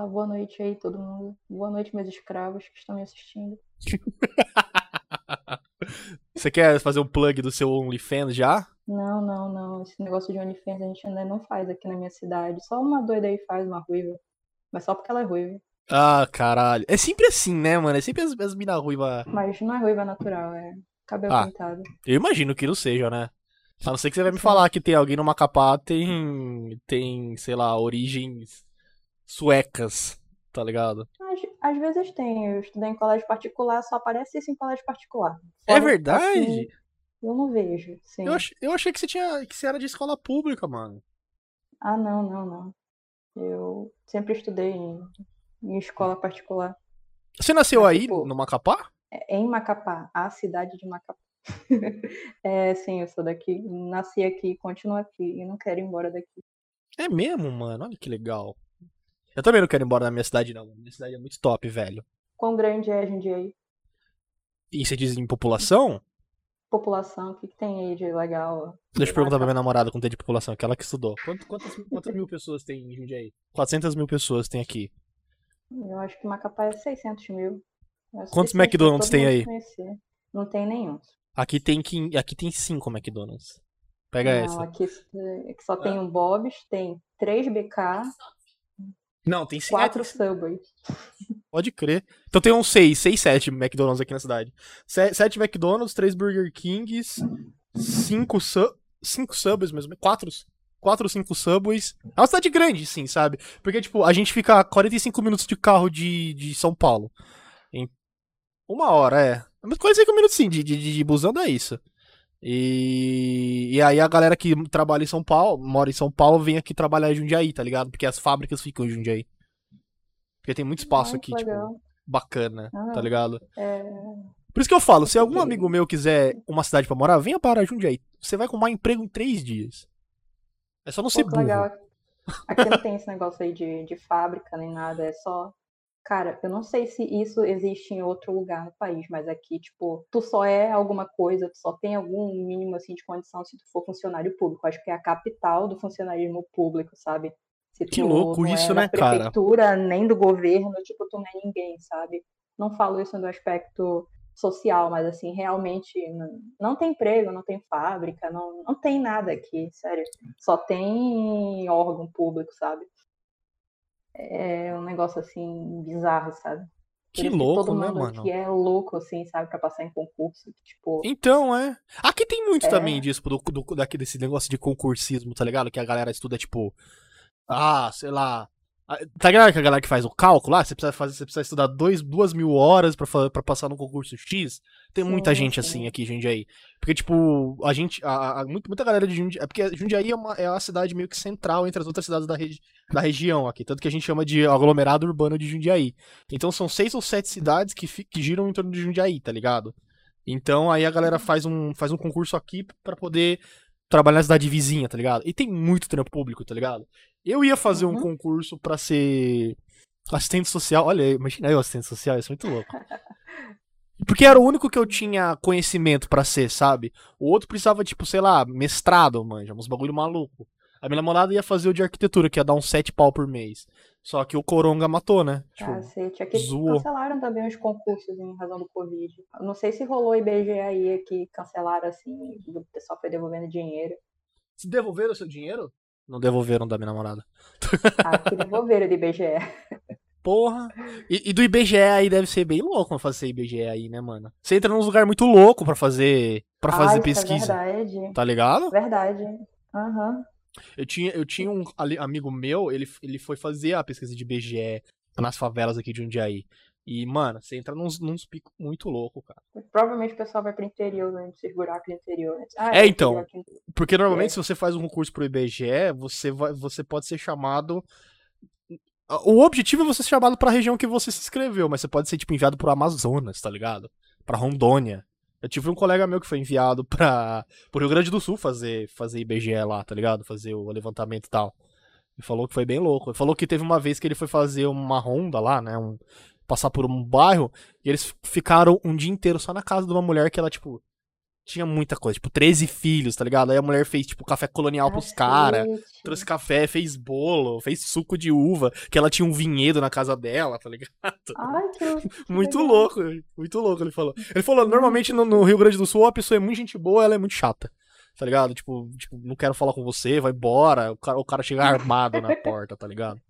Boa noite aí, todo mundo. Boa noite, meus escravos que estão me assistindo. Você quer fazer um plug do seu OnlyFans já? Não, não, não. Esse negócio de OnlyFans a gente ainda não faz aqui na minha cidade. Só uma doida aí faz, uma ruiva. Mas só porque ela é ruiva. Ah, caralho. É sempre assim, né, mano? É sempre as, as mina ruiva. Mas não é ruiva natural, é cabelo Ah. pintado. Eu imagino que não seja, né? A não ser que você vai me falar que tem alguém no Macapá tem, tem, sei lá, origens suecas, tá ligado? Às, às vezes tem. Eu estudei em colégio particular, só aparece isso em colégio particular. É verdade? assim, eu não vejo, sim. Eu, ach, eu achei que você tinha que você era de escola pública, mano. Ah, não, não, não. Eu sempre estudei em, em escola particular. Você nasceu Mas, aí tipo, no Macapá? É Em Macapá, a cidade de Macapá. É, sim, eu sou daqui. Nasci aqui, continuo aqui e não quero ir embora daqui. É mesmo, mano. Olha que legal. Eu também não quero ir embora da minha cidade, não. Minha cidade é muito top, velho. Quão grande é a Jundiaí? E você diz em população? População, o que, que tem aí de legal? Deixa eu perguntar pra minha namorada quanto é de população, que ela que estudou. Quanto- quantas, quantas mil pessoas tem em Jundiaí? 400 mil pessoas tem aqui. Eu acho que Macapá é 600 mil. É Quantos McDonald's tem aí? conhecer. Não tem nenhum. Aqui tem, quin- aqui tem cinco McDonald's. Pega Não, essa. aqui, aqui só tem um Bob's, tem 3 BK, Não, tem cinco. 4 Subway. Pode crer. Então tem uns seis, seis, sete McDonald's aqui na cidade. Se- Sete McDonald's, três Burger Kings, cinco, su cinco Subways mesmo. Quatro, quatro ou cinco Subways. É uma cidade grande, sim, sabe? Porque, tipo, a gente fica a 45 minutos de carro de, de São Paulo. Em uma hora, é. Mas 45 minutos, sim, de, de, de, de busão dá isso. E, e aí a galera que trabalha em São Paulo, mora em São Paulo, vem aqui trabalhar em Jundiaí, tá ligado? Porque as fábricas ficam em Jundiaí. Porque tem muito espaço aqui, tipo, legal. bacana, Ah. tá ligado? É, Por isso que eu falo, se algum amigo meu quiser uma cidade pra morar, venha para Jundiaí. Você vai arrumar emprego em três dias. É só não Pô, burro. legal. Aqui não tem esse negócio aí de, de fábrica nem nada, é só. Cara, eu não sei se isso existe em outro lugar no país, mas aqui, tipo, tu só é alguma coisa, tu só tem algum mínimo assim de condição se tu for funcionário público. Acho que é a capital do funcionarismo público, sabe? Se Que louco não é isso, da né, cara? prefeitura, nem do governo, tipo, tu não é ninguém, sabe? Não falo isso do aspecto social, mas assim, realmente não, não tem emprego, não tem fábrica, não, não tem nada aqui, sério. Só tem órgão público, sabe? É um negócio assim bizarro, sabe? Que louco, todo né, mundo mano? aqui é louco, assim, sabe, pra passar em concurso. Tipo, Então, é. Aqui tem muito É. também disso, do, do, daqui, desse negócio de concursismo, tá ligado? Que a galera estuda, tipo. Ah, sei lá. Ah, Tá ligado que a galera que faz o cálculo lá? Você precisa, fazer, você precisa estudar dois, duas mil horas pra passar no concurso X. Tem muita Sim, gente sim. assim aqui Jundiaí. Porque, tipo, a gente. A, a- muita galera de Jundiaí. É porque Jundiaí é uma, é uma cidade meio que central entre as outras cidades da, regi da região aqui. Tanto que a gente chama de aglomerado urbano de Jundiaí. Então são seis ou sete cidades que, fi- que giram em torno de Jundiaí, tá ligado? Então aí a galera faz um, faz um concurso aqui pra poder trabalhar na cidade vizinha, tá ligado? E tem muito trampo público, tá ligado? Eu ia fazer um Uhum. concurso pra ser assistente social. Olha, imagina eu assistente social, isso é muito louco. Porque era o único que eu tinha conhecimento pra ser, sabe? O outro precisava, tipo, sei lá, mestrado, manja, uns bagulho maluco. A minha namorada ia fazer o de arquitetura, que ia dar uns sete pau por mês. Só que o Coronga matou, né? Tipo, cacete. Aqui zoou. cancelaram também os concursos em razão do Covid. Não sei se rolou IBGE aí que cancelaram assim, o pessoal foi devolvendo dinheiro. se devolveram o seu dinheiro? Não devolveram da minha namorada. Aqui devolveram do IBGE. Porra. E, e do IBGE aí deve ser bem louco fazer IBGE aí, né, mano? Você entra num lugar muito louco pra fazer para fazer ah, isso pesquisa, É verdade. tá ligado? Verdade. Aham. Eu tinha, eu tinha um amigo meu, ele, ele foi fazer a pesquisa de IBGE nas favelas aqui de Jundiaí. E, mano, você entra nos, nos picos muito louco, cara. Provavelmente o pessoal vai pro interior, né? Esses buracos do interior. Ah, É, então. in- Porque normalmente, É. se você faz um concurso pro IBGE, você, vai, você pode ser chamado. O objetivo é você ser chamado pra região que você se inscreveu, mas você pode ser, tipo, enviado pro Amazonas, tá ligado? Pra Rondônia. Eu tive um colega meu que foi enviado pra, pro Rio Grande do Sul fazer, fazer IBGE lá, tá ligado? Fazer o levantamento e tal. Ele falou que foi bem louco. Ele falou que teve uma vez que ele foi fazer uma ronda lá, né? Um, passar por um bairro, e eles ficaram um dia inteiro só na casa de uma mulher que ela, tipo, Tinha muita coisa, tipo, 13 filhos, tá ligado? Aí a mulher fez, tipo, café colonial pros caras. Trouxe café, fez bolo, fez suco de uva, que ela tinha um vinhedo na casa dela, tá ligado? Ai, que, muito louco, muito louco, ele falou. Ele falou, normalmente no, no Rio Grande do Sul a pessoa é muito gente boa, ela é muito chata. Tá ligado? Tipo, tipo, não quero falar com você, vai embora. O cara, o cara chega armado na porta, tá ligado?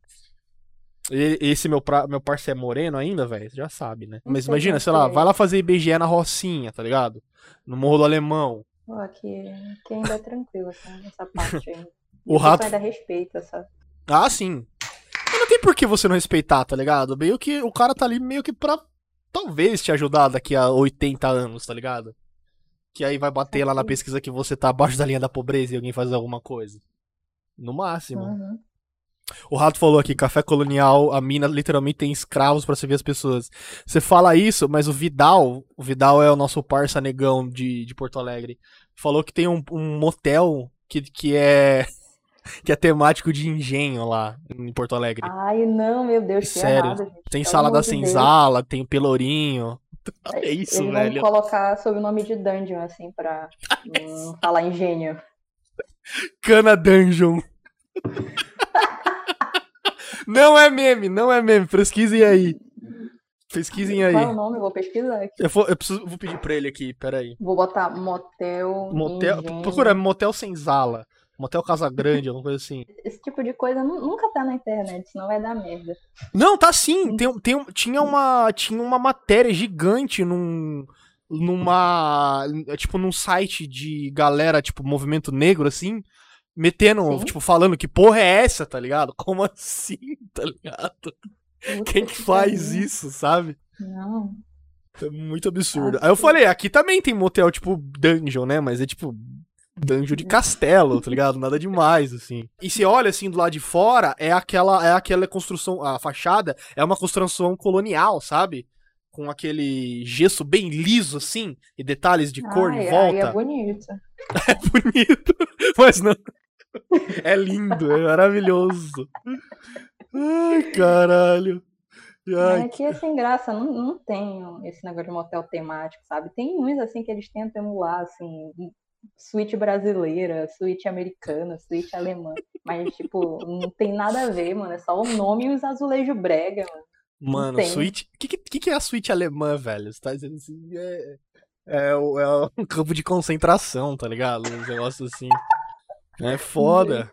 Esse meu, pra, meu parceiro é moreno ainda, velho, você já sabe, né? Mas imagina, sei lá, vai lá fazer IBGE na Rocinha, tá ligado? No Morro do Alemão. Pô, aqui, aqui ainda é tranquilo, essa, essa parte ainda. O pessoal rato. ainda respeita essa. Ah, sim. Mas não tem por que você não respeitar, tá ligado? Meio que o cara tá ali meio que pra talvez te ajudar daqui a 80 anos, tá ligado? Que aí vai bater lá na pesquisa que você tá abaixo da linha da pobreza e alguém faz alguma coisa. No máximo. Uhum. O Rato falou aqui, café colonial, a mina literalmente tem escravos pra servir as pessoas. Você fala isso, mas o Vidal, o Vidal é o nosso parça negão de, de Porto Alegre, falou que tem um, um motel que, que é que é temático de engenho lá em Porto Alegre. Ai, não, meu Deus, que Sério, errado, gente. tem Pelo salada amor de Deus. senzala, tem o pelourinho. Olha isso, Eles velho. vão colocar sob o nome de Dungeon, assim, pra falar engenho. Cana Dungeon. Não é meme, não é meme. Pesquisem aí. Pesquisem aí. Qual é o nome? Eu vou pesquisar aqui. Eu vou, eu preciso, vou pedir pra ele aqui, peraí. Vou botar motel. Motel, engenho. procura motel senzala. Motel Casa Grande, alguma coisa assim. Esse tipo de coisa nu- nunca tá na internet, senão vai dar merda. Não, tá sim. Tem, tem, tinha, uma, tinha uma matéria gigante num. Numa. Tipo, num site de galera, tipo, movimento negro, assim. Metendo, Sim. tipo, falando que porra é essa, tá ligado? Como assim, tá ligado? Puta Quem que faz pariu. isso, sabe? Não. É muito absurdo. Aí eu falei, aqui também tem motel, tipo, dungeon, né? Mas é tipo. Dungeon de castelo, tá ligado? Nada demais, assim. E se olha assim do lado de fora, é aquela, é aquela construção. A fachada é uma construção colonial, sabe? Com aquele gesso bem liso, assim, e detalhes de cor Ai, em Aí volta. é bonito. É bonito, mas não. É lindo, é maravilhoso. Ai, caralho. Ai, É que é sem graça, não, não tem esse negócio de motel temático, sabe? Tem uns assim que eles tentam emular, assim, suíte brasileira, suíte americana, suíte alemã. Mas, tipo, não tem nada a ver, mano. É só o nome e os azulejos brega, mano. Mano, suíte. O que, que, que é a suíte alemã, velho? Você tá dizendo assim? É, é, o- é um campo de concentração, tá ligado? Um negócio assim. É foda.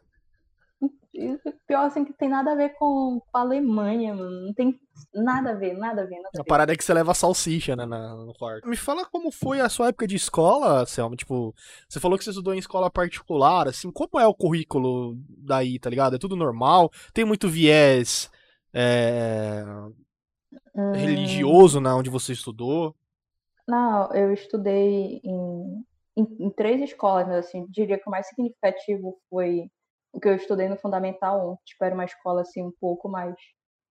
E o pior, assim, que tem nada a ver com, com a Alemanha, mano. Não tem nada a ver, nada a ver, nada a A ver. parada é que você leva salsicha, né, na- no quarto. Me fala como foi a sua época de escola, Selma. Tipo, você falou que você estudou em escola particular, assim, como é o currículo daí, tá ligado? É tudo normal? Tem muito viés é, Hum, religioso na onde você estudou? Não, eu estudei em, em, em três escolas, mas assim, diria que o mais significativo foi o que eu estudei no Fundamental 1. Tipo, era uma escola assim um pouco mais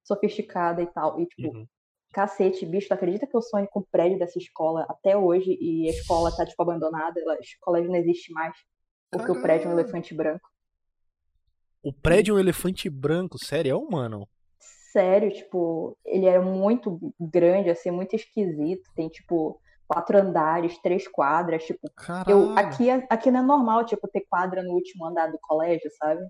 sofisticada e tal. E tipo, Uhum. cacete, bicho, tu acredita que eu sonho com o prédio dessa escola até hoje e a escola tá tipo abandonada, ela- a escola não existe mais, porque o prédio é um elefante branco. O prédio é um elefante branco, sério, mano? Sério, tipo, ele era muito grande, assim, muito esquisito. Tem, tipo, quatro andares, três quadras, tipo, Caralho. Eu, aqui, é- aqui não é normal, tipo, ter quadra no último andar do colégio, sabe?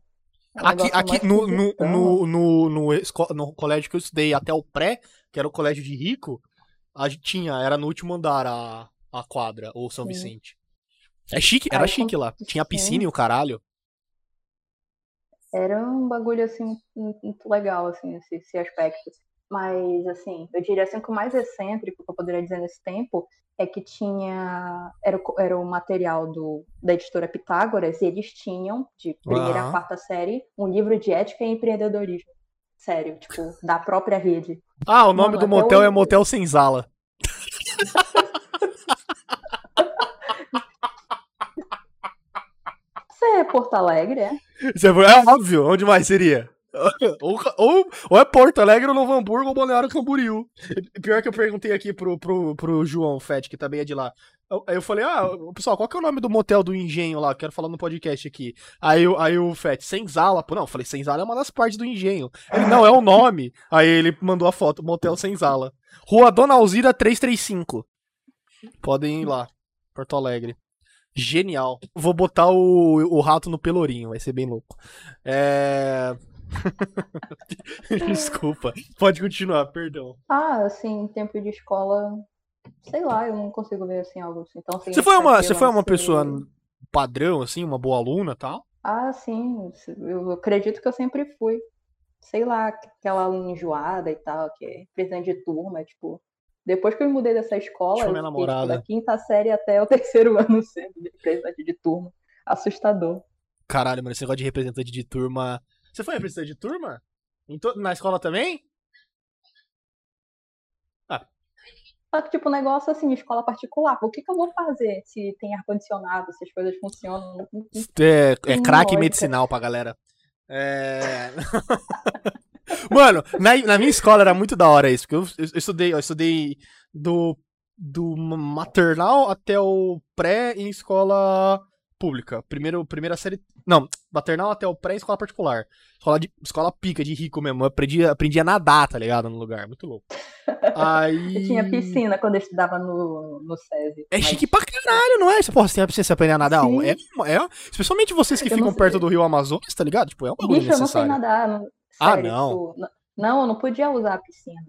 É um Aqui, aqui no, no, no, no, no, no colégio que eu estudei até o pré, que era o colégio de rico, a gente tinha, era no último andar a, a quadra, ou São Sim. Vicente. É chique, era Aí, chique lá. Tinha piscina e o caralho. Era um bagulho, assim, muito muito legal, assim, esse, esse aspecto. Mas, assim, eu diria assim que o mais excêntrico que eu poderia dizer nesse tempo é que tinha. Era, era o material do, da editora Pitágoras e eles tinham, de primeira Aham. a quarta série, um livro de ética e empreendedorismo. Sério, tipo, da própria rede. Ah, o nome Mano, do motel é Motel Senzala. Você é Porto Alegre, é? Você foi- É óbvio, onde mais seria? Ou, ou, ou é Porto Alegre, ou Novo Hamburgo, ou Balneário Camboriú. Pior que eu perguntei aqui pro, pro, pro João Fett, que também é de lá. Aí eu falei, ah, pessoal, qual que é o nome do motel do engenho lá? Quero falar no podcast aqui. Aí, aí o Fett, Senzala. Pô, não, eu falei, Senzala é uma das partes do engenho. Ele, não, é o nome. Aí ele mandou a foto, motel Senzala. Rua Dona Alzira 335. Podem ir lá, Porto Alegre. Genial. Vou botar o, o rato no pelourinho, vai ser bem louco. É. Desculpa. Pode continuar, perdão. Ah, assim, tempo de escola, sei lá, eu não consigo ver assim algo assim. Então, você foi uma, você foi uma pessoa padrão, assim, uma boa aluna tal? Ah, sim. Eu acredito que eu sempre fui. Sei lá, aquela aluna enjoada e tal, que é presidente de turma, tipo. Depois que eu mudei dessa escola, eu fiquei, tipo, da quinta série até o terceiro ano sendo representante de turma. Assustador. Caralho, mano, esse negócio de representante de turma. Você foi representante de turma? To... Na escola também? Só que, tipo, negócio assim, escola particular. O que, que eu vou fazer se tem ar-condicionado, se as coisas funcionam? É, é craque medicinal pra galera. É. Mano, na, na minha escola era muito da hora isso, porque eu, eu, eu estudei, eu estudei do, do maternal até o pré em escola pública. Primeiro, primeira série. Não, maternal até o pré em escola particular. Escola, de, escola pica de rico mesmo. Eu aprendi, aprendi a nadar, tá ligado? No lugar. Muito louco. Aí. Eu tinha piscina quando eu estudava no, no SESI. É mas... chique pra caralho, não é? Porra, você tem a piscina, você aprender a nadar? É, é, especialmente vocês que eu ficam perto do rio Amazonas, tá ligado? Tipo, é um bagulho Bicho, necessário. eu não sei nadar. Não... Ah, Sério, ah, não. Tipo, não, eu não podia usar a piscina.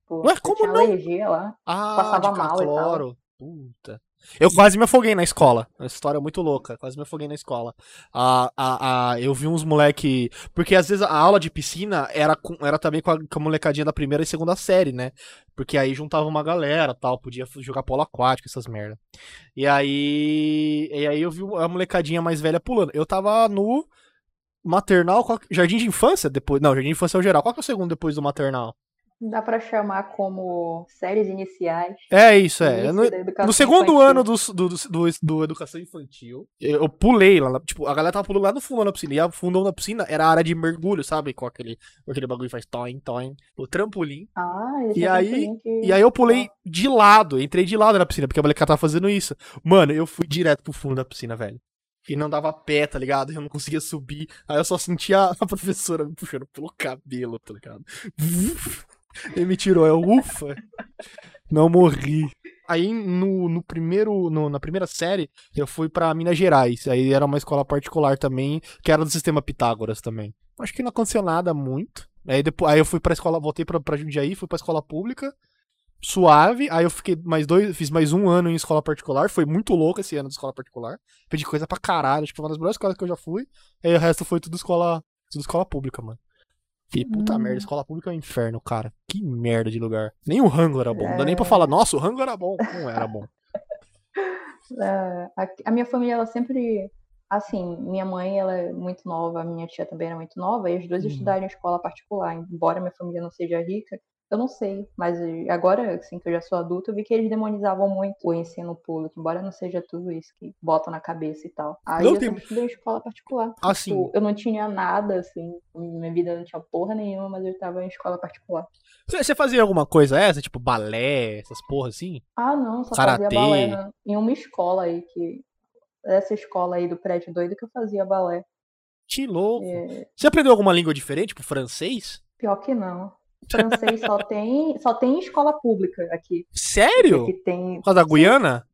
Tipo, Ué, como não? lá. Ah, passava mal cloro. e tal. Puta. Eu quase me afoguei na escola. Uma história muito louca. Quase me afoguei na escola. Ah, ah, ah, eu vi uns moleque. Porque às vezes a aula de piscina era, com, era também com a, com a molecadinha da primeira e segunda série, né? Porque aí juntava uma galera tal. Podia jogar polo aquático, essas merda. E aí. E aí eu vi a molecadinha mais velha pulando. Eu tava no maternal. Qual, jardim de infância? depois Não, jardim de infância é o geral. Qual que é o segundo depois do maternal? Dá para chamar como séries iniciais. É isso, é. No, no, segundo infantil. ano do, do, do, do, Educação Infantil, eu pulei lá. Tipo, a galera tava pulando lá no fundo da piscina. E a fundo da piscina era a área de mergulho, sabe? Com aquele, com aquele bagulho que faz toin, toin. O trampolim. Ah, e aí, que... e aí eu pulei de lado. Entrei de lado na piscina, porque a molecada tava fazendo isso. Mano, eu fui direto pro fundo da piscina, velho. E não dava pé, tá ligado? Eu não conseguia subir. Aí eu só sentia a professora me puxando pelo cabelo, tá ligado? Ele me tirou, é ufa. Não morri. Aí no, no primeiro, no, na primeira série, eu fui para Minas Gerais. Aí era uma escola particular também, que era do sistema Pitágoras também. Acho que não aconteceu nada muito. Aí depois, aí eu fui para escola, voltei para pra Jundiaí, fui para escola pública. Suave, aí eu fiquei mais dois, fiz mais um ano em escola particular, foi muito louco esse ano de escola particular. Pedi coisa pra caralho, tipo, uma das melhores escolas que eu já fui. Aí o resto foi tudo escola, tudo escola pública, mano. Que puta hum. merda, escola pública é um inferno, cara. Que merda de lugar. Nem o rango era bom. É... Não dá nem pra falar, nossa, o rango era bom. Não era bom. É, a, a, minha família, ela sempre. Assim, minha mãe, ela é muito nova, minha tia também era muito nova, e as duas hum. estudaram em escola particular. Embora minha família não seja rica, eu não sei, mas agora, assim, que eu já sou adulta, eu vi que eles demonizavam muito o ensino público, embora não seja tudo isso que botam na cabeça e tal. Aí não eu tem... estudei em escola particular. Assim. Tipo, eu não tinha nada, assim, minha vida não tinha porra nenhuma, mas eu estava em escola particular. Você fazia alguma coisa essa, tipo balé, essas porras assim? Ah, não, só Karatê. fazia balé né? em uma escola aí, que essa escola aí do prédio doido que eu fazia balé. Que louco. É... Você aprendeu alguma língua diferente, tipo francês? Pior que não. Francês só tem, só tem escola pública aqui. Sério? Aqui tem... Por causa da Guiana?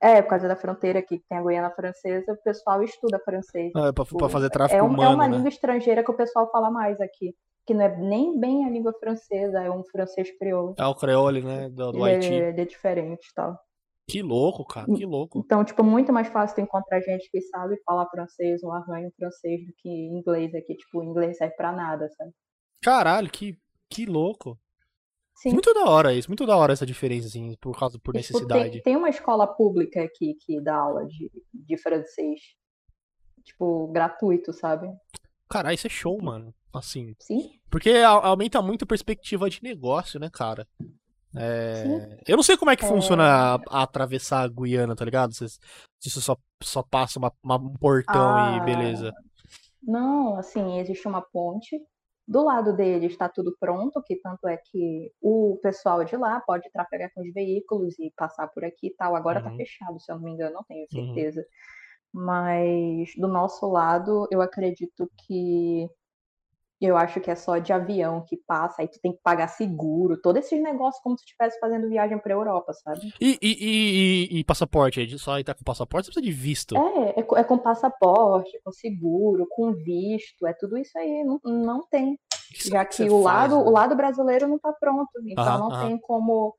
É, por causa da fronteira aqui, que tem a Guiana Francesa, o pessoal estuda francês. Ah, é pra, pra fazer tráfico é, um, humano, é uma né? língua estrangeira que o pessoal fala mais aqui. Que não é nem bem a língua francesa, é um francês crioulo. É o creole, né? Do, do Haiti. É, é diferente e tal. Que louco, cara, que louco. Então, tipo, muito mais fácil tu encontrar gente que sabe falar francês, um arranho francês, do que inglês aqui. Tipo, inglês serve pra nada, sabe? Caralho, que, que louco. Sim. Muito da hora isso, muito da hora essa diferença, assim, por causa por necessidade. Tem, tem, uma escola pública aqui que dá aula de, de francês, tipo, gratuito, sabe? Caralho, isso é show, mano. Assim. Sim. Porque aumenta muito a perspectiva de negócio, né, cara? É... Eu não sei como é que é... funciona a, a, atravessar a Guiana, tá ligado? Se, se isso só, só passa uma, uma, um portão ah... e beleza. Não, assim, existe uma ponte do lado dele está tudo pronto, que tanto é que o pessoal de lá pode trafegar com os veículos e passar por aqui e tal. Agora está uhum. fechado, se eu não me engano, não tenho uhum. certeza. Uhum. Mas do nosso lado, eu acredito que Eu acho que é só de avião que passa, aí tu tem que pagar seguro, todo esses negócios como se estivesse fazendo viagem pra Europa, sabe? E, e, e, e passaporte? Só aí tá com passaporte, você precisa de visto. É, é, com- é com passaporte, com seguro, com visto, é tudo isso aí, não, não tem. que Já que você o faz, lado, né? o lado brasileiro não tá pronto, então Aham, não aham. tem como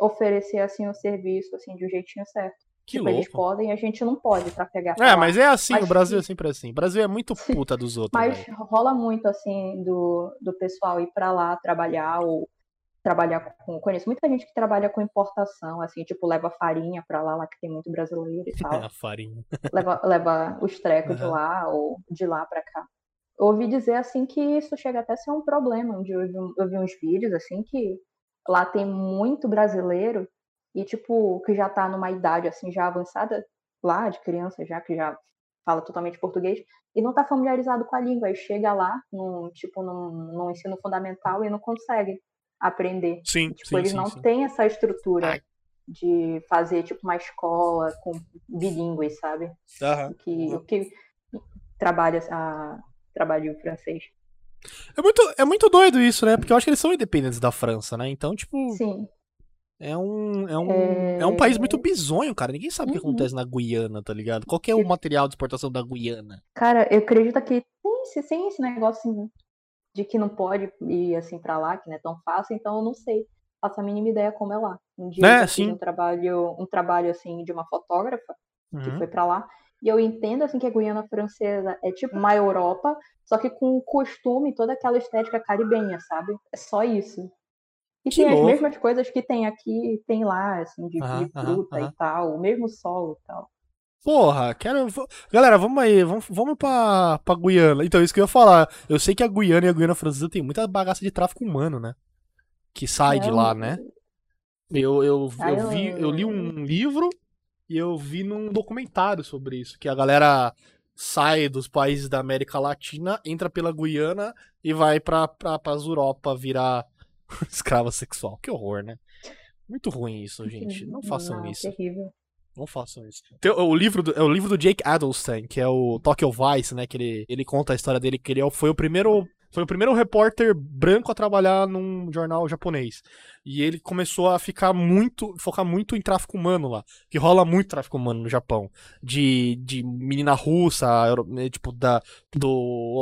oferecer assim o serviço assim de um jeitinho certo. Que tipo, eles louco. podem, a gente não pode pra pegar. É, mas é assim, Mas o Brasil é sempre assim. O Brasil é muito puta dos outros, Mas rola muito assim do, do pessoal ir pra lá trabalhar ou trabalhar com. Conheço muita gente que trabalha com importação, assim, tipo, leva farinha pra lá, lá que tem muito brasileiro e tal. A farinha. leva, leva os trecos de Aham. lá ou de lá pra cá. Eu ouvi dizer assim que isso chega até a ser um problema. Onde eu vi, um- eu vi uns vídeos assim que lá tem muito brasileiro e tipo que já tá numa idade assim já avançada lá de criança já que já fala totalmente português e não tá familiarizado com a língua. Aí chega lá num tipo num, num ensino fundamental e não consegue aprender. Sim, Tipo, sim, eles sim, não sim. têm essa estrutura Ai. de fazer tipo uma escola com bilíngues, sabe? Aham. o que, o que trabalha a trabalho francês. É muito, é muito doido isso, né? Porque eu acho que eles são independentes da França, né? Então, tipo, Sim, é um, é um, É. é um país muito bizonho, cara. Ninguém sabe o que Uhum. acontece na Guiana, tá ligado? Qual que é o material de exportação da Guiana? cara, eu acredito que tem esse, tem esse negócio assim, de que não pode ir assim para lá, que não é tão fácil, então eu não sei. Faço a mínima ideia como é lá. Um dia É, eu fiz um trabalho, um trabalho assim de uma fotógrafa que Uhum. foi para lá. E eu entendo assim que a Guiana Francesa é tipo uma Europa, só que com o costume, toda aquela estética caribenha, sabe? É só isso. E tem as mesmas coisas que tem aqui, tem lá, assim, de, Aham, de fruta aham. e tal, o mesmo solo e tal. Porra, quero. Galera, vamos aí, vamos, vamos pra, pra Guiana. Então, isso que eu ia falar. Eu sei que a Guiana e a Guiana Francesa tem muita bagaça de tráfico humano, né? Que sai de É, lá, eu- né? Eu, eu, Ah, eu, eu- vi, eu li um livro e eu vi num documentário sobre isso. Que a galera sai dos países da América Latina, entra pela Guiana e vai pra, pra, pras Europa virar escrava sexual. Que horror, né? Muito ruim isso, gente. Não façam Não, isso. Terrível. Não façam isso. Tem o, livro do, é o livro do Jake Adelstein, que é o Tokyo Vice, né? Que ele, ele conta a história dele, que ele é foi o primeiro. Foi o primeiro repórter branco a trabalhar num jornal japonês. E ele começou a ficar muito. focar muito em tráfico humano lá. Que rola muito tráfico humano no Japão. De, de menina russa, né, tipo, da, do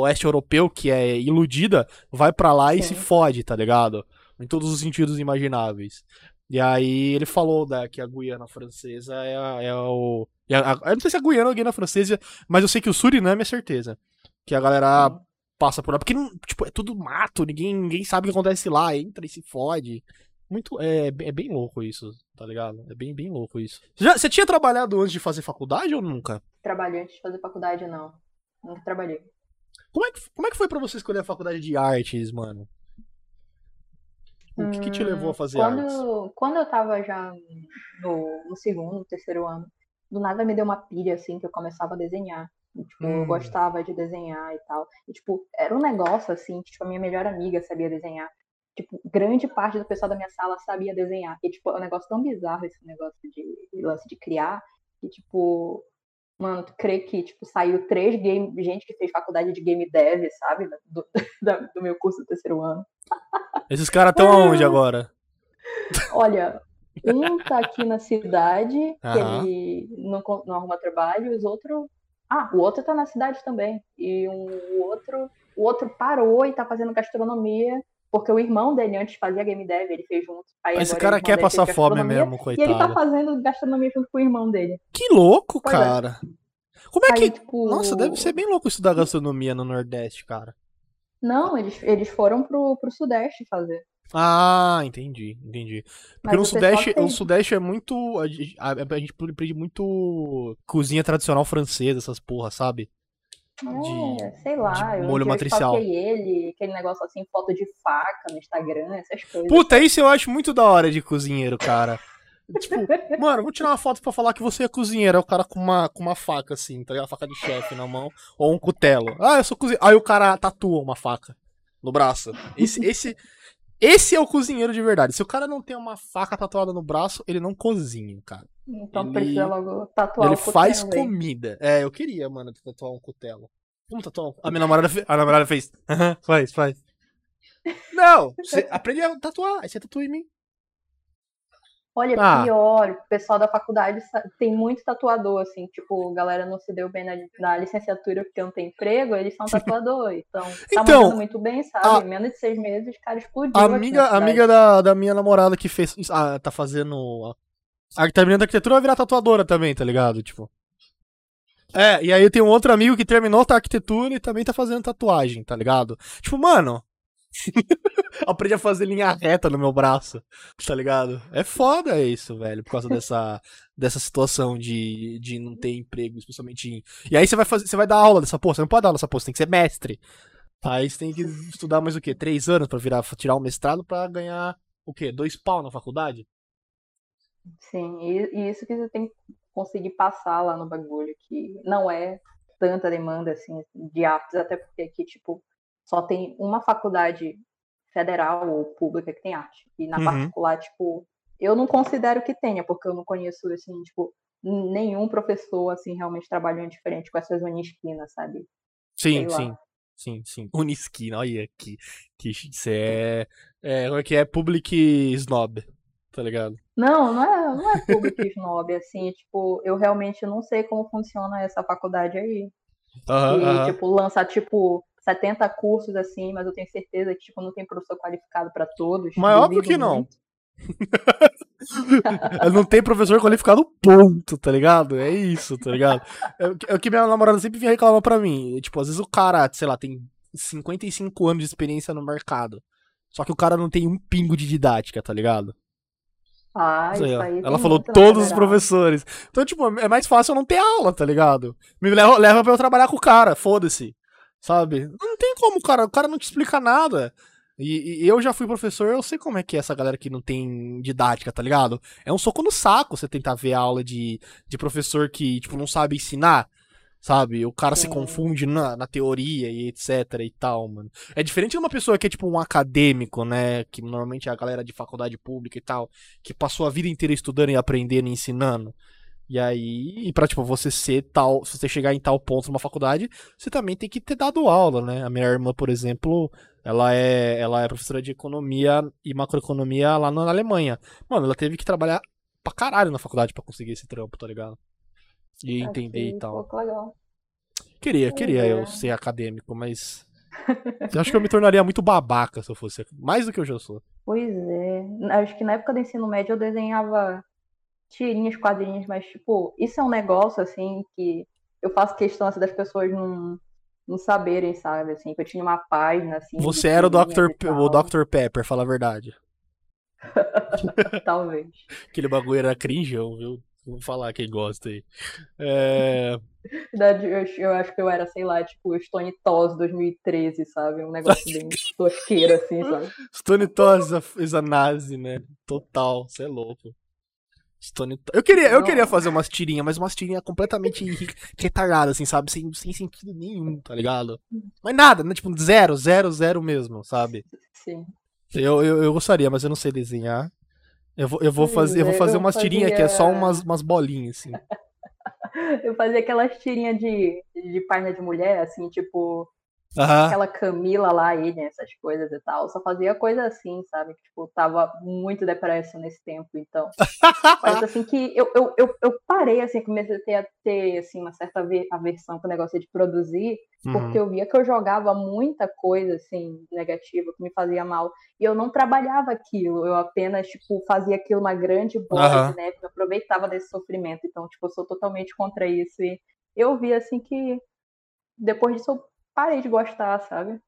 oeste europeu, que é iludida, vai pra lá e se fode, tá ligado? Em todos os sentidos imagináveis. E aí ele falou da, que a Guiana Francesa é, a- é o. é a- eu não sei se é a Guiana ou a Guiana Francesa, mas eu sei que o Suriname é certeza. Que a galera passa por lá. Porque não- tipo, é tudo mato, ninguém, ninguém sabe o que acontece lá, entra e se fode. Muito. É, é bem louco isso, tá ligado? É bem, bem louco isso. Já, você tinha trabalhado antes de fazer faculdade ou nunca? Trabalhei antes de fazer faculdade, não. Nunca trabalhei. Como é que, como é que foi pra você escolher a faculdade de artes, mano? O que, que te levou a fazer artes? Hum, Quando, quando eu tava já no, no segundo, terceiro ano, do nada me deu uma pilha, assim, que eu começava a desenhar. E, tipo, Hum. eu gostava de desenhar e tal. E, tipo, era um negócio, assim, que, tipo, a minha melhor amiga sabia desenhar. Tipo, grande parte do pessoal da minha sala sabia desenhar. E, tipo, é um negócio tão bizarro esse negócio de lance de criar, que, tipo, mano, tu crê que, tipo, saiu três game, gente que fez faculdade de game dev, sabe? Do, da- do meu curso do terceiro ano. Esses caras estão aonde agora? Olha, um tá aqui na cidade, que Aham. ele não, não arruma trabalho, e os outros. Ah, o outro tá na cidade também. E um, o outro. O outro parou e tá fazendo gastronomia, porque o irmão dele antes fazia game dev, ele fez junto. Aí Esse cara quer passar fome mesmo, E ele tá coitado. fazendo gastronomia junto com o irmão dele. Que louco, Pois é. cara. Como é Aí, que. tipo. Nossa, deve ser bem louco estudar gastronomia no Nordeste, cara. Não, eles, eles foram pro, pro Sudeste fazer. Ah, entendi, entendi. Porque Mas no Sudeste, tem- o Sudeste é muito. A, gente- a- a gente aprende muito cozinha tradicional francesa, essas porra, sabe? É, sei lá, de eu, molho eu matricial. stalkeei ele, aquele negócio assim, foto de faca no Instagram, essas coisas. Puta, isso eu acho muito da hora de cozinheiro, cara. Tipo, mano, vou tirar uma foto pra falar que você é cozinheiro. Aí o cara com uma, com uma faca, assim, tá ligado? Faca de chefe na mão. Ou um cutelo. Ah, eu sou cozinheiro. Aí o cara tatua uma faca no braço. Esse, esse, esse é o cozinheiro de verdade. Se o cara não tem uma faca tatuada no braço, ele não cozinha, cara. Então Ele- precisa logo tatuar ele o faz cutelo aí. comida. É, eu queria, mano, tatuar um cutelo. Como tatuar? A minha namorada, fe... a namorada fez. Aham, faz, faz. Não, você aprende a tatuar, aí você tatua em mim. Olha, Ah. pior, o pessoal da faculdade tem muito tatuador, assim, tipo, a galera não se deu bem na, na licenciatura porque não tem emprego, eles são tatuador, então tá Então, muito bem, sabe? a- menos de seis meses, o cara explodiu A amiga, amiga da, da minha namorada que fez. Ah, tá fazendo. A, terminando arquitetura vai virar tatuadora também, tá ligado? Tipo. É, e aí tem um outro amigo que terminou a arquitetura e também tá fazendo tatuagem, tá ligado? Tipo, mano. Aprendi a fazer linha reta no meu braço, tá ligado? É foda isso, velho, por causa dessa, dessa situação de, de não ter emprego, especialmente em. E aí você vai fazer, você vai dar aula dessa porra, você não pode dar aula dessa porra, você tem que ser mestre. Aí você tem que estudar mais o quê? Três anos pra virar, tirar o mestrado pra ganhar o quê? Dois pau na faculdade? Sim, e isso que você tem que conseguir passar lá no bagulho, que não é tanta demanda, assim, de artes, até porque aqui, tipo, só tem uma faculdade federal ou pública que tem arte. E na Uhum. particular, tipo, eu não considero que tenha, porque eu não conheço, assim, tipo, nenhum professor, assim, realmente trabalhando diferente com essas unisquinas, sabe? Sim, sim. Sim, sim. Unisquina, olha que. que isso é. É, como é que é? Public snob, tá ligado? Não, não é, não é público snob, assim, tipo, eu realmente não sei como funciona essa faculdade aí. E, tipo, lança, tipo, 70 cursos, assim, mas eu tenho certeza que, tipo, não tem professor qualificado pra todos. Mas óbvio que não. muito. não tem professor qualificado, ponto, tá ligado? É isso, tá ligado? É, o que- é o que minha namorada sempre vinha reclamar pra mim. Tipo, às vezes o cara, sei lá, tem 55 anos de experiência no mercado. Só que o cara não tem um pingo de didática, tá ligado? Ah, Isso aí, isso aí Ela falou todos os professores. Então, tipo, é mais fácil eu não ter aula, tá ligado? Me leva, leva pra eu trabalhar com o cara, foda-se. Sabe? Não tem como, cara. O cara não te explica nada. E, e eu já fui professor, eu sei como é que é essa galera que não tem didática, tá ligado? É um soco no saco você tentar ver aula de, de professor que, tipo, não sabe ensinar. Sabe? O cara se Sim. confunde na, na teoria e etc e tal, mano. É diferente de uma pessoa que é tipo um acadêmico, né? Que normalmente é a galera de faculdade pública e tal, que passou a vida inteira estudando e aprendendo e ensinando. E aí, e pra, tipo, você ser tal, se você chegar em tal ponto numa faculdade, você também tem que ter dado aula, né? A minha irmã, por exemplo, ela é, ela é professora de economia e macroeconomia lá na Alemanha. Mano, ela teve que trabalhar pra caralho na faculdade pra conseguir esse trampo, tá ligado? E entender Aqui, e tal. legal. Queria, queria é. eu ser acadêmico, mas. eu acho que eu me tornaria muito babaca se eu fosse. Mais do que eu já sou. Pois é. Acho que na época do ensino médio eu desenhava tirinhas, quadrinhos, mas, tipo, isso é um negócio, assim, que eu faço questão, assim, das pessoas não, não saberem, sabe? Assim, que eu tinha uma página, assim. Você era o Dr. Pe- o. Dr. Pepper, fala a verdade. Talvez. Aquele bagulho era cringeão, viu? Vou falar quem gosta aí. É... Eu acho que eu era, sei lá, tipo, Stone Toss 2013, sabe? Um negócio bem tosqueiro, assim, sabe? Stone Toss is a nazi, né? Total, você é louco. Stone To- eu queria, eu Não. queria fazer umas tirinhas, mas umas tirinhas completamente re- retardadas, assim, sabe? Sem, sem sentido nenhum, tá ligado? Mas nada, né? Tipo, zero, zero, zero mesmo, sabe? Sim. Eu, eu, eu gostaria, mas eu não sei desenhar. Eu vou, eu vou fazer, eu vou fazer eu umas tirinhas que é só fazia- umas, umas bolinhas, assim. Eu fazia aquelas tirinhas de, de página de mulher, assim, tipo, Aham. aquela Camila lá, ele, essas coisas e tal. Só fazia coisa assim, sabe? Tipo, tava muito depressa nesse tempo, então. Mas assim que eu, eu, eu, eu parei, assim, comecei a ter, a ter assim, uma certa ave- aversão com o negócio de produzir, porque Uhum. eu via que eu jogava muita coisa, assim, negativa, que me fazia mal. E eu não trabalhava aquilo, eu apenas, tipo, fazia aquilo uma grande bola de neve, eu aproveitava desse sofrimento. Então, tipo, eu sou totalmente contra isso. E eu vi, assim, que depois disso eu parei de gostar, sabe?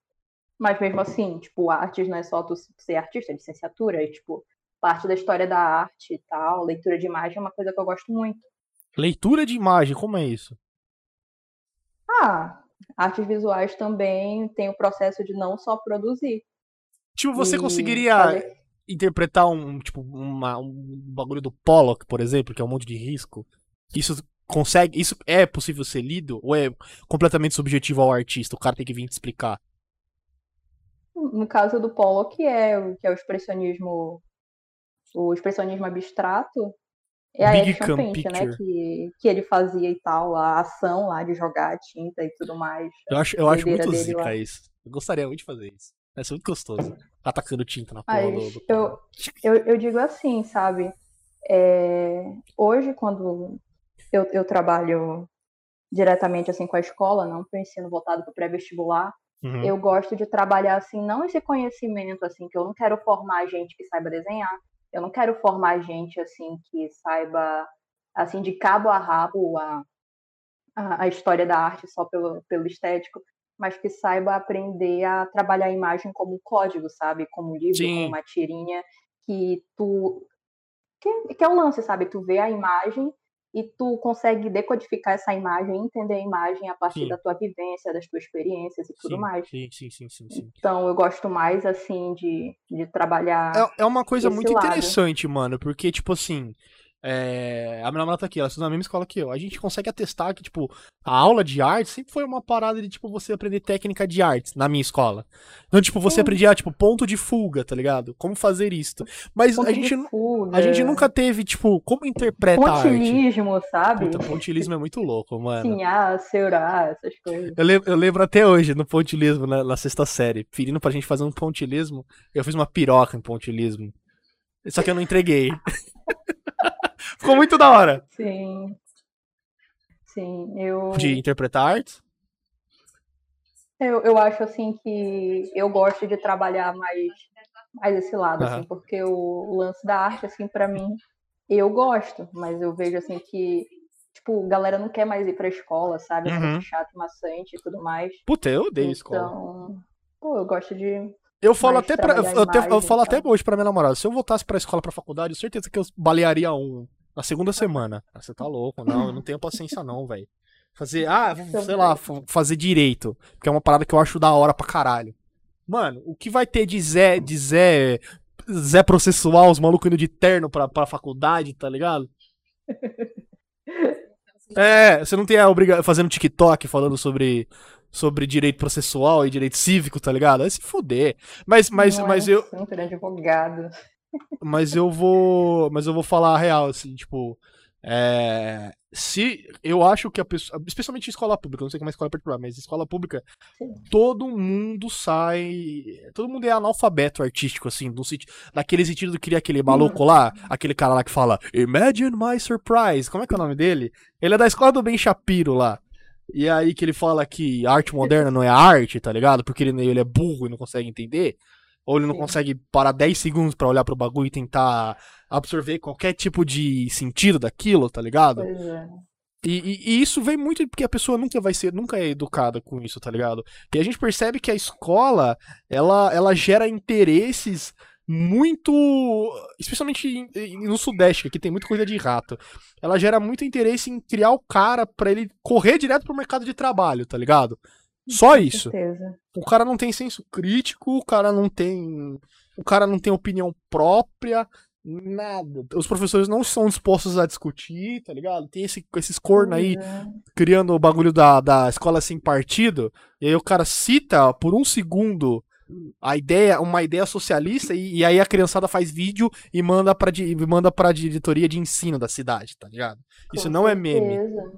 Mas mesmo assim, tipo, artes não é só tu ser artista, é licenciatura, é, tipo, parte da história da arte e tal, leitura de imagem é uma coisa que eu gosto muito. Leitura de imagem, como é isso? Ah, artes visuais também tem o processo de não só produzir. Tipo, você conseguiria fazer- interpretar um, tipo, uma, um bagulho do Pollock, por exemplo, que é um monte de risco? Isso consegue. Isso é possível ser lido? Ou é completamente subjetivo ao artista? O cara tem que vir te explicar. No caso do Pollock, que é, o- que é o expressionismo, o expressionismo abstrato, É a Big action paint, né? Picture. Que, que ele fazia e tal, a ação lá de jogar a tinta e tudo mais. Eu acho, eu acho muito zica lá. isso. Eu gostaria muito de fazer isso. Vai ser muito gostoso. Atacando tinta na porra do, do eu, eu, eu digo assim, sabe? É, hoje, quando eu, eu trabalho diretamente assim com a escola, não para o ensino voltado para o pré-vestibular, Uhum. eu gosto de trabalhar assim, não esse conhecimento assim, que eu não quero formar gente que saiba desenhar, eu não quero formar gente assim que saiba assim de cabo a rabo a, a, a história da arte só pelo, pelo estético, mas que saiba aprender a trabalhar a imagem como um código, sabe? Como um livro, Sim. como uma tirinha, que tu. Que, que é o lance, sabe? Tu vê a imagem e tu consegue decodificar essa imagem, entender a imagem a partir Sim. da tua vivência, das tuas experiências e tudo sim, mais. sim, sim, sim, sim, sim. Então eu gosto mais assim de, de trabalhar. É, é uma coisa muito lado. interessante, mano, porque, tipo assim. É, A minha namorada tá aqui, ela estuda na mesma escola que eu. A gente consegue atestar que, tipo, a aula de arte sempre foi uma parada de, tipo, você aprender técnica de artes na minha escola. Então, tipo, você Sim. aprendia, tipo, ponto de fuga, tá ligado? Como fazer isto. Mas Ponto a gente, fuga, a gente nunca teve, tipo, como interpreta a arte. pontilismo, sabe? Puta, pontilismo é muito louco, mano. Sinhar, seurar, essas coisas. Eu lembro, eu lembro até hoje no pontilismo, na, na sexta série, pedindo pra gente fazer um pontilismo. Eu fiz uma piroca em pontilismo. Só que eu não entreguei. Ficou muito da hora. Sim. Sim, eu, De interpretar arte. eu, eu acho assim que eu gosto de trabalhar mais, mais esse lado, Aham. assim, porque o, lance da arte, assim, pra mim, eu gosto, mas eu vejo assim que, tipo, a galera não quer mais ir pra escola, sabe? É Uhum. muito chato, maçante e tudo mais. Puta, eu odeio escola. Então, pô, eu gosto de. Eu falo até pra, eu, até- eu imagem, falo até tá? hoje pra minha namorada. Se eu voltasse pra escola, pra faculdade, eu certeza que eu balearia um na segunda semana. Ah, Você tá louco, não, eu não tenho paciência não, velho. Fazer, ah, sei lá, fa- fazer direito, porque é uma parada que eu acho da hora pra caralho. Mano, o que vai ter de Zé, de Zé, Zé processual, os malucos indo de terno pra, pra faculdade, tá ligado? É, você não tem a obrigação fazendo TikTok falando sobre, sobre direito processual e direito cívico, tá ligado? Vai se fuder. Mas, mas, é mas eu, advogado. Mas eu vou, mas eu vou falar a real, assim, tipo, é, se eu acho que a pessoa, especialmente em escola pública, não sei como é escola particular, mas escola pública, Sim. todo mundo sai, todo mundo é analfabeto artístico, assim, do sentido, daquele sentido do queria aquele maluco lá, aquele cara lá que fala, Imagine my surprise, como é que é o nome dele? Ele é da escola do Ben Shapiro lá. E aí que ele fala que arte moderna não é arte, tá ligado? Porque ele, ele é burro e não consegue entender. Ou ele não Sim. consegue parar 10 segundos pra olhar pro bagulho e tentar absorver qualquer tipo de sentido daquilo, tá ligado? Pois é. E, e- e isso vem muito porque a pessoa nunca vai ser, nunca é educada com isso, tá ligado? E a gente percebe que a escola, ela, ela gera interesses muito. Especialmente no Sudeste, que aqui tem muita coisa de rato. Ela gera muito interesse em criar o cara pra ele correr direto pro mercado de trabalho, tá ligado? Só Com isso. certeza. O cara não tem senso crítico, o cara não tem. O cara não tem opinião própria, nada. Os professores não estão dispostos a discutir, tá ligado? Tem esse, esses corno aí é. criando o bagulho da, da escola sem partido, e aí o cara cita por um segundo a ideia, uma ideia socialista, e, e aí a criançada faz vídeo e manda pra, di- manda pra diretoria de ensino da cidade, tá ligado? Isso Com não é meme. certeza.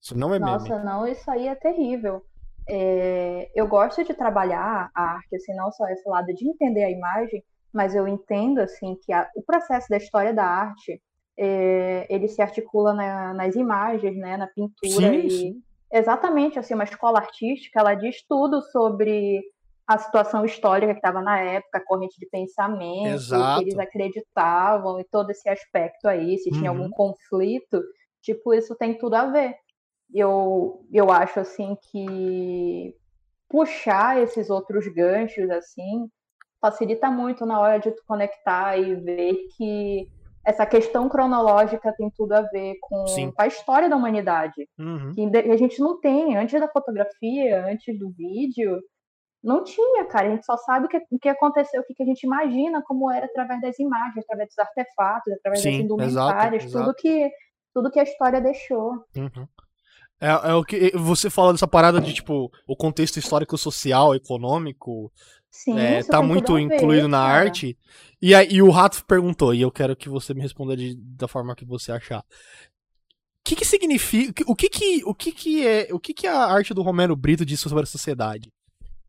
Isso não é meme. Nossa, não, isso aí é terrível. É, eu gosto de trabalhar a arte, assim, não só esse lado de entender a imagem, mas eu entendo, assim, que a- o processo da história da arte, é, ele se articula na- nas imagens, né, na pintura Sim, e sim. exatamente, assim, uma escola artística, ela diz tudo sobre a situação histórica que estava na época, a corrente de pensamento, o Exato. que eles acreditavam e todo esse aspecto aí, se tinha Uhum. algum conflito, tipo, isso tem tudo a ver. Eu, eu acho, assim, que puxar esses outros ganchos, assim, facilita muito na hora de tu conectar e ver que essa questão cronológica tem tudo a ver com, Sim. a história da humanidade Uhum. que a gente não tem. Antes da fotografia, antes do vídeo, não tinha, cara. A gente só sabe o que, o que aconteceu, o que, que a gente imagina como era através das imagens, através dos artefatos, através das Sim, indumentárias, exato, tudo exato. que tudo que a história deixou. Uhum. É, é o que você fala dessa parada de tipo o contexto histórico, social, econômico Sim, é, tá muito a ver, incluído na cara. arte. E aí e o Rato perguntou, e eu quero que você me responda de- da forma que você achar. O que que significa, o que que, o que que é, o que que a arte do Romero Brito diz sobre a sociedade?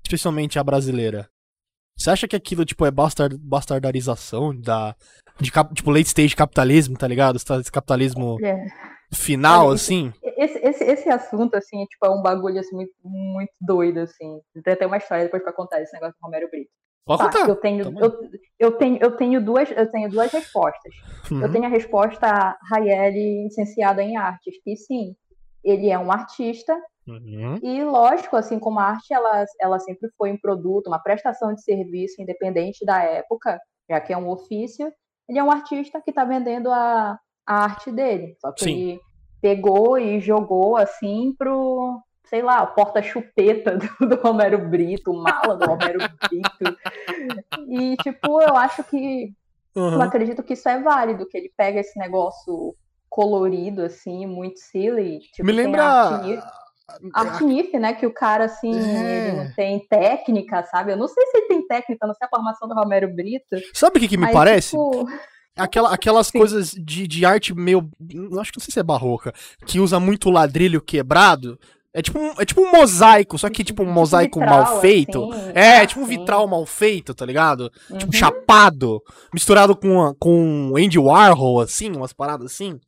Especialmente a brasileira. Você acha que aquilo, tipo, é bastard, bastardarização da, de, tipo, late stage capitalismo, tá ligado? Esse capitalismo É. final, Olha, assim? Esse, esse, esse assunto, assim, tipo, é um bagulho assim, muito, muito doido, assim. Tem até uma história depois pra contar esse negócio do Romero Brito. Pode Tá, contar. eu tenho, eu, eu tenho, eu tenho duas, eu tenho duas respostas. Uhum. Eu tenho a resposta Raielli licenciada em artes, que sim, ele é um artista Uhum. e lógico, assim como a arte, ela, ela sempre foi um produto, uma prestação de serviço independente da época, já que é um ofício. Ele é um artista que está vendendo a, a arte dele, só que Sim. ele pegou e jogou assim pro sei lá, o porta-chupeta do, do Romero Brito, mala do Romero Brito. E, tipo, eu acho que eu Uhum. acredito que isso é válido, que ele pega esse negócio colorido, assim, muito silly. Tipo, Me lembra. arte nif- Arte NIF, né? Que o cara, assim, É. ele não tem técnica, sabe? Eu não sei se ele tem técnica, não sei a formação do Romero Brito. Sabe o que, que me mas, parece? tipo, Aquela, aquelas Sim. coisas de, de arte meio. Acho que não sei se é barroca. Que usa muito ladrilho quebrado. É tipo um, é tipo um mosaico, só que tipo um mosaico vitral, mal feito. assim. É, Ah, tipo um vitral mal feito, tá ligado? Uhum. Tipo chapado, misturado com, com Andy Warhol, assim, umas paradas assim.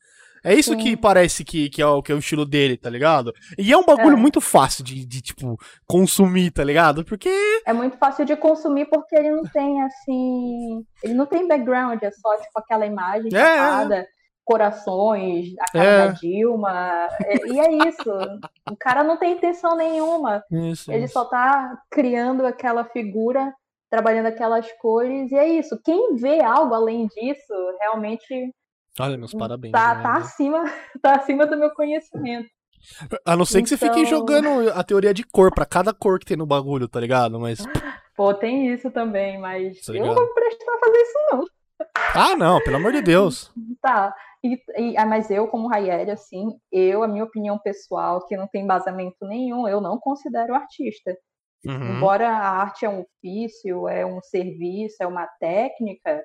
É isso Sim. que parece que, que, é o, que é o estilo dele, tá ligado? E é um bagulho É. muito fácil de, de, tipo, consumir, tá ligado? Porque. É muito fácil de consumir porque ele não tem, assim. Ele não tem background, é só, tipo, aquela imagem É, é. chapada, corações, a cara É. da Dilma. é- e é isso. O cara não tem intenção nenhuma. Isso, Ele isso. só tá criando aquela figura, trabalhando aquelas cores, e é isso. Quem vê algo além disso, realmente Olha, meus parabéns. tá, né? tá acima, tá acima do meu conhecimento. A não ser que você fique Então- jogando a teoria de cor pra cada cor que tem no bagulho, tá ligado? Mas. Pô, tem isso também, mas Tá eu não vou prestar a fazer isso, não. Ah, não, pelo amor de Deus. Tá. E, e- ah, mas eu, como Raieri, assim, eu, a minha opinião pessoal, que não tem embasamento nenhum, eu não considero artista. Uhum. Embora a arte é um ofício, é um serviço, é uma técnica,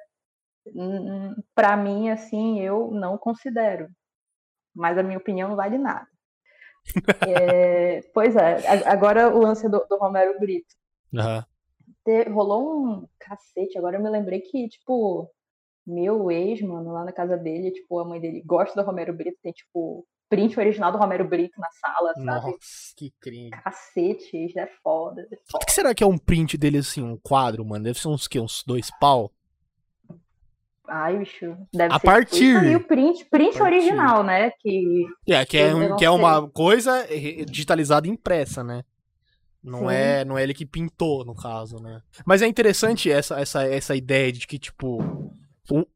para mim, assim, eu não considero. Mas a minha opinião não vale nada. É, pois é, agora o lance do, do Romero Brito. Aham. Te- rolou um cacete, agora eu me lembrei que, tipo, meu ex, mano, lá na casa dele, tipo, a mãe dele gosta do Romero Brito, tem, tipo, print original do Romero Brito na sala, sabe? Nossa, que crime. Cacete, isso é foda. é foda. Quanto que será que é um print dele assim, um quadro, mano? Deve ser uns que? Uns dois pau? Ai, bicho, deve A ser tipo partir- isso aí, o print, print partir. original, né? Que É, que é, um- que é uma coisa digitalizada e impressa, né? Não Sim. é, não é ele que pintou, no caso, né? Mas é interessante essa, essa, essa ideia de que, tipo, o,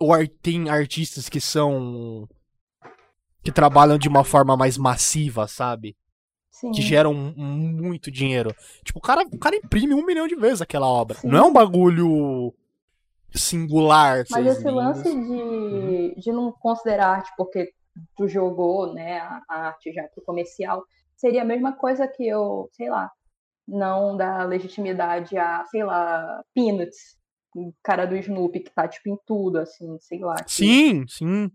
o ar- tem artistas que são. que trabalham de uma forma mais massiva, sabe? sim, que geram muito dinheiro. Tipo, o cara, o cara imprime um milhão de vezes aquela obra. Sim. Não é um bagulho singular. Mas esse lance linhas. de, de não considerar arte porque tu jogou né, a, a arte já pro comercial, seria a mesma coisa que eu, sei lá, não dar legitimidade a, sei lá, Peanuts, o cara do Snoopy que tá tipo em tudo, assim, sei lá. que- Sim, sim.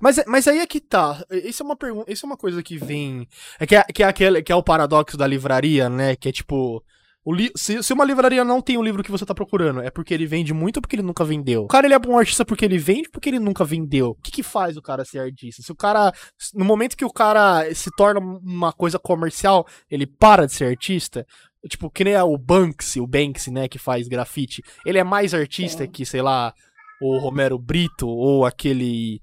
Mas, mas aí é que tá. Isso é uma pergunta. Isso é uma coisa que vem. É que é, que é aquele que é o paradoxo da livraria, né? Que é tipo. Li- se, se uma livraria não tem o livro que você tá procurando, é porque ele vende muito ou porque ele nunca vendeu? O cara ele é bom artista porque ele vende ou porque ele nunca vendeu? O que, que faz o cara ser artista? Se o cara. No momento que o cara se torna uma coisa comercial, ele para de ser artista? Tipo, que nem é o Banksy, o Banksy, né, que faz grafite. Ele é mais artista Sim. que, sei lá, o Romero Brito ou aquele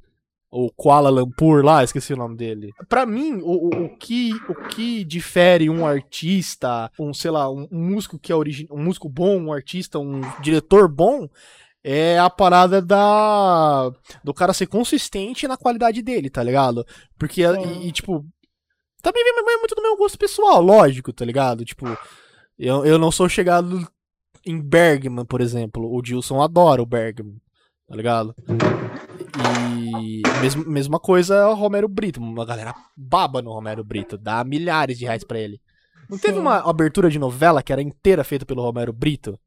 o Kuala Lumpur lá, esqueci o nome dele. Pra mim, o, o, o que o que difere um artista, um, sei lá, um, um músico que é origi um músico bom, um artista, um diretor bom, é a parada da do cara ser consistente na qualidade dele, tá ligado? Porque e, e, tipo também vem muito do meu gosto pessoal, lógico, tá ligado? Tipo, eu, eu não sou chegado em Bergman, por exemplo. O Dilson adora o Bergman, tá ligado? E mesmo, mesma coisa é o Romero Brito. Uma galera baba no Romero Brito, dá milhares de reais pra ele. Não teve Sim. uma abertura de novela que era inteira feita pelo Romero Brito?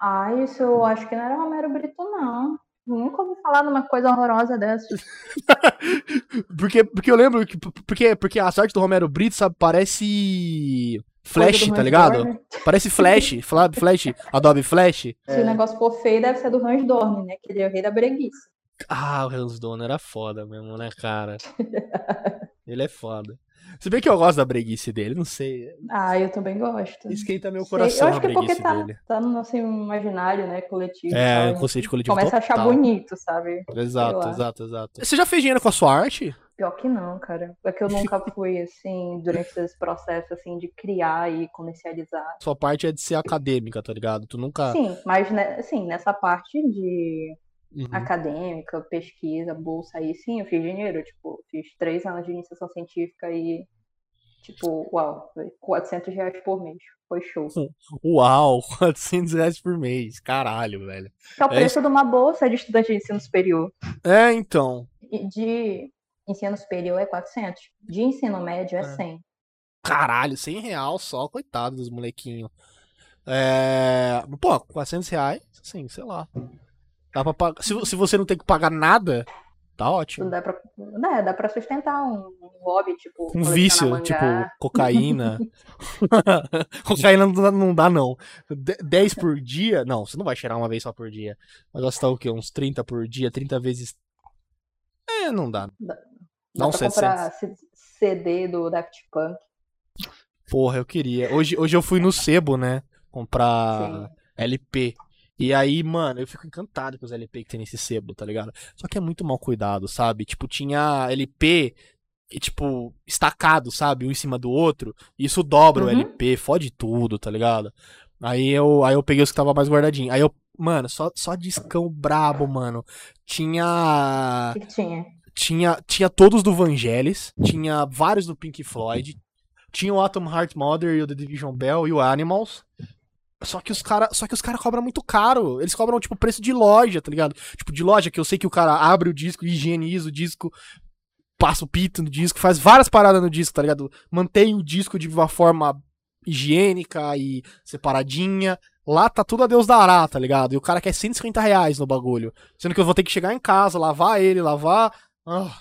Ah, isso eu acho que não era Romero Brito, não. Nunca ouvi falar numa coisa horrorosa dessa. Porque, porque eu lembro que. Porque, porque a sorte do Romero Brito, sabe, parece. Flash, tá ligado? Dorner. Parece Flash, Fla- Flash, Adobe Flash. Se o negócio for feio, deve ser do Hans Dorn, né? Que ele é o rei da breguice. Ah, o Hans Donner era foda mesmo, né, cara? Ele é foda. Se bem que eu gosto da breguice dele, não sei. Ah, eu também gosto. Esquenta meu Sei, coração eu acho a que é porque tá, dele. tá no nosso imaginário, né? Coletivo. É, o conceito coletivo Começa a achar total. bonito, sabe? Exato, exato, exato. Você já fez dinheiro com a sua arte? Pior que não, cara. É que eu nunca fui, assim, durante esse processo, assim, de criar e comercializar. Sua parte é de ser acadêmica, tá ligado? Tu nunca. Sim, mas, né, assim, nessa parte de Uhum. acadêmica, pesquisa, bolsa aí, sim, eu fiz dinheiro. Tipo, fiz três anos de iniciação científica e, tipo, uau, foi 400 reais por mês. Foi show. Uau, 400 reais por mês. Caralho, velho. É o É preço de uma bolsa de estudante de ensino superior. É, então. De ensino superior é 400. De ensino médio é É. 100. Caralho, 100 real só, coitado dos molequinhos. É. Pô, 400 reais, assim, sei lá. Dá pra pagar. Se, se você não tem que pagar nada, tá ótimo. Dá pra, né, dá pra sustentar um, um hobby, tipo, Um vício, mangá. tipo, cocaína. cocaína não dá, não dá, não. De- 10 por dia? Não, você não vai cheirar uma vez só por dia. Vai gastar o quê? Uns 30 por dia? 30 vezes. É, não dá. Dá Não, pra comprar C- CD do Daft Punk. Porra, eu queria. Hoje, hoje eu fui no Sebo, né? Comprar Sim. LP. E aí, mano, eu fico encantado com os LP que tem nesse sebo, tá ligado? Só que é muito mal cuidado, sabe? Tipo, tinha LP e, tipo, estacado, sabe? Um em cima do outro. E isso dobra o Uhum. LP, fode tudo, tá ligado? Aí eu, aí eu peguei os que tava mais guardadinho. Aí eu, mano, só, só discão brabo, mano. Tinha O que que tinha? tinha, tinha todos do Vangelis, tinha vários do Pink Floyd, tinha o Atom Heart Mother e o The Division Bell e o Animals. Só que os cara, só que os cara cobram muito caro. Eles cobram tipo preço de loja, tá ligado? Tipo de loja que eu sei que o cara abre o disco, higieniza o disco, passa o pito no disco, faz várias paradas no disco, tá ligado? Mantém o disco de uma forma higiênica e separadinha. Lá tá tudo a Deus dará, tá ligado? E o cara quer 150 reais no bagulho. Sendo que eu vou ter que chegar em casa, lavar ele, lavar. Ah.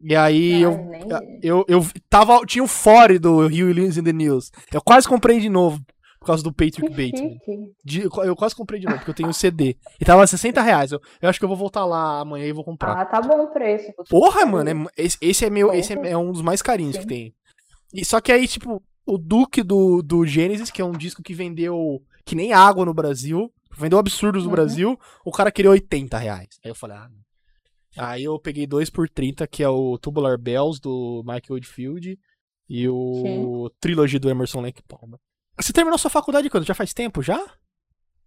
E aí eu, nem- eu, eu tava. Tinha o fore do Rio Williams in the News. Eu quase comprei de novo. Por causa do Patrick Que Bateman. chique. De- eu quase comprei de novo, porque eu tenho o CD. E tava 60 reais. Eu, eu acho que eu vou voltar lá amanhã e vou comprar. Ah, tá bom o preço. Porra, mano, é- esse, esse é meu. Esse é, é um dos mais carinhos que Sim. tem. E, só que aí, tipo, o Duke do, do Genesis, que é um disco que vendeu que nem água no Brasil, vendeu absurdos no Uhum. Brasil, o cara queria 80 reais. Aí eu falei, ah. não. Aí eu peguei dois por 30, que é o Tubular Bells do Michael Oldfield e o Trilogy do Emerson Lake Palmer. Você terminou sua faculdade quando? Já faz tempo já?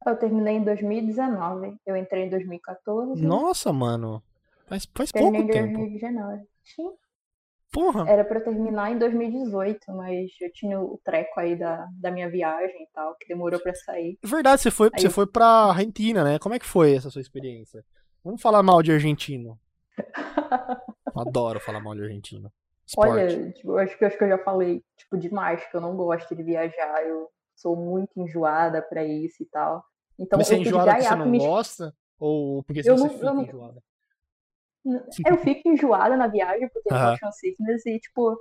Eu terminei em 2019. Eu entrei em 2014. Nossa, mano. Faz, faz Terminei pouco em tempo. 2019. Sim. Porra. Era pra terminar em 2018, mas eu tinha o treco aí da, da minha viagem e tal, que demorou pra sair. Verdade, você foi, Aí você foi pra Argentina, né? Como é que foi essa sua experiência? Vamos falar mal de argentino. Adoro falar mal de argentino. Esporte. Olha, tipo, eu acho que, eu acho que eu já falei, tipo, demais, que eu não gosto de viajar, eu sou muito enjoada pra isso e tal. Então, Mas você é enjoada porque você não me- gosta? Ou porque Eu você não- fica eu não- enjoada? Eu fico enjoada na viagem por ter Aham. motion sickness e, tipo,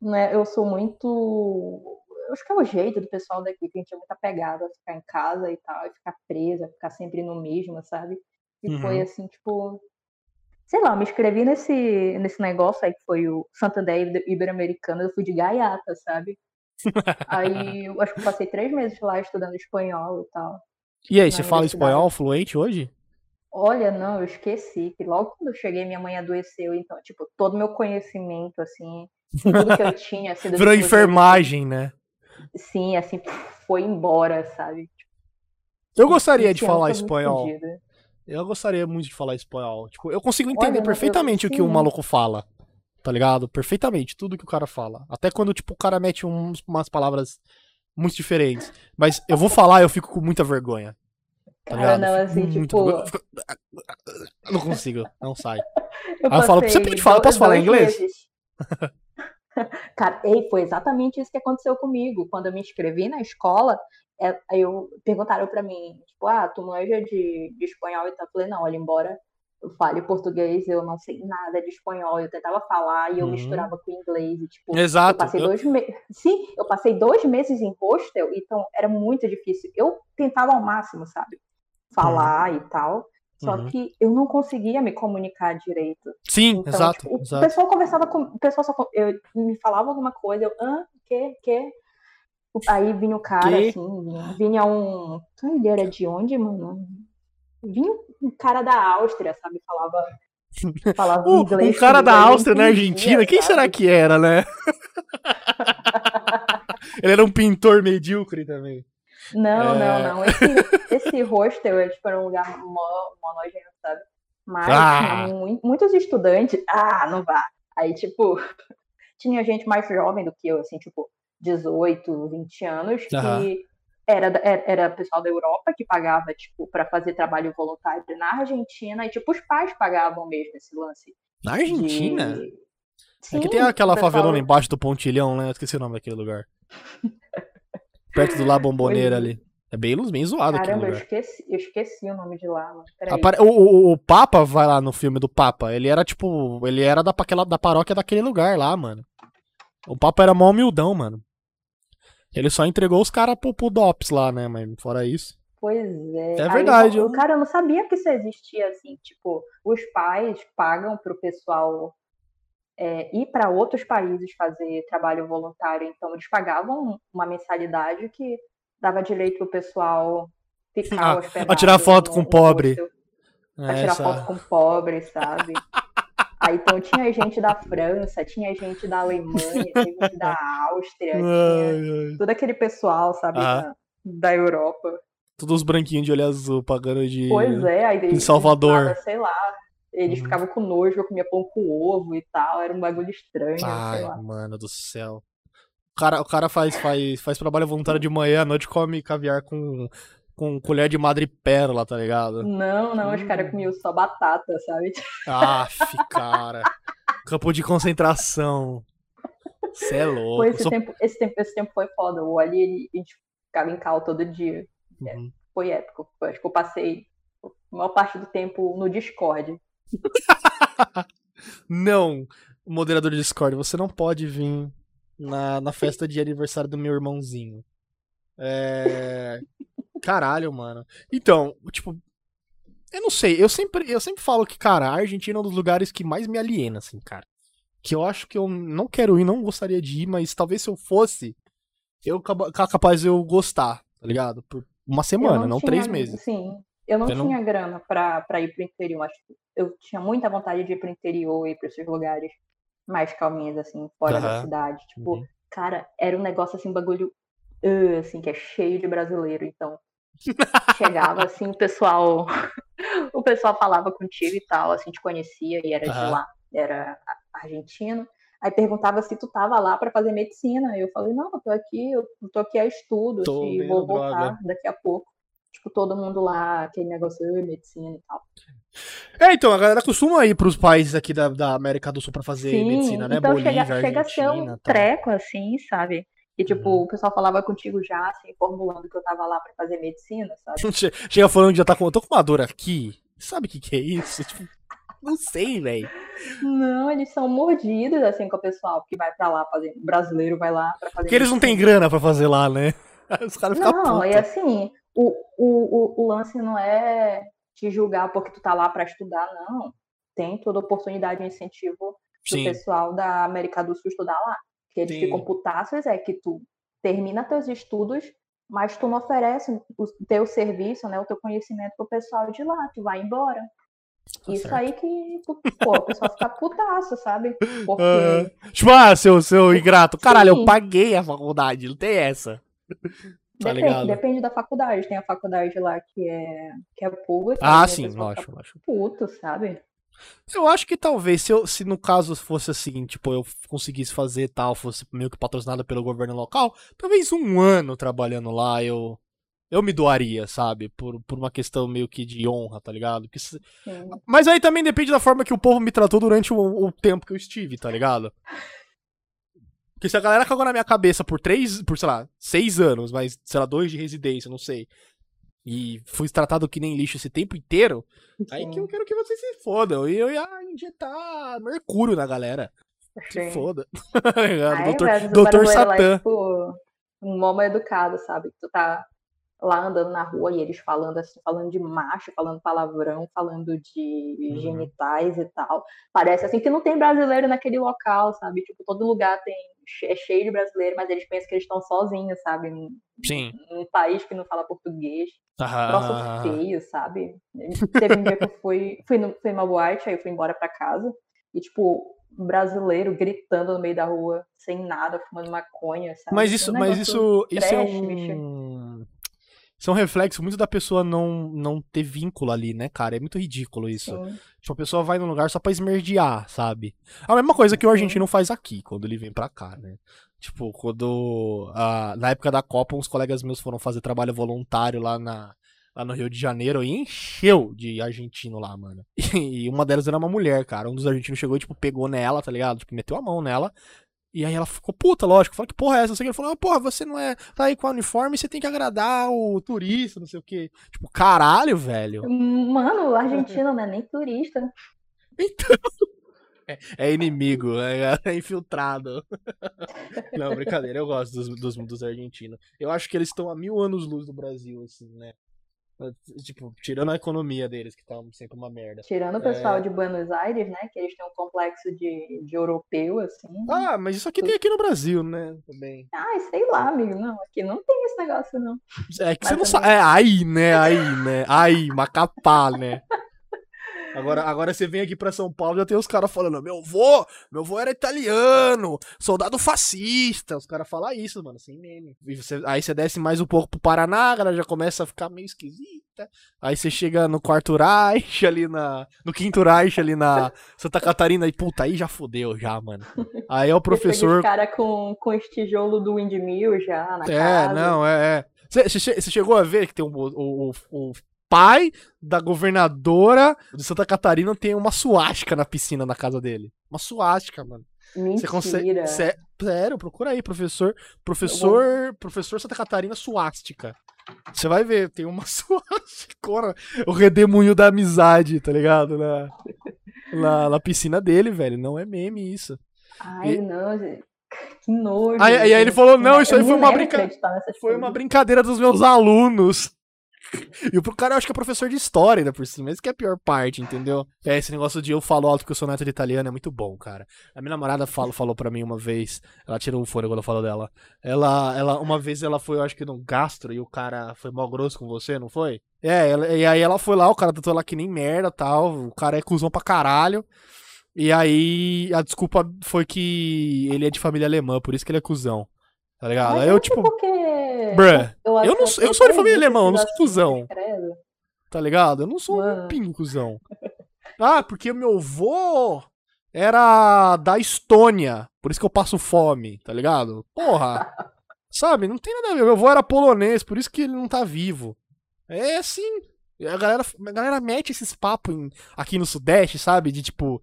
né, eu sou muito. Eu acho que é o jeito do pessoal daqui, que a gente é muito apegado a ficar em casa e tal, e ficar presa, ficar sempre no mesmo, sabe? E Uhum. foi assim, tipo. Sei lá, eu me inscrevi nesse, nesse negócio aí que foi o Santander Iber- Ibero-Americano, eu fui de gaiata, sabe? Aí eu acho que eu passei três meses lá estudando espanhol e tal. E aí, você fala espanhol fluente hoje? Olha, não, eu esqueci que logo quando eu cheguei minha mãe adoeceu, então, tipo, todo meu conhecimento, assim, tudo que eu tinha, assim, Virou enfermagem, né? Sim, assim, foi embora, sabe? Eu gostaria de falar espanhol. Eu gostaria muito de falar espanhol. Tipo, eu consigo entender Olha, eu- perfeitamente o que o maluco fala. Tá ligado? Perfeitamente, tudo que o cara fala. Até quando, tipo, o cara mete uns- umas palavras muito diferentes. Mas eu vou falar, eu fico com muita vergonha. Tá Cara, ligado? não, Eu assim, muito tipo. Eu fico- Eu não consigo, não sai. eu Aí eu falo, você pode falar, dois- posso falar dois inglês? Cara, ei, foi exatamente isso que aconteceu comigo. Quando eu me inscrevi na escola, eu perguntaram para mim, tipo, ah, tu manja de, de espanhol e tal. Eu falei, não, olha, embora eu fale português, eu não sei nada de espanhol. Eu tentava falar e eu uhum. misturava com inglês. E, tipo, Exato. Eu passei dois meses. Sim, eu passei dois meses em hostel, então era muito difícil. Eu tentava ao máximo, sabe? Falar uhum. e tal. Só uhum. que eu não conseguia me comunicar direito. Sim, então, exato, tipo, exato. O pessoal conversava com. O pessoal só. Eu, me falava alguma coisa, eu. Ah, que, que? Aí vinha o cara, que? assim, vinha, um. Ele era de onde, mano? Vinha um cara da Áustria, sabe? Falava. Falava o, inglês. Um cara da Áustria na Argentina, quem sabe? será que era, né? Ele era um pintor medíocre também. Não, é... não, não. Esse, esse hostel é tipo, era um lugar mó, mó nojento, sabe? Mas ah. muitos estudantes. Ah, não vá. Aí, tipo, tinha gente mais jovem do que eu, assim, tipo, 18, 20 anos, que uhum. era, era, era pessoal da Europa que pagava, tipo, para fazer trabalho voluntário na Argentina, e, tipo, os pais pagavam mesmo esse lance. Na Argentina? De... Sim, Aqui tem aquela pessoal... favelona embaixo do Pontilhão, né? Eu esqueci o nome daquele lugar. Perto do La Bomboneira ali. É bem, bem zoado Caramba, eu esqueci, eu esqueci o nome de lá, mano. O, o, o, Papa vai lá no filme do Papa. Ele era, tipo, ele era da, aquela, da paróquia daquele lugar lá, mano. O Papa era mó humildão, mano. Ele só entregou os caras pro, pro DOPS lá, né? Mas fora isso. Pois é. É verdade. o cara, eu não sabia que isso existia assim. Tipo, os pais pagam pro pessoal é, ir para outros países fazer trabalho voluntário. Então, eles pagavam uma mensalidade que dava direito pro pessoal ficar ah, A tirar foto no, com pobre. a tirar foto com pobre, sabe? Aí então tinha gente da França, tinha gente da Alemanha, tinha gente da Áustria, tinha todo aquele pessoal, sabe, ah. da, da Europa. Todos os branquinhos de olho azul pagando de. Pois é, aí em Salvador. Sei lá, eles uhum. ficavam com nojo, eu comia pão com ovo e tal. Era um bagulho estranho. Ai, mano do céu. O cara, o cara faz, faz, faz trabalho voluntário de manhã, à noite come caviar com, com colher de madrepérola, tá ligado? Não, não, os caras comiam só batata, sabe? Aff, cara. Campo de concentração. Você é louco. Esse, sou... tempo, esse, tempo, esse tempo foi foda. O Ali, ele, a gente ficava em cal todo dia. É, uhum. Foi épico. Acho que eu passei a maior parte do tempo no Discord. não, moderador do Discord, você não pode vir na, na festa de aniversário do meu irmãozinho. É. Caralho, mano. Então, tipo. Eu não sei, eu sempre, eu sempre falo que, cara, a Argentina é um dos lugares que mais me aliena, assim, cara. Que eu acho que eu não quero ir, não gostaria de ir, mas talvez se eu fosse, eu capaz eu gostar, tá ligado? Por uma semana, não, não tinha, três meses. Sim, eu não eu tinha não... grana pra, pra ir pro interior. Acho que eu tinha muita vontade de ir pro interior e pra esses lugares mais calminhos, assim, fora uhum. da cidade. Tipo, uhum. cara, era um negócio assim, bagulho, uh, assim, que é cheio de brasileiro. Então, chegava assim, o pessoal. o pessoal falava contigo e tal, assim, te conhecia e era uhum. de lá, era argentino. Aí perguntava se tu tava lá para fazer medicina. Eu falei, não, eu tô aqui, eu tô aqui a estudo, tô e vou voltar droga. daqui a pouco tipo, todo mundo lá, aquele negócio de medicina e tal. É, então, a galera costuma ir pros países aqui da, da América do Sul pra fazer Sim, medicina, né? Então Bolívia, chega, chega a ser um treco, assim, sabe? E, tipo, uhum. o pessoal falava contigo já, assim, formulando que eu tava lá pra fazer medicina, sabe? Chega falando que já tá com. Tô com uma dor aqui. Sabe o que, que é isso? Tipo, não sei, velho. Não, eles são mordidos, assim, com o pessoal que vai pra lá fazer. O brasileiro vai lá pra fazer. Porque eles não têm grana pra fazer lá, né? Os caras ficam Não, e assim, o, o, o, lance não é te julgar porque tu tá lá para estudar, não. Tem toda oportunidade e incentivo do pessoal da América do Sul estudar lá. Que eles Sim. ficam putaços, é que tu termina teus estudos, mas tu não oferece o teu serviço, né, o teu conhecimento pro pessoal de lá, tu vai embora. Tá Isso certo. aí que, pô, o pessoal fica putaço, sabe? Porque... Uh, tipo, ah, seu, seu ingrato. Caralho, Sim. eu paguei a faculdade, não tem essa. Tá depende, depende, da faculdade. Tem a faculdade lá que é, que é pública. Ah, sim, lógico, lógico. Puto, sabe? Eu acho que talvez, se, eu, se no caso fosse assim, tipo, eu conseguisse fazer tal, fosse meio que patrocinado pelo governo local, talvez um ano trabalhando lá eu eu me doaria, sabe? Por, por uma questão meio que de honra, tá ligado? Que, mas aí também depende da forma que o povo me tratou durante o, o tempo que eu estive, tá ligado? Porque se a galera cagou na minha cabeça por três, por, sei lá, seis anos, mas, sei lá, dois de residência, não sei. E fui tratado que nem lixo esse tempo inteiro, aí que eu quero que vocês se fodam. E eu ia injetar mercúrio na galera. Se Sim. foda. Aí, doutor velho, os doutor lá, Satã. tipo, um momo educado, sabe? Tu tá lá andando na rua e eles falando assim, falando de macho, falando palavrão, falando de Uhum. genitais e tal. Parece assim que não tem brasileiro naquele local, sabe? Tipo, todo lugar tem é cheio de brasileiro, mas eles pensam que eles estão sozinhos, sabe? Sim. num país que não fala português. Ah, Troço feio, sabe? Teve um dia que eu fui, fui, no, fui numa boate, aí eu fui embora pra casa. E, tipo, um brasileiro gritando no meio da rua, sem nada, fumando maconha, sabe? Mas Um isso, mas negócio isso, isso é um. Isso é um reflexo muito da pessoa não, não ter vínculo ali, né, cara? É muito ridículo isso. Sim. Tipo, a pessoa vai num lugar só pra esmerdear, sabe? A mesma coisa que o argentino faz aqui, quando ele vem pra cá, né? Tipo, quando. ah, na época da Copa, uns colegas meus foram fazer trabalho voluntário lá, na, lá no Rio de Janeiro e encheu de argentino lá, mano. E uma delas era uma mulher, cara. Um dos argentinos chegou e, tipo, pegou nela, tá ligado? Tipo, meteu a mão nela. E aí ela ficou puta, lógico. Falou que porra é essa? Não sei o que. Ele falou, ah, porra, você não é. Tá aí com a uniforme, você tem que agradar o turista, não sei o que. Tipo, caralho, velho. Mano, o argentino não é nem turista. Então. É, é inimigo, é, é infiltrado. Não, brincadeira, eu gosto dos, dos, dos argentinos. Eu acho que eles estão a mil anos luz do Brasil, assim, né? Tipo, tirando a economia deles, que tá sempre uma merda. Tirando o pessoal É. de Buenos Aires, né? Que eles têm um complexo de, de europeu, assim. Ah, mas isso aqui tem aqui no Brasil, né? Também. Ai, sei lá, amigo. Não, aqui não tem esse negócio, não. É que você Mas não também- sabe. É aí, né? Aí, né? Aí, Macapá, né? Agora, agora você vem aqui pra São Paulo e já tem os caras falando: meu vô, meu vô era italiano, soldado fascista. Os caras falam isso, mano, sem meme. Você- aí você desce mais um pouco pro Paraná, a galera já começa a ficar meio esquisita. Aí você chega no quarto Reich, ali na. No quinto Reich, ali na Santa Catarina, e puta, aí já fodeu, já, mano. Aí é o professor Os caras com, com os tijolos do windmill já na É, casa. não, é, é. Você chegou a ver que tem um, o, o, o pai da governadora de Santa Catarina tem uma suástica na piscina na casa dele. Uma suástica, mano. Você Mentira. consegue. Sé- Sério, procura aí, professor. Professor. Professor Santa Catarina suástica. Você vai ver, tem uma suástica. O redemoinho da amizade, tá ligado? Na, na, na piscina dele, velho. Não é meme isso. Ai, E- não, gente. Que nojo. Aí- aí ele falou, não, isso aí foi uma Foi uma brincadeira dos meus alunos. E o cara eu acho que é professor de história ainda por cima. Esse que é a pior parte, entendeu? É, esse negócio de eu falo alto que eu sou neto de italiano é muito bom, cara. A minha namorada fala, falou pra mim uma vez, ela tirou o fone quando eu falo dela. Ela, ela, uma vez ela foi, eu acho que no gastro, e o cara foi mal grosso com você, não foi? É, ela- e aí ela foi lá, o cara tratou ela que nem merda tal. O cara é cuzão pra caralho. E aí a desculpa foi que ele é de família alemã, por isso que ele é cuzão. Tá ligado? Mas Aí eu sei tipo, porque... bruh, Eu, eu não sou- eu sou de família alemã, eu não sou cuzão. Tá ligado? Eu não sou um Mano. pingo, cuzão. Ah, porque meu vô era da Estônia. Por isso que eu passo fome, tá ligado? Porra. Sabe? Não tem nada a ver. Meu vô era polonês, por isso que ele não tá vivo. É assim. A galera, a galera mete esses papos em- aqui no Sudeste, sabe? De tipo.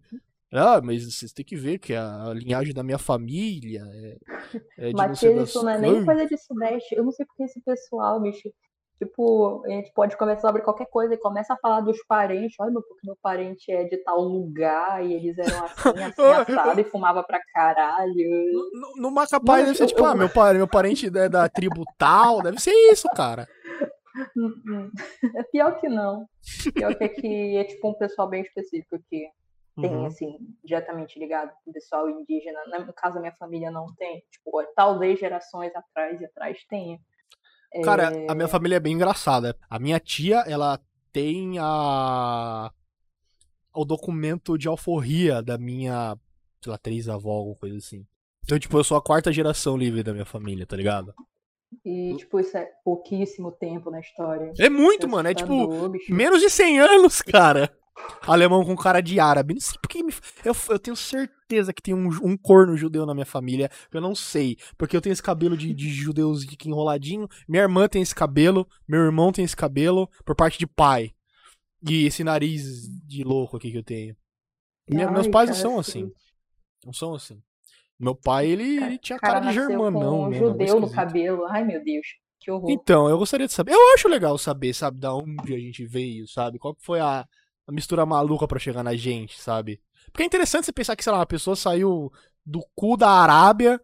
Ah, mas vocês têm que ver que a linhagem da minha família é, é de não Mas das isso não é nem coisa de Sudeste. Eu não sei porque esse pessoal, bicho. Tipo, a gente pode conversar sobre qualquer coisa e começa a falar dos parentes. Olha, meu, porque meu parente é de tal lugar e eles eram assim, assim, assado e fumava pra caralho. No, no, Macapá deve ser eu- tipo, eu- ah, meu, meu parente é da tribo tal, deve ser isso, cara. Hum, hum. É pior que não. Pior que aqui é tipo um pessoal bem específico que tem, Uhum. assim, diretamente ligado com o pessoal indígena. No caso, a minha família não tem. Tipo, talvez gerações atrás e atrás tenha. Cara, a minha família é bem engraçada. A minha tia, ela tem a o documento de alforria da minha, sei lá, três avó, alguma coisa assim. Então, tipo, eu sou a quarta geração livre da minha família, tá ligado? E, tipo, isso é pouquíssimo tempo na história. É muito, mano. É tipo, assustador, bicho. menos de 100 anos, cara. Alemão com cara de árabe. Não sei porque. me- Eu, eu tenho certeza que tem um, um corno judeu na minha família. Eu não sei. Porque eu tenho esse cabelo de, de judeus enroladinho. Minha irmã tem esse cabelo. Meu irmão tem esse cabelo. Por parte de pai. E esse nariz de louco aqui que eu tenho. Minha- meus Ai, pais não cara, são sim. assim. Não são assim. Meu pai, ele, ele tinha cara, cara de germanão. Um judeu no cabelo. Ai, meu Deus. Que horror. Então, eu gostaria de saber. Eu acho legal saber, sabe, da onde a gente veio, sabe? Qual foi a mistura maluca para chegar na gente, sabe? Porque é interessante você pensar que, sei lá, uma pessoa saiu do cu da Arábia,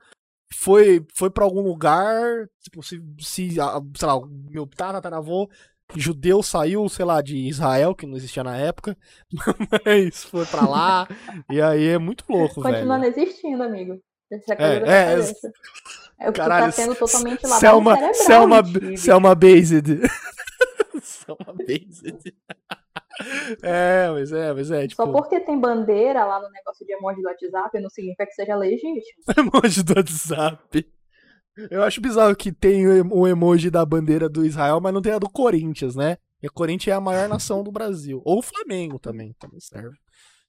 foi, foi para algum lugar, tipo, se, se sei lá, meu tataravô judeu saiu, sei lá, de Israel, que não existia na época, mas foi para lá, e aí é muito louco, velho. Continuando existindo, amigo. É, é, é, é o que caralho, tu tá sendo totalmente lavado Selma, cerebral. Selma, Selma Based. Selma Based. É, mas é, mas é, tipo... Só porque tem bandeira lá no negócio de emoji do WhatsApp não significa que seja legítimo. emoji do WhatsApp. Eu acho bizarro que tem o emoji da bandeira do Israel, mas não tem a do Corinthians, né? E a Corinthians é a maior nação do Brasil. Ou o Flamengo também, também serve.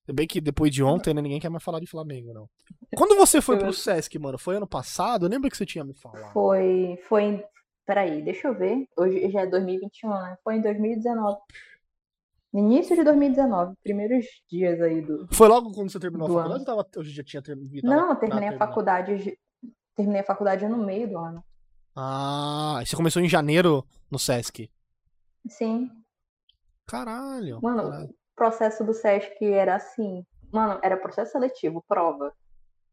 Se bem que depois de ontem, né, ninguém quer mais falar de Flamengo, não. Quando você foi pro Sesc, mano, foi ano passado? Eu lembro que você tinha me falado. Foi, foi em... Peraí, deixa eu ver. Hoje já é 2021, né? Foi em 2019. Início de 2019, primeiros dias aí do. Foi logo quando você terminou a faculdade ou tava, já tinha terminado? Não, eu terminei a faculdade. Terminei a faculdade no meio do ano. Ah, você começou em janeiro no Sesc? Sim. Caralho. Mano, caralho. o processo do Sesc era assim. Mano, era processo seletivo, prova.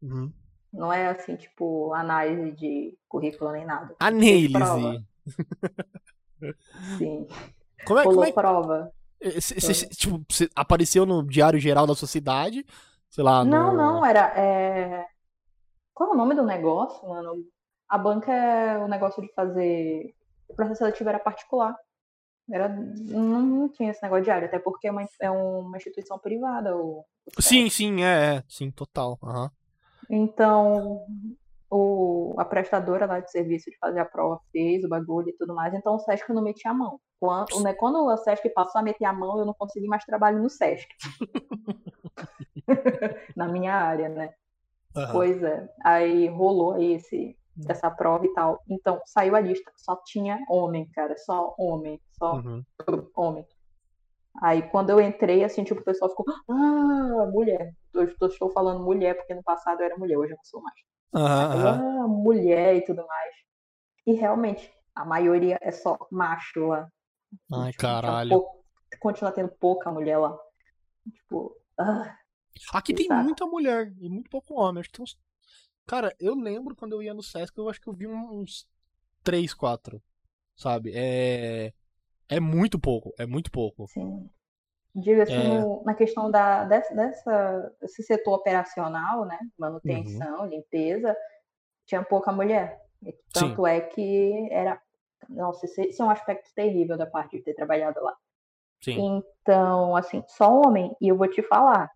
Uhum. Não é assim, tipo, análise de currículo nem nada. Análise. Sim. Como é, Rolou como é... prova. Cê, cê, tipo, apareceu no Diário Geral da sua cidade? Sei lá. Não, no... não, era. É... Qual é o nome do negócio, mano? A banca é o negócio de fazer. O processo seletivo era particular. Era... Não, não tinha esse negócio diário, até porque é uma, é uma instituição privada. O... Sim, sim, é, é. Sim, total. Uhum. Então, o, a prestadora lá de serviço de fazer a prova fez o bagulho e tudo mais, então o Sesc não metia a mão. Quando, né, quando o Sesc passou a meter a mão, eu não consegui mais trabalho no Sesc. Na minha área, né? Uhum. Pois é. Aí rolou aí esse, essa prova e tal. Então, saiu a lista. Só tinha homem, cara. Só homem. Só uhum. homem. Aí quando eu entrei, assim, tipo, o pessoal ficou, ah, mulher. Estou falando mulher, porque no passado eu era mulher, hoje eu não sou mais. Uhum, ah, mulher e tudo mais. E realmente, a maioria é só macho lá. Ai, tipo, caralho. Pouco, continua tendo pouca mulher lá. Tipo, ah, Aqui tem muita mulher e muito pouco homem. Acho que tem uns. Cara, eu lembro quando eu ia no Sesc, eu acho que eu vi uns 3, 4. Sabe? É. É muito pouco, é muito pouco. Sim. Digo assim, é... no, na questão da, dessa, dessa, desse setor operacional, né? Manutenção, uhum. limpeza, tinha pouca mulher. Tanto Sim. é que era. Nossa, esse é um aspecto terrível da parte de ter trabalhado lá. Sim. Então, assim, só homem, e eu vou te falar,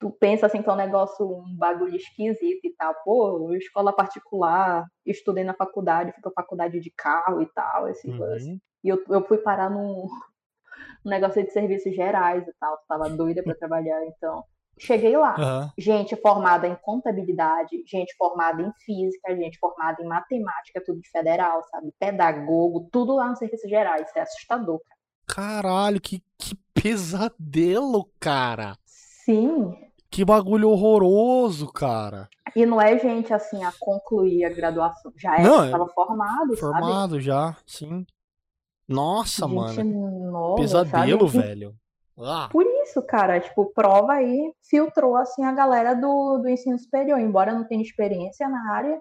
tu pensa assim que é um negócio, um bagulho esquisito e tal. Pô, escola particular, estudei na faculdade, fui pra faculdade de carro e tal, assim, uhum. E eu, eu fui parar num, um negócio de serviços gerais e tal. Tava doida para trabalhar, então. Cheguei lá. Uhum. Gente formada em contabilidade, gente formada em física, gente formada em matemática, tudo de federal, sabe? Pedagogo, tudo lá nos serviços gerais. Isso é assustador, cara. Caralho, que, que pesadelo, cara. Sim. Que bagulho horroroso, cara. E não é gente assim a concluir a graduação. Já é, não, estava formado, Formado sabe? já, sim. Nossa, gente mano. Nova, Pesadelo, sabe? velho. Ah. Por isso, cara, tipo, prova aí filtrou assim a galera do, do ensino superior, embora não tenha experiência na área,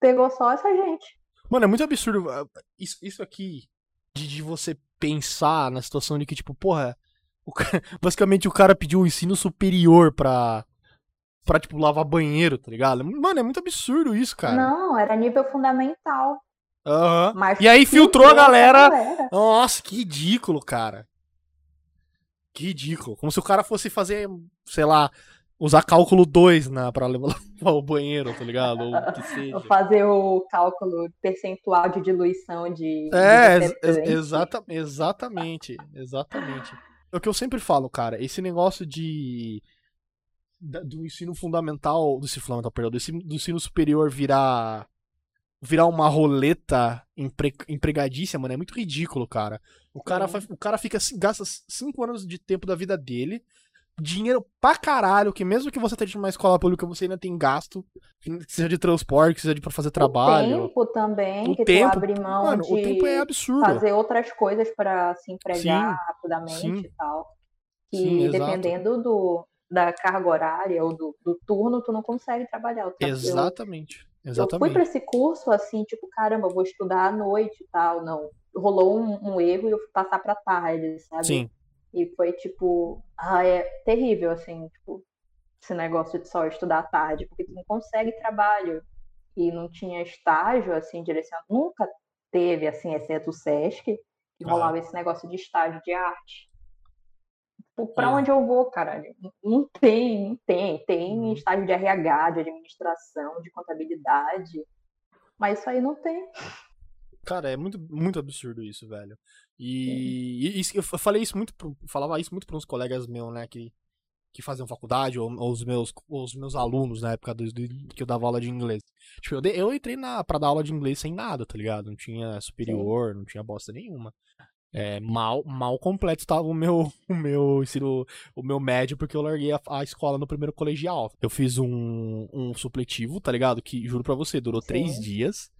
pegou só essa gente. Mano, é muito absurdo ah, isso, isso aqui de, de você pensar na situação de que, tipo, porra, o cara, basicamente o cara pediu o ensino superior pra, pra, tipo, lavar banheiro, tá ligado? Mano, é muito absurdo isso, cara. Não, era nível fundamental. Uhum. e aí filtrou, a galera. galera. Nossa, que ridículo, cara. Que ridículo. Como se o cara fosse fazer, sei lá, usar cálculo 2 na, pra levar o banheiro, tá ligado? Ou que seja. Fazer o cálculo percentual de diluição de. É, de ex exata exatamente. Exatamente. É o que eu sempre falo, cara. Esse negócio de. Do ensino fundamental. Do ensino fundamental, perdão. Do ensino, do ensino superior virar virar uma roleta empre, mano, é muito ridículo, cara. O cara, faz, o cara fica, gasta cinco anos de tempo da vida dele dinheiro pra caralho, que mesmo que você esteja numa escola pública, você ainda tem gasto, que seja de transporte, que seja de pra fazer trabalho. O tempo também, O que tempo, tu abre mão Mano, de o tempo é absurdo. fazer outras coisas para se empregar Sim, rapidamente sim. e tal. E Sim, exato. dependendo do, da carga horária ou do, do turno, tu não consegue trabalhar. Eu- Exatamente. eu fui para esse curso assim, tipo, caramba, eu vou estudar à noite e tal. Não, rolou um, um erro e eu fui passar pra tarde, sabe? Sim. E foi tipo, ah, é terrível, assim, tipo, esse negócio de só estudar à tarde, porque tu não consegue trabalho. E não tinha estágio, assim, direcionado. Nunca teve, assim, exceto o SESC, que Aham. rolava esse negócio de estágio de arte. Tipo, pra É. onde eu vou, caralho? Não tem, não tem. Tem Uhum. estágio de RH, de administração, de contabilidade. Mas isso aí não tem. Cara, é muito, muito absurdo isso, velho. E, e isso- eu falei isso muito, pro- falava isso muito para uns colegas meus, né, que, que faziam faculdade, ou, ou os, meus, ou os meus alunos na época do, do- que eu dava aula de inglês. Tipo, eu, dei- eu entrei na, pra dar aula de inglês sem nada, tá ligado? Não tinha superior, não tinha bosta nenhuma. É, mal, mal completo estava o meu, o meu ensino, o meu médio, porque eu larguei a, a escola no primeiro colegial. Eu fiz um, um supletivo, tá ligado? Que, juro pra você, durou três Sim. dias.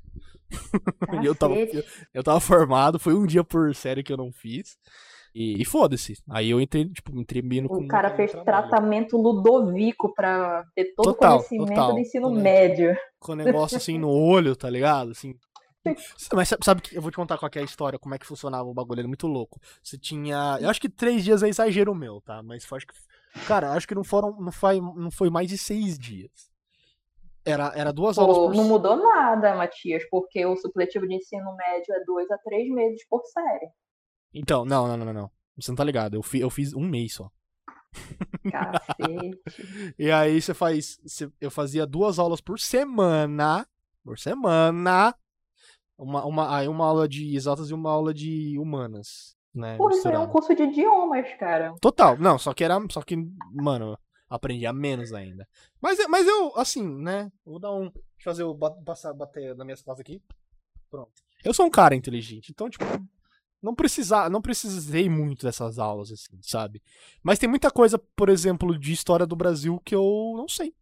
E eu tava, eu, eu tava formado, foi um dia por série que eu não fiz. E, e foda-se. Aí eu entrei, tipo, entrei meio no O cara fez trabalho. tratamento Ludovico pra ter todo o conhecimento total. do ensino médio. Com o negócio assim no olho, tá ligado? Assim. Mas sabe, que eu vou te contar qual é a história, como é que funcionava o bagulho, era muito louco. Você tinha. Eu acho que três dias é exagero meu, tá? Mas foi, acho que. Cara, acho que não foram. Não foi, não foi mais de seis dias. Era, era duas aulas por não mudou nada, Matias, porque o supletivo de ensino médio é dois a três meses por série. Então, não, não, não, não, não. Você não tá ligado. Eu, fi, eu fiz um mês só. Cacete. E aí você faz. você- eu fazia duas aulas por semana. Por semana. Uma, uma, aí uma aula de exatas e uma aula de humanas. Né? Pô, isso aí é um curso de idiomas, cara. Total. Não, só que era. Só que, mano, aprendia menos ainda. Mas, eu- mas eu, assim, né? Vou dar um. Deixa eu fazer o. Passar, bater nas minhas costas aqui. Pronto. Eu sou um cara inteligente, então, tipo. Não precisar, não precisei muito dessas aulas, assim, sabe? Mas tem muita coisa, por exemplo, de história do Brasil que eu não sei.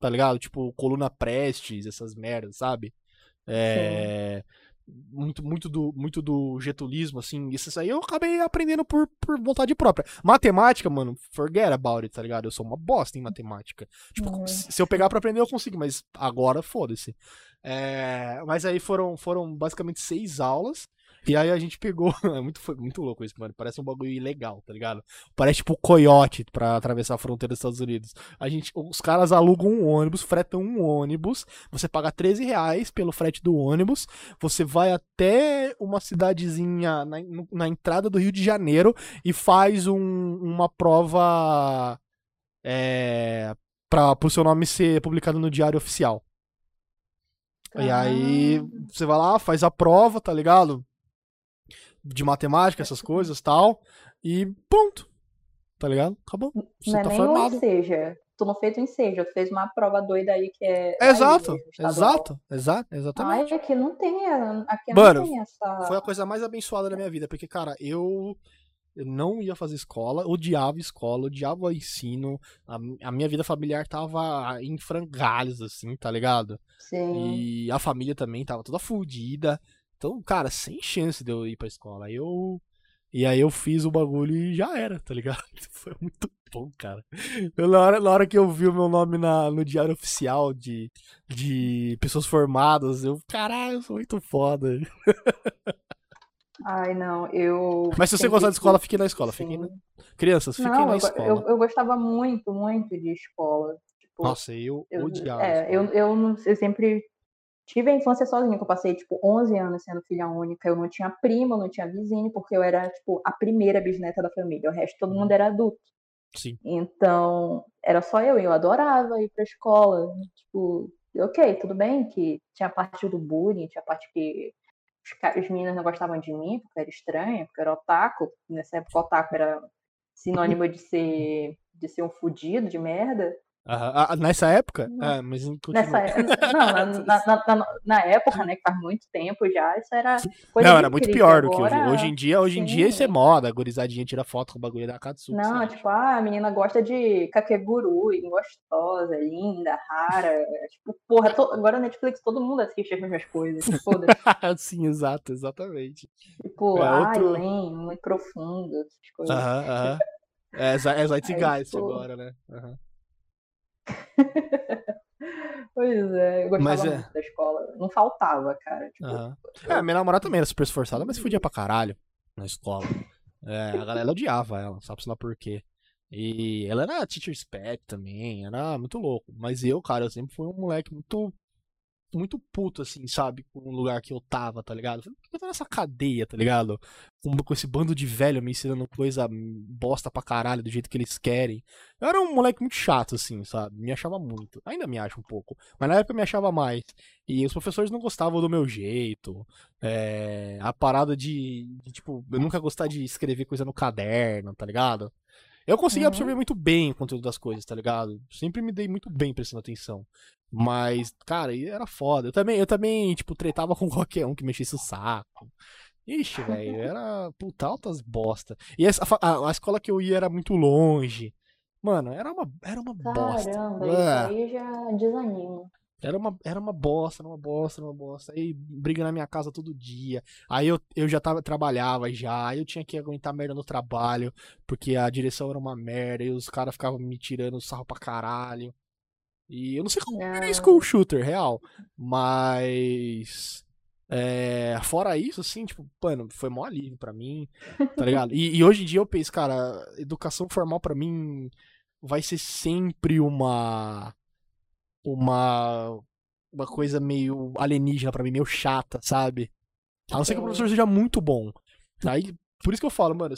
Tá ligado? Tipo, coluna Prestes, essas merdas, sabe? É. Muito, muito, do, muito do getulismo, assim. Isso aí eu acabei aprendendo por, por vontade própria. Matemática, mano, forget about it, tá ligado? Eu sou uma bosta em matemática. Tipo, Uhum. se eu pegar pra aprender, eu consigo, mas agora foda-se. É, mas aí foram, foram basicamente seis aulas. E aí a gente pegou. É muito, foi muito louco isso, mano. Parece um bagulho ilegal, tá ligado? Parece tipo coiote pra atravessar a fronteira dos Estados Unidos. A gente, os caras alugam um ônibus, fretam um ônibus. Você paga 13 reais pelo frete do ônibus. Você vai até uma cidadezinha na, na entrada do Rio de Janeiro e faz um- uma prova. É, pra, pro seu nome ser publicado no Diário Oficial. E aí você vai lá, faz a prova, tá ligado? De matemática, essas coisas tal. E pronto. Tá ligado? Acabou. Você não é tá nem formado. o Enseja. Tu não fez o Enseja, tu fez uma prova doida aí que é. É exato, aí mesmo, estadual. exato, exato, exatamente. Ai, aqui não tem, aqui Mano, não tem essa. Foi a coisa mais abençoada da minha vida, porque, cara, eu, eu não ia fazer escola, odiava escola, odiava ensino, a, a minha vida familiar tava em frangalhos, assim, tá ligado? Sim. E a família também tava toda fodida. Então, cara, sem chance de eu ir pra escola. Aí eu. E aí eu fiz o bagulho e já era, tá ligado? Foi muito bom, cara. Eu, na, hora, na hora que eu vi o meu nome na, no diário oficial de, de pessoas formadas, eu, caralho, eu sou muito foda. Ai, não, eu. Mas se você gostar de escola, fique na escola. sim. Na... Crianças, fiquem Não, na escola. eu, eu gostava muito, muito de escola. Tipo, Nossa, eu, eu, odiava. é, eu, eu, eu sempre tive a infância sozinha, que eu passei, tipo, 11 anos sendo filha única. Eu não tinha prima, eu não tinha vizinho, porque eu era, tipo, a primeira bisneta da família. O resto, todo mundo era adulto. Sim. Então, era só eu, e eu adorava ir pra escola. Tipo, ok, tudo bem que tinha a parte do bullying, tinha a parte que os meninos não gostavam de mim, porque eu era estranha, porque eu era otaku. Nessa época, otaku era sinônimo de ser, de ser um fudido, de merda. Ah, ah, nessa época? Ah, mas nessa é... Não, na, na, na, na, época, né, que faz muito tempo já, isso era coisa Não, era muito pior do que hoje. Hoje em dia, hoje em dia isso é moda, a gurizadinha tira foto com o bagulho da Katsuki. Não, sabe? tipo, ah, a menina gosta de kakeguru, gostosa, linda, rara. Tipo, porra, to... agora na Netflix todo mundo assiste as mesmas coisas. Sim, exato, exatamente. Tipo, é, ai, outro... muito profundo, essas coisas. Aham, aham. É, é Zeitgeist tipo... agora, né? Aham. pois é, eu gostava mas é... muito da escola. Não faltava, cara. Tipo, uhum. É, minha namorada também era super esforçada, mas fudia pra caralho na escola. É, a galera odiava ela, sabe lá por quê. E ela era teacher's pet também, era muito louco. Mas eu, cara, eu sempre fui um moleque muito muito puto, assim, sabe? Com o lugar que eu tava, tá ligado? Por que eu tô nessa cadeia, tá ligado? Com, com, esse bando de velho me ensinando coisa bosta pra caralho, do jeito que eles querem. Eu era um moleque muito chato, assim, sabe? Me achava muito. Ainda me acho um pouco. Mas na época eu me achava mais. E os professores não gostavam do meu jeito. É... A parada de, de, tipo, eu nunca gostar de escrever coisa no caderno, tá ligado? Eu consegui uhum. absorver muito bem o conteúdo das coisas, tá ligado? Sempre me dei muito bem prestando atenção. Mas, cara, era foda. Eu também, eu também, tipo, tretava com qualquer um que mexesse o saco. Ixi, velho, era puta altas bosta. E essa, a, a, escola que eu ia era muito longe. Mano, era uma, era uma Caramba, bosta. Caramba, isso ah. aí já desanima. Era uma, era uma bosta, era uma bosta, era uma bosta. Aí briga na minha casa todo dia. Aí eu, eu já tava, trabalhava já. Aí eu tinha que aguentar merda no trabalho. Porque a direção era uma merda. E os caras ficavam me tirando sarro pra caralho. E eu não sei como é school shooter, real. Mas. É, fora isso, assim, tipo, mano, foi mó alívio pra mim, tá ligado? E, e hoje em dia eu penso, cara, educação formal pra mim vai ser sempre uma uma uma coisa meio alienígena para mim, meio chata, sabe? A não ser que o professor seja muito bom. Aí, por isso que eu falo, mano,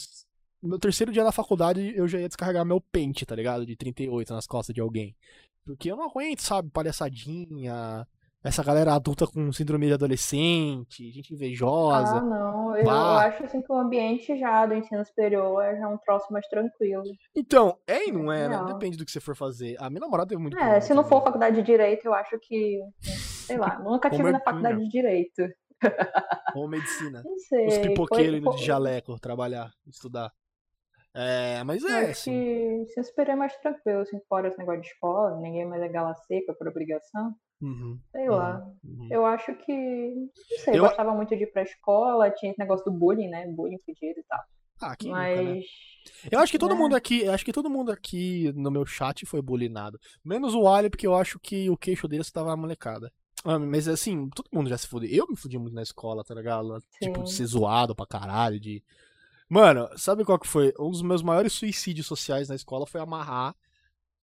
no meu terceiro dia na faculdade eu já ia descarregar meu pente, tá ligado? De 38 nas costas de alguém. Porque eu não aguento, sabe, palhaçadinha, essa galera adulta com síndrome de adolescente, gente invejosa. Ah, não. Eu acho assim que o ambiente já do ensino superior é já um troço mais tranquilo. Então, é e não é, né? Depende do que você for fazer. A minha namorada teve muito É, se não for faculdade de direito, eu acho que. Sei lá, nunca tive na faculdade de direito. Ou medicina. Não sei. Os pipoqueiros indo de jaleco trabalhar, estudar. É, mas é. Acho assim. que se esperar é mais tranquilo, assim, fora esse negócio de escola, ninguém mais é gala seca por obrigação. Uhum, sei uhum, lá. Uhum. Eu acho que. Não sei, eu gostava muito de ir pra escola, tinha esse negócio do bullying, né? Bullying pedido e tal. Ah, aqui Mas... Nunca, né? Eu acho que todo né? mundo aqui, acho que todo mundo aqui no meu chat foi bullyingado. Menos o Ali, porque eu acho que o queixo dele estava molecada. Ah, mas assim, todo mundo já se fudeu. Eu me fudi muito na escola, tá ligado? Sim. Tipo, de ser zoado pra caralho, de Mano, sabe qual que foi? Um dos meus maiores suicídios sociais na escola foi amarrar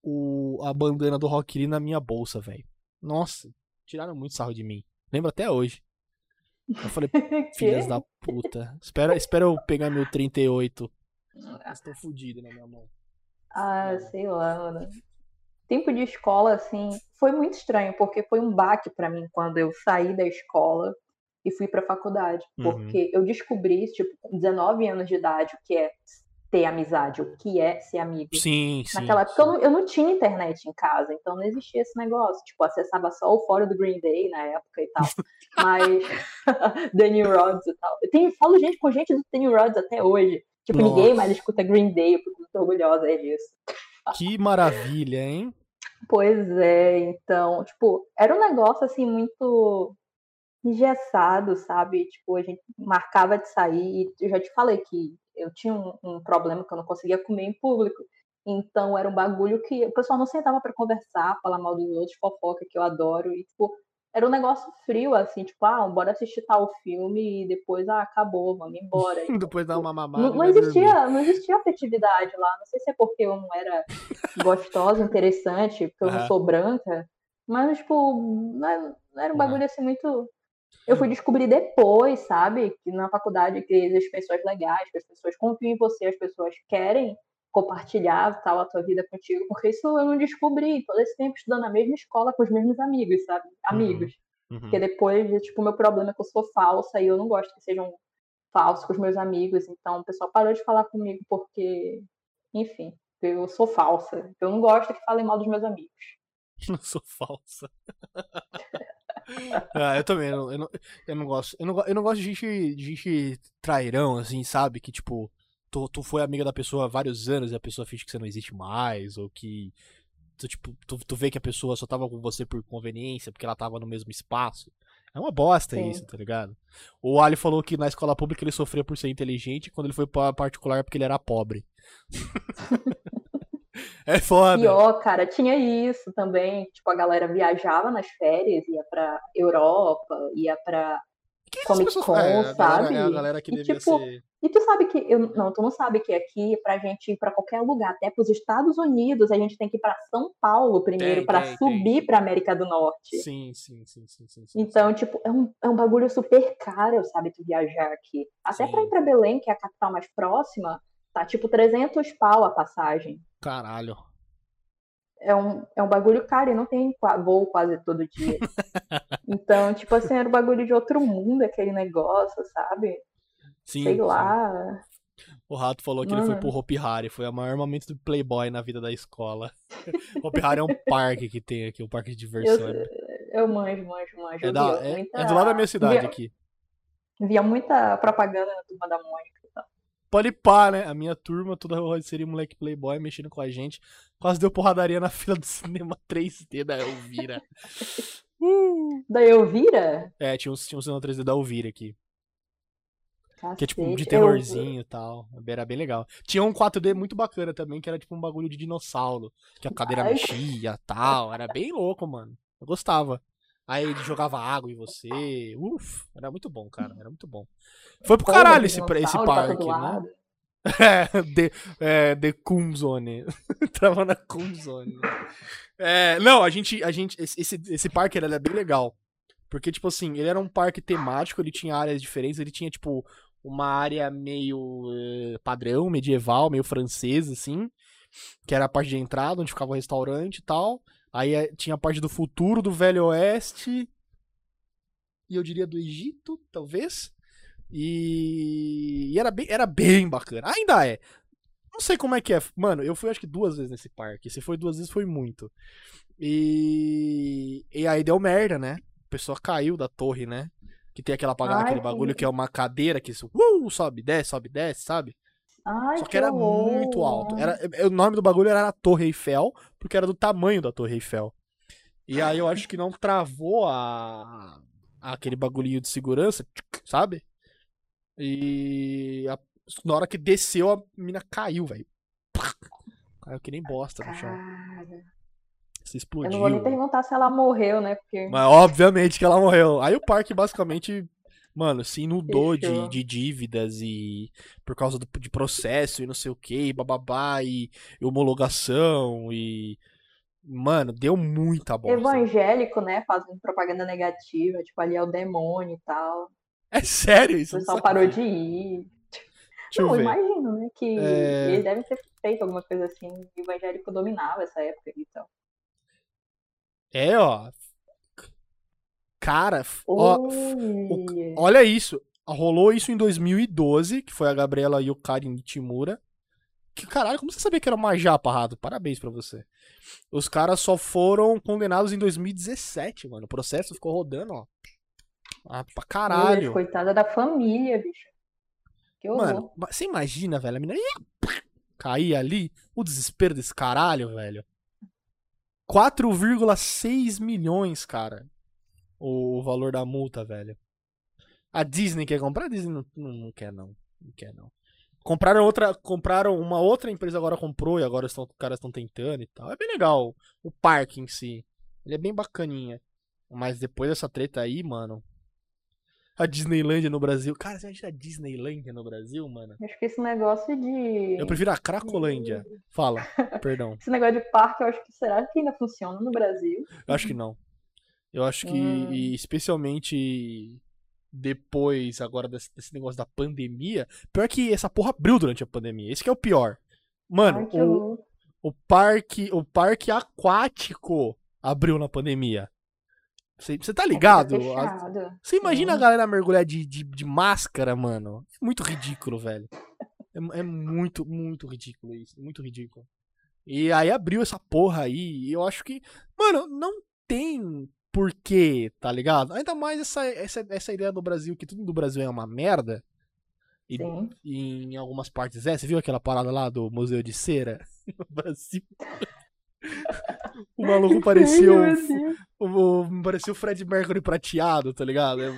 o, a bandana do Rock Lee na minha bolsa, velho. Nossa, tiraram muito sarro de mim. Lembro até hoje. Eu falei, filhas da puta. Espera, espera eu pegar meu 38. Estou fudido na minha mão. Ah, sei lá, mano. Tempo de escola, assim, foi muito estranho, porque foi um baque para mim quando eu saí da escola e fui para a faculdade, uhum. porque eu descobri, tipo, com 19 anos de idade, o que é ter amizade, o que é ser amigo. Sim, sim. Naquela época eu não, eu não, tinha internet em casa, então não existia esse negócio. Tipo, acessava só o fórum do Green Day na época e tal. Mas The New Rods e tal. Eu tenho, falo gente com gente do The New Rods até hoje. Tipo, Nossa. ninguém mais escuta Green Day, eu fico muito orgulhosa disso. Que maravilha, hein? Pois é, então, tipo, era um negócio assim muito engessado, sabe? Tipo, a gente marcava de sair e eu já te falei que eu tinha um, um, problema que eu não conseguia comer em público. Então era um bagulho que o pessoal não sentava para conversar, falar mal dos outros, fofoca que eu adoro e tipo, era um negócio frio assim, tipo, ah, bora assistir tal filme e depois ah, acabou, vamos embora. E, depois tipo, dar uma mamada. Não, não existia, não existia afetividade lá. Não sei se é porque eu não era gostosa, interessante, porque eu não sou branca, mas tipo, não era, não era um bagulho assim muito eu fui descobrir depois, sabe, que na faculdade que existem pessoas legais, que as pessoas confiam em você, as pessoas querem compartilhar tal a tua vida contigo, porque isso eu não descobri todo esse tempo estudando na mesma escola com os mesmos amigos, sabe? Uhum, amigos. Uhum. Porque depois, tipo, meu problema é que eu sou falsa e eu não gosto que sejam falsos com os meus amigos, então o pessoal parou de falar comigo porque, enfim, Eu sou falsa. Eu não gosto que falem mal dos meus amigos. Eu sou falsa. ah, eu também, eu não, eu não, eu não gosto. Eu não, eu não gosto de gente, de gente trairão, assim, sabe? Que, tipo, tu, tu foi amiga da pessoa há vários anos e a pessoa finge que você não existe mais, ou que tu, tipo, tu, tu vê que a pessoa só tava com você por conveniência, porque ela tava no mesmo espaço. É uma bosta Sim. isso, tá ligado? O Ali falou que na escola pública ele sofria por ser inteligente, quando ele foi pra particular porque ele era pobre. é foda. Pior, cara, tinha isso também. Tipo, a galera viajava nas férias, ia pra Europa, ia pra que Comic Con, é, sabe? é a galera que e, tipo, ser... E tu sabe que eu não, tu não sabe que aqui pra gente ir para qualquer lugar, até para os Estados Unidos, a gente tem que ir para São Paulo primeiro para subir para América do Norte. Sim, sim, sim, sim, sim, sim Então, sim. tipo, é um, é um bagulho super caro, sabe, tu viajar aqui. Até para ir para Belém, que é a capital mais próxima, tá tipo 300 pau a passagem. Caralho é um, é um bagulho caro e não tem voo quase todo dia. então, tipo assim, era um bagulho de outro mundo, aquele negócio, sabe? Sim. Sei sim. lá. O Rato falou que Mano. ele foi pro Hopi Hari, foi o maior momento do Playboy na vida da escola. Hopi Hari é um parque que tem aqui, um parque de diversão. Eu, eu manjo, manjo, manjo. É, da, é, muita... é, do lado da minha cidade via, aqui. Via muita propaganda na turma da Mônica. Pode pá, né? A minha turma toda seria moleque playboy mexendo com a gente. Quase deu porradaria na fila do cinema 3D da Elvira. uh. Da Elvira? É, tinha um, tinha um cinema 3D da Elvira aqui. Cacete. Que é tipo de terrorzinho e tal. Era bem legal. Tinha um 4D muito bacana também, que era tipo um bagulho de dinossauro. Que a cadeira Ai. mexia e tal. Era bem louco, mano. Eu gostava. Aí ele jogava água em você. Uf, era muito bom, cara. Era muito bom. Foi pro caralho esse, esse parque, né? É, The, é, The Coom Zone. Tava na. É, não, a gente. A gente esse, esse parque era bem legal. Porque, tipo assim, ele era um parque temático, ele tinha áreas diferentes, ele tinha, tipo, uma área meio uh, padrão, medieval, meio francesa, assim. Que era a parte de entrada, onde ficava o restaurante e tal. Aí eh, tinha a parte do futuro, do Velho Oeste. E eu diria do Egito, talvez. E, e era, bem, era bem bacana. Ainda é. Não sei como é que é. Mano, eu fui acho que duas vezes nesse parque. Se foi duas vezes, foi muito. E. E aí deu merda, né? A pessoa caiu da torre, né? Que tem aquela apagada, aquele bagulho que é uma cadeira que uh, sobe, desce, sobe, desce, sabe? Ai, Só que, que era muito alto. Era, o nome do bagulho era a Torre Eiffel, porque era do tamanho da Torre Eiffel. E aí eu acho que não travou a aquele bagulhinho de segurança, sabe? E a, na hora que desceu, a mina caiu, velho. Caiu que nem bosta no chão. Se explodiu. Eu não vou nem perguntar se ela morreu, né? Porque... Mas obviamente que ela morreu. Aí o parque basicamente, mano, se inundou de, de dívidas e por causa do, de processo e não sei o que, bababá, e, e homologação e. Mano, deu muita bosta. Evangélico, né? Fazendo propaganda negativa, tipo, ali é o demônio e tal. É sério isso? O pessoal parou de ir. Deixa não, eu imagino, né? Que é... eles devem ter feito alguma coisa assim. O evangélico dominava essa época então. É, ó. Cara, ó, o, olha isso. Rolou isso em 2012, que foi a Gabriela e o Karin Timura. Que caralho, como você sabia que era uma japa, Rato? Parabéns pra você. Os caras só foram condenados em 2017, mano. O processo ficou rodando, ó. Ah, pra caralho. Deus, coitada da família, bicho. Que horror. Mano, você imagina, velho, a menina ia cair ali, o desespero desse caralho, velho. 4,6 milhões, cara. O valor da multa, velho. A Disney quer comprar? A Disney não, não, quer, não. Não quer, não. Compraram outra. Compraram uma outra empresa agora comprou e agora estão, os caras estão tentando e tal. É bem legal o parque em si. Ele é bem bacaninha. Mas depois dessa treta aí, mano a Disneylandia no Brasil. Cara, você acha a Disneylandia no Brasil, mano? Acho que esse negócio de. Eu prefiro a Cracolândia. Fala, perdão. esse negócio de parque, eu acho que será que ainda funciona no Brasil? Eu acho que não. Eu acho que, hum. especialmente depois agora desse, desse, negócio da pandemia, pior que essa porra abriu durante a pandemia. Esse é o pior. Mano, Ai, o, o parque, o parque aquático abriu na pandemia. Você tá ligado? Você imagina a galera mergulhar de, de, de, máscara, mano? Muito ridículo, velho. É, é, muito, muito ridículo isso. Muito ridículo. E aí abriu essa porra aí. E eu acho que, mano, não tem porquê, tá ligado? Ainda mais essa, essa, essa ideia do Brasil, que tudo do Brasil é uma merda. E, e em algumas partes é. Você viu aquela parada lá do Museu de Cera? No Brasil. o maluco parecia o, o, o, parecia o Fred Mercury prateado, tá ligado? É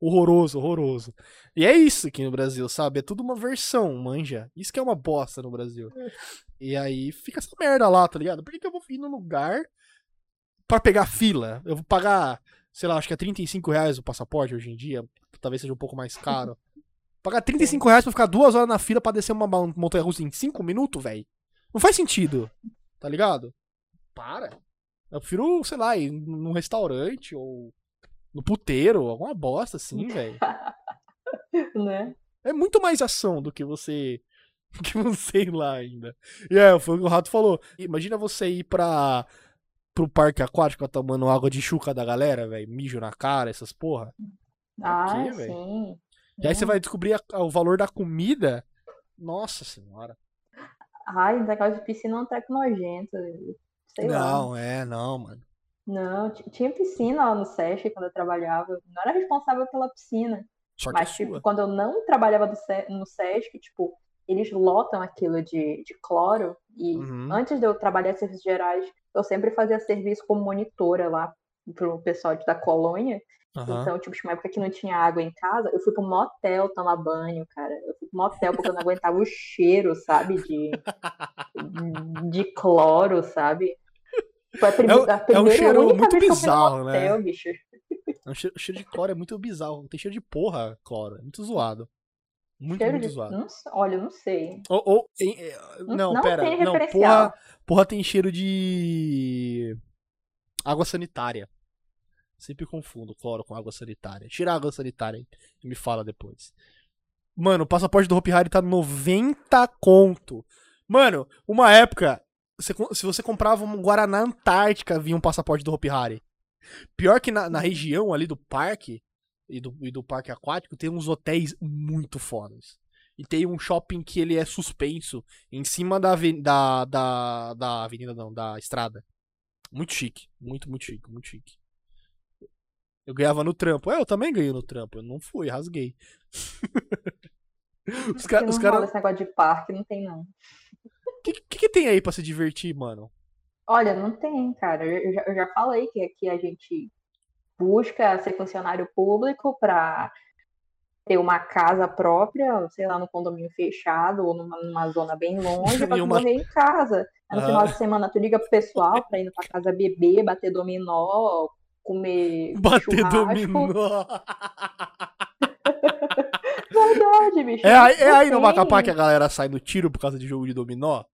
horroroso, horroroso. E é isso aqui no Brasil, sabe? É tudo uma versão, manja. Isso que é uma bosta no Brasil. E aí fica essa merda lá, tá ligado? Por que, que eu vou ir num lugar para pegar fila? Eu vou pagar, sei lá, acho que é 35 reais o passaporte hoje em dia. Talvez seja um pouco mais caro. Pagar 35 reais pra ficar duas horas na fila pra descer uma montanha russa em 5 minutos, velho. Não faz sentido. Tá ligado? Para. Eu prefiro, sei lá, ir num restaurante ou no puteiro, alguma bosta assim, velho. né? É muito mais ação do que você que você ir lá ainda. E é, foi o que o Rato falou. Imagina você ir pra pro parque aquático tomando água de chuca da galera, velho, mijo na cara, essas porra. Ah, quê, sim. E aí você vai descobrir a, a, o valor da comida. Nossa senhora. Ai, negócio de piscina é um treco nojento. Sei não, lá. é, não, mano. Não, tinha piscina lá no SESC quando eu trabalhava. Não era responsável pela piscina. Só mas, tipo, quando eu não trabalhava no SESC, tipo, eles lotam aquilo de, de cloro. E uhum. antes de eu trabalhar em serviços gerais, eu sempre fazia serviço como monitora lá pro pessoal da colônia. Uhum. Então, tipo, tinha uma época que não tinha água em casa, eu fui pro motel tomar banho, cara. Eu fui pro motel porque eu não aguentava o cheiro, sabe? De, de cloro, sabe? Foi a, prim é, a primeira é um cheiro muito bizarro, no motel, né? bicho. É um cheiro, o cheiro de cloro é muito bizarro. Tem cheiro de porra, cloro. É muito zoado. Muito, cheiro muito de... zoado. Não, olha, eu não sei. Ou, ou, em, não, não pera. Não, porra, porra tem cheiro de. Água sanitária. Sempre confundo cloro com água sanitária. Tira a água sanitária e me fala depois. Mano, o passaporte do Hopi Hari tá 90 conto. Mano, uma época, você- se você comprava um Guaraná Antártica, vinha um passaporte do Hopi Hari. Pior que na, na região ali do parque e do, e do parque aquático tem uns hotéis muito fodas. E tem um shopping que ele é suspenso em cima da, da, da, da avenida, não, da estrada. Muito chique. Muito, muito chique, muito chique. Eu ganhava no trampo. É, eu também ganhei no trampo. Eu não fui, rasguei. os caras. não Os cara, esse negócio de parque, não tem não. o que, que, que tem aí pra se divertir, mano? Olha, não tem, cara. Eu já, eu já falei que aqui a gente busca ser funcionário público para ter uma casa própria, sei lá, no condomínio fechado ou numa, numa zona bem longe, pra tu uma- morrer em casa. Aí no Ah. final de semana tu liga pro pessoal pra ir pra casa beber, bater dominó, comer Bater churrasco. dominó. Verdade, bicho. É, aí- é aí no. Macapá que a galera sai no tiro por causa de jogo de dominó?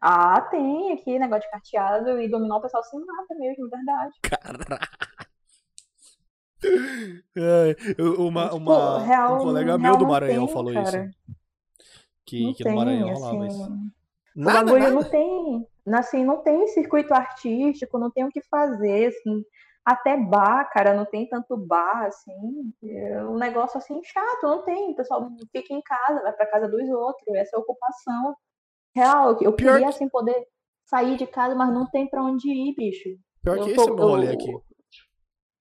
Ah, tem aqui negócio de carteado e dominó o pessoal se mata mesmo, verdade. Caralho. É, eu- uma, Tipo, uma- real, um colega meu do Maranhão tem, falou cara. isso. Que, Não que no tem, Maranhão rolava assim, isso. O Nada, bagulho nada. não tem, assim, não tem circuito artístico, não tem o que fazer, assim, até bar, cara, não tem tanto bar, assim, é um negócio assim chato, não tem, o pessoal fica em casa, vai pra casa dos outros, essa é a ocupação real, eu Pior queria, que- assim, poder sair de casa, mas não tem pra onde ir, bicho. Pior eu que tô- esse é o meu rolê aqui.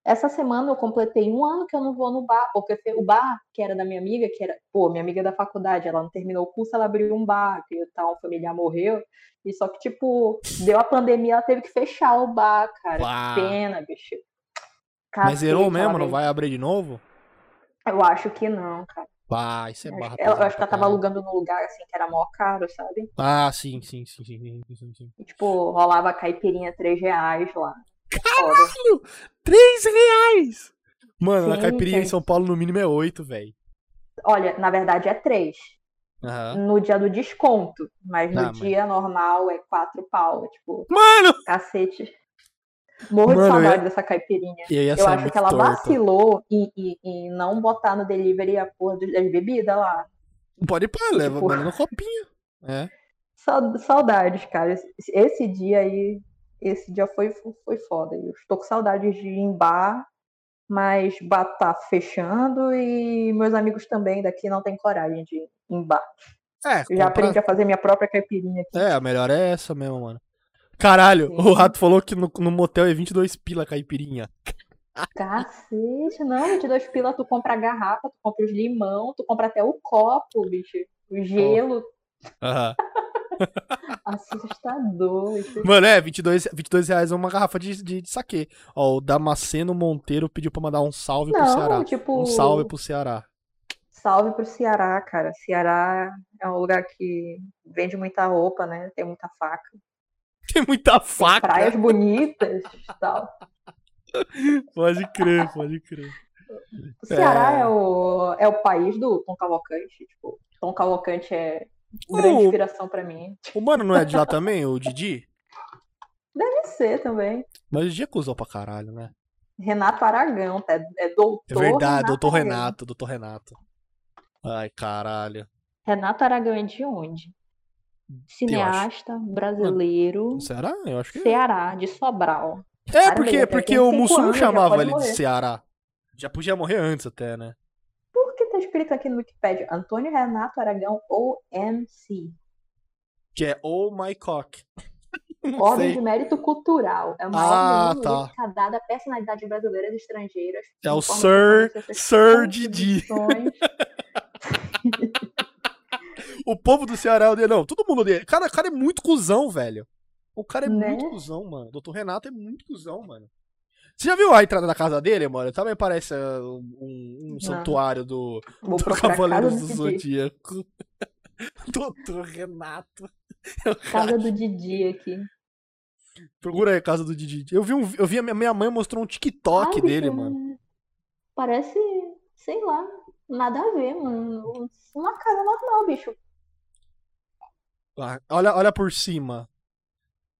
Essa semana eu completei um ano que eu não vou no bar, porque o bar, que era da minha amiga, que era, pô, minha amiga da faculdade, ela não terminou o curso, ela abriu um bar, que tal, um familiar morreu, e só que, tipo, deu a pandemia, ela teve que fechar o bar, cara. Pá. Pena, bicho. Mas Cacete, zerou ela mesmo? Não vai abrir de novo? Eu acho que não, cara. Pá, isso é barra eu acho que ela tava alugando num lugar, assim, que era mó caro, sabe? Ah, sim, sim, sim, sim, sim, tipo, rolava caipirinha 3 reais lá. Foda. Três reais! Mano, na Sim, caipirinha em. São Paulo no mínimo é oito, velho. Olha, na verdade é 3. Aham. no dia do desconto, mas no Ah, dia normal é quatro pau, tipo, Mano! cacete. Morro de Mano, saudade eu- dessa caipirinha. Ia Eu acho que ela torto. vacilou em, em- em não botar no delivery a porra das bebidas lá. Pode ir pra leva, Tipo- mano, no copinho. É. Sau- Saudades, cara. Esse dia aí, esse dia foi, foi foda. Eu estou com saudades de ir em bar, mas bar tá fechando e meus amigos também daqui não têm coragem de ir em bar. É, Eu já aprendi a fazer minha própria caipirinha aqui. É, a melhor é essa mesmo, mano. Caralho, Sim. o Rato falou que no, no motel é 22 pila caipirinha. Cacete, não, 22 pila, tu compra a garrafa, tu compra os limão, tu compra até o copo, bicho. O gelo, Aham. assustador. bicho. Mano, é, 22, 22 reais é uma garrafa de, de, de saquê. Ó, o Damasceno Monteiro pediu pra mandar um salve pro Ceará. Não, tipo, Um salve pro Ceará. salve pro Ceará, cara. Ceará é um lugar que vende muita roupa, né? Tem muita faca. Tem muita faca. Praias bonitas e tal. Pode crer, pode crer. O Ceará É. é, o, é o país do Tom Cavalcante. Tipo, Tom Cavalcante é grande O- inspiração pra mim. O mano não é de lá também, o Didi? Deve ser também. Mas o Didi é cuzão pra caralho, né? Renato Aragão, é, é doutor. É verdade, doutor Aragão. Renato, doutor Renato. Ai, caralho. Renato Aragão é de onde? Cineasta brasileiro, Será? Eu acho que é. Ceará, de Sobral. É, Cara, porque, porque o Mussum chamava ele de morrer. Ceará. Já podia morrer antes até, né? Tá escrito aqui no Wikipedia Antônio Renato Aragão ou MC? Que é Oh My Cock. Ordem de Mérito Cultural. É uma Ah, ordem tá. honorífica dada a personalidades brasileiras e estrangeiras. É o Sir- Sir Didi. O povo do Ceará odeia. Não, todo mundo odeia. Cara, o cara é muito cuzão, velho. O cara é Né? muito cuzão, mano. O doutor Renato é muito cuzão, mano. Você já viu a entrada da casa dele, mano? Também parece uh, um, um santuário do, Vou do Cavaleiros do. Zodíaco. doutor Renato. É cara- Casa do Didi aqui. Procura aí a casa do Didi. Eu vi, um, eu vi a minha, mãe mostrou um TikTok Ah, dele, mano. Parece, sei lá, nada a ver, mano. Uma casa normal, bicho. Ah, olha, olha por cima.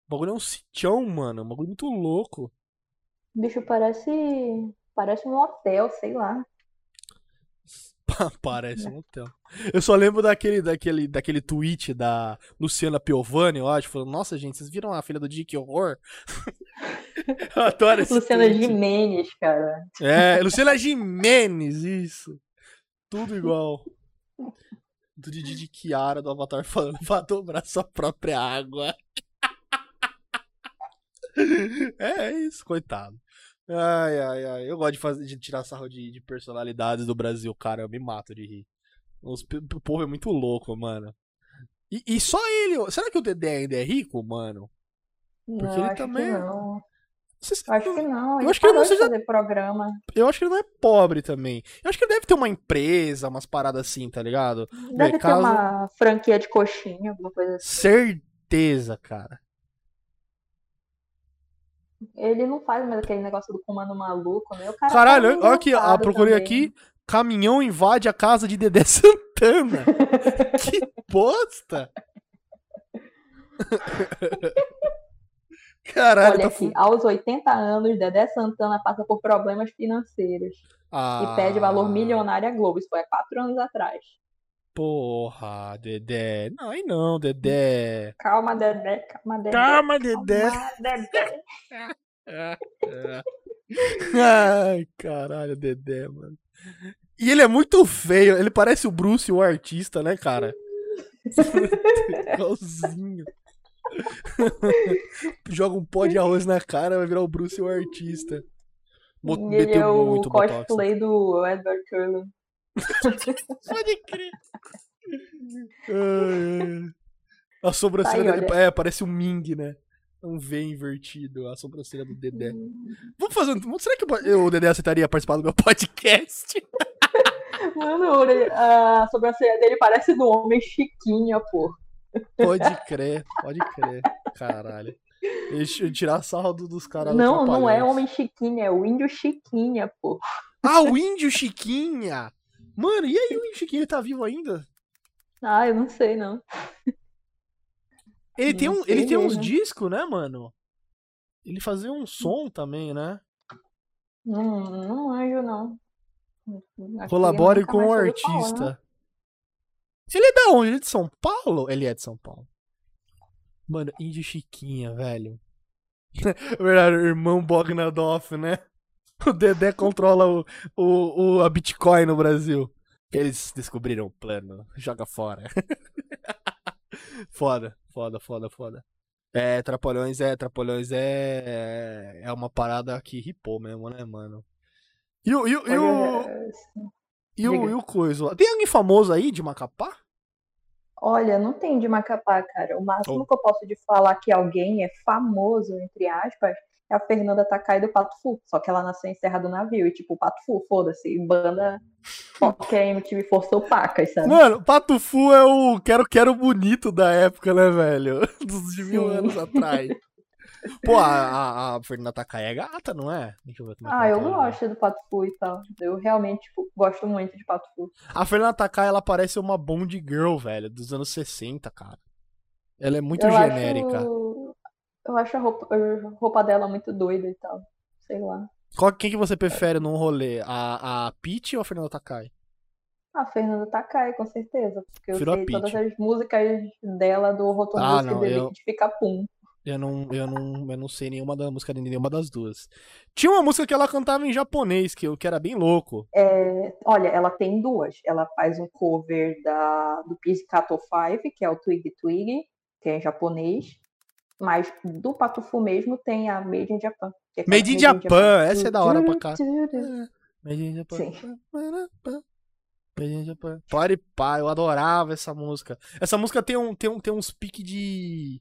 O bagulho é um sitião, mano. Um bagulho muito louco. Bicho parece. Parece um hotel, sei lá. Parece um hotel. Eu só lembro daquele, daquele, daquele tweet da Luciana Piovani, eu acho, falando, nossa, gente, vocês viram a filha do que horror? eu adoro esse Luciana tweet. Gimenez, cara. É, Luciana Jimenez, isso. Tudo igual. Do Didi de Kiara, do Avatar, falando, vá dobrar sua própria água. É, é isso, coitado. Ai, ai, ai. Eu gosto de, fazer, de tirar sarro de, de personalidades do Brasil, cara. Eu me mato de rir. Os, o povo é muito louco, mano. E, e só ele. Será que o Dedé ainda é rico, mano? Não, Porque ele acho também- que não. Acho que não. Eu acho que ele não seja- fazer programa. Eu acho que ele não é pobre também. Eu acho que ele deve ter uma empresa, umas paradas assim, tá ligado? Deve ter caso- uma franquia de coxinha, alguma coisa assim. Certeza, cara. Ele não faz mais aquele negócio do comando maluco, né? O cara Caralho, tá olha aqui, ah, procurei também. aqui. Caminhão invade a casa de Dedé Santana. que bosta! Caralho, Olha tá aqui, aos 80 anos, Dedé Santana passa por problemas financeiros ah, e pede valor milionário à Globo. Isso foi há quatro anos atrás. Porra, Dedé. Não, aí não, Dedé. Calma, Dedé, calma, Dedé. Calma, Dedé. Calma, Dedé. Ai, caralho, Dedé, mano. E ele é muito feio, ele parece o Bruce, o artista, né, cara? Igualzinho. Joga um pó de arroz na cara, vai virar o Bruce, o artista. Mo- Ele é o muito botox. né? cosplay do Edward Cullen. Pode crer. A sobrancelha Tá dele é, parece um Ming, né? Um V invertido, a sobrancelha do Dedé. Vamos fazer um... Será que o Dedé aceitaria participar do meu podcast? Mano, a sobrancelha dele parece do Homem Chiquinha, pô. Pode crer, pode crer. Caralho. Deixa eu tirar sarro do- dos caras. Não, não é. Homem Chiquinha, é o Índio Chiquinha, pô. Ah, o Índio Chiquinha! Mano, e aí o Índio Chiquinha, ele tá vivo ainda? Ah, eu não sei, não. Ele tem, Não um, ele sei tem uns mesmo. discos, né, mano? Ele fazia um som também, né? Não, não anjo, não. Aqui Colabore com o falar, né? artista. Ele é da onde? Ele é de São Paulo? Ele é de São Paulo. Mano, Índio Chiquinha, velho. Verdade, irmão Bognadoff, né? O Dedé controla o, o, o- a Bitcoin no Brasil. Eles descobriram o plano. Joga fora. Foda, foda, foda, foda. É, Trapalhões é, Trapalhões é, é uma parada que ripou mesmo, né, mano? E o, e, o- e o, e o, e o coisa? Tem alguém famoso aí de Macapá? Olha, não tem de Macapá, cara. O máximo Oh. que eu posso de falar que alguém é famoso, entre aspas, é a Fernanda Takai do Pato Fu. Só que ela nasceu em Serra do Navio. E, tipo, Pato Fu, foda-se. Banda qualquer MTV forçou pacas, sabe? Mano, Pato Fu é o quero quero bonito da época, né, velho? Dos de mil Sim. anos atrás. Pô, a, a, Fernanda Takai é gata, não é? Deixa eu ver como é Ah, eu tá. gosto do Pato Fu e tal. Eu realmente, tipo, gosto muito de Pato Fu. A Fernanda Takai, ela parece uma Bond Girl, velho, dos anos 60, cara. Ela é muito eu genérica. Acho... Eu acho a roupa, a roupa dela muito doida e tal. Sei lá. Qual, quem que você prefere num rolê? A, a Peach ou a Fernanda Takai? A Fernanda Takai, com certeza. Porque eu Prefiro a sei todas as músicas dela do Rotom Ah, Music não, eu- de ficar pum. Eu não, eu não, eu não sei nenhuma da música de nenhuma das duas. Tinha uma música que ela cantava em japonês, que, eu- que era bem louco. É, olha, ela tem duas. Ela faz um cover da, do Pizzicato 5, que é o Twig Twig, que é em japonês. Mas do Patufu mesmo tem a Made in Japan. é aquela Made in Japan, essa é da hora pra cá. Turu, Made in Japan. Sim. Made in Japan. Pare pá, eu adorava essa música. Essa música tem, um, tem, um, tem uns piques de.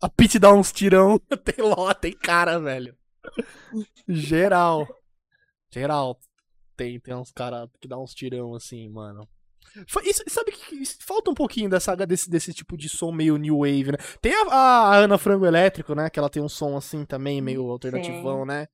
A Pete dá uns tirão. Tem ló, tem cara, velho. Geral. Geral. Tem, tem uns caras que dá uns tirão assim, mano. Isso, sabe que falta um pouquinho dessa, desse, desse tipo de som meio new wave, né? Tem a, a Ana Frango Elétrico, né? Que ela tem um som assim também, meio alternativão, né?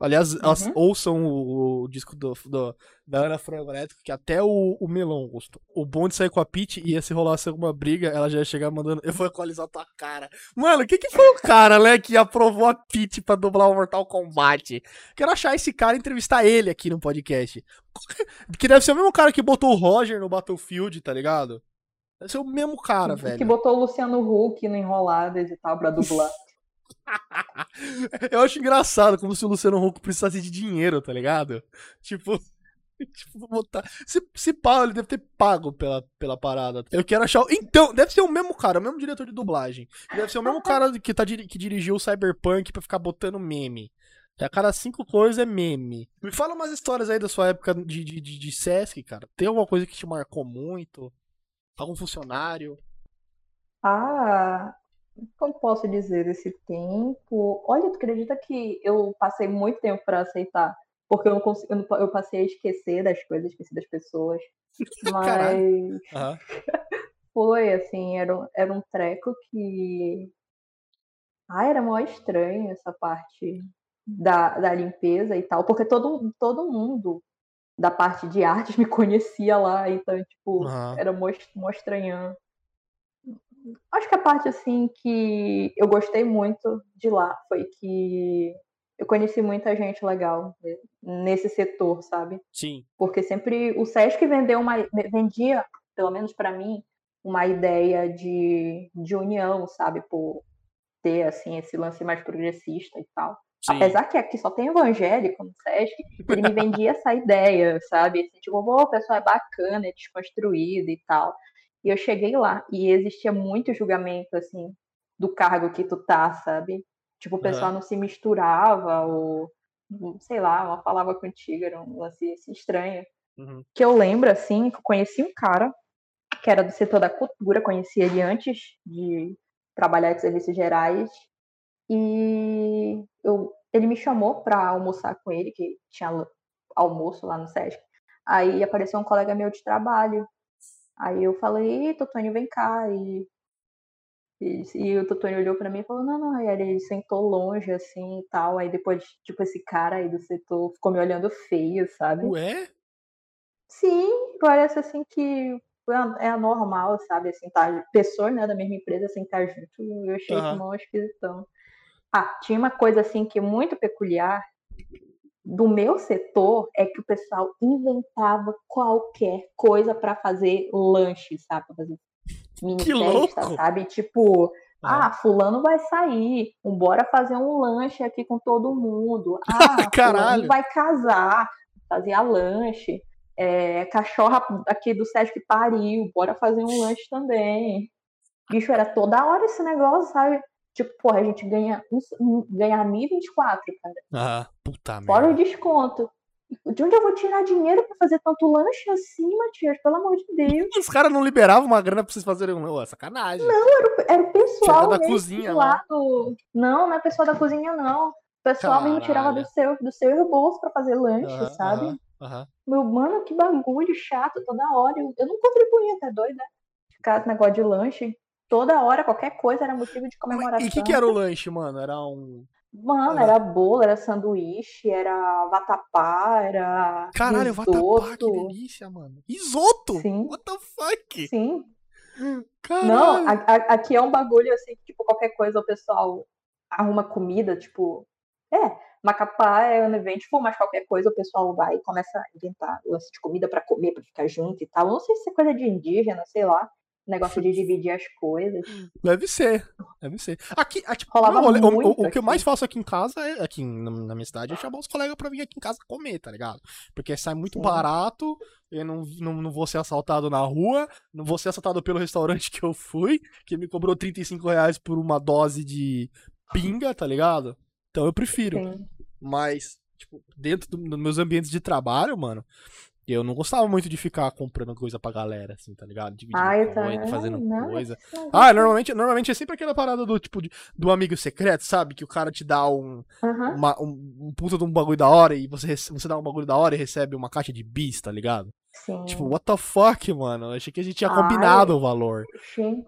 Aliás, elas Uhum. ouçam o, o disco do, do- da Ana Frango Elétrico, que até o, o Melão gostou. O bom de sair com a Pete ia se rolasse alguma briga, ela já ia chegar mandando, eu vou equalizar tua cara. Mano, quem que foi o cara, né, que aprovou a Pete pra dublar o Mortal Kombat? Quero achar esse cara e entrevistar ele aqui no podcast. Que deve ser o mesmo cara que botou o Roger no Battlefield, tá ligado? Deve ser o mesmo cara, Que velho. botou o Luciano Huck no Enroladas e tal pra dublar. Eu acho engraçado, como se o Luciano Huck precisasse de dinheiro, tá ligado? Tipo, tipo botar. Se, se ele deve ter pago pela, pela parada. Eu quero achar. Então, deve ser o mesmo cara, o mesmo diretor de dublagem. Deve ser o mesmo cara que, tá, que dirigiu o Cyberpunk pra ficar botando meme. A cada cinco coisas é meme. Me fala umas histórias aí da sua época de, de, de, de Sesc, cara. Tem alguma coisa que te marcou muito? Algum funcionário? Ah, como posso dizer desse tempo? Olha, tu acredita que eu passei muito tempo para aceitar? Porque eu não consigo, eu, não- eu passei a esquecer das coisas, esqueci das pessoas. Mas Aham. foi assim, era, um- era um treco que. Ah, era mó estranho essa parte da, da limpeza e tal, porque todo, todo mundo da parte de artes me conhecia lá, então, tipo, Aham. era mó, mó estranhão. Acho que a parte assim que eu gostei muito de lá foi que eu conheci muita gente legal nesse setor, sabe? Sim. Porque sempre o Sesc vendeu uma vendia, pelo menos para mim, uma ideia de, de união, sabe, por ter assim esse lance mais progressista e tal. sim. Apesar que aqui só tem evangélico no Sesc, ele me vendia essa ideia, sabe? Assim, tipo, o pessoal é bacana, é desconstruído e tal. E eu cheguei lá e existia muito julgamento, assim, do cargo que tu tá, sabe? Tipo, o pessoal Aham. não se misturava, ou, sei lá, uma falava contigo, era um lance assim, estranho. Uhum. Que eu lembro, assim, que eu conheci um cara que era do setor da cultura, conheci ele antes de trabalhar de serviços gerais, e eu, ele me chamou para almoçar com ele, que tinha al- almoço lá no Sesc. Aí apareceu um colega meu de trabalho. Aí eu falei, Totônio, vem cá. E, e, e o Totônio olhou para mim e falou, não, não. Aí ele sentou longe, assim, e tal. Aí depois, tipo, esse cara aí do setor ficou me olhando feio, sabe? Ué? Sim, parece assim que é anormal, sabe? Assim, tá, pessoas né, da mesma empresa sentar junto. Eu achei Aham. isso mó esquisitão. Ah, tinha uma coisa assim que é muito peculiar do meu setor é que o pessoal inventava qualquer coisa pra fazer lanche, sabe? Pra fazer mini Que festa, louco! sabe? Tipo, Ah. ah, fulano vai sair, bora fazer um lanche aqui com todo mundo. Ah, Caralho! vai casar, fazia lanche. É, cachorra aqui do Sesc pariu, bora fazer um lanche também. Bicho, era toda hora esse negócio, sabe? Tipo, porra, a gente ganha, ganha 1.024, cara. Ah, puta merda. Fora o desconto. De onde eu vou tirar dinheiro pra fazer tanto lanche assim, Matias? Pelo amor de Deus. Os caras não liberavam uma grana pra vocês fazerem um. Oh, sacanagem. Não, era o, era o pessoal. da cozinha lá. Do... Não, não é pessoal da cozinha, não. O pessoal mesmo tirava do seu, do seu bolso pra fazer lanche, uh -huh, sabe? Uh -huh, uh -huh. Meu, mano, que bagulho chato toda hora. Eu, eu não contribuía, tá doida? Ficar esse negócio de lanche. Toda hora, qualquer coisa era motivo de comemoração. E o que, que era o lanche, mano? Era um. Mano, era bolo, era sanduíche, era vatapá, era. Caralho, risoto. vatapá, que delícia, mano. Isoto? Sim. What the fuck? Sim. Caralho. Não, a, a, aqui é um bagulho assim, que, tipo, qualquer coisa o pessoal arruma comida, tipo. É, Macapá é um evento, tipo, mas qualquer coisa o pessoal vai e começa a inventar lance de comida pra comer, pra ficar junto e tal. Eu não sei se é coisa de indígena, sei lá. Negócio de dividir as coisas. Deve ser, deve ser. Aqui, tipo, Rolava rolê- o- muito o, o que eu mais faço aqui em casa, é, aqui na, minha cidade, é chamar os colegas pra vir aqui em casa comer, tá ligado? Porque sai muito Sim. barato, eu não, não, não vou ser assaltado na rua, não vou ser assaltado pelo restaurante que eu fui, que me cobrou 35 reais por uma dose de pinga, tá ligado? Então eu prefiro. Sim. Mas, tipo, dentro do- dos meus ambientes de trabalho, mano, eu não gostava muito de ficar comprando coisa pra galera, assim, tá ligado? Dividindo Ah, coisa, também. fazendo Não, coisa. não, Ah, normalmente, normalmente é sempre aquela parada do tipo de, do amigo secreto, sabe? Que o cara te dá um, uma- um, um puta de um bagulho da hora e você, você dá um bagulho da hora e recebe uma caixa de bis, tá ligado? Sim. Tipo, what the fuck, mano? Eu achei que a gente tinha Ai. combinado o valor. Sim.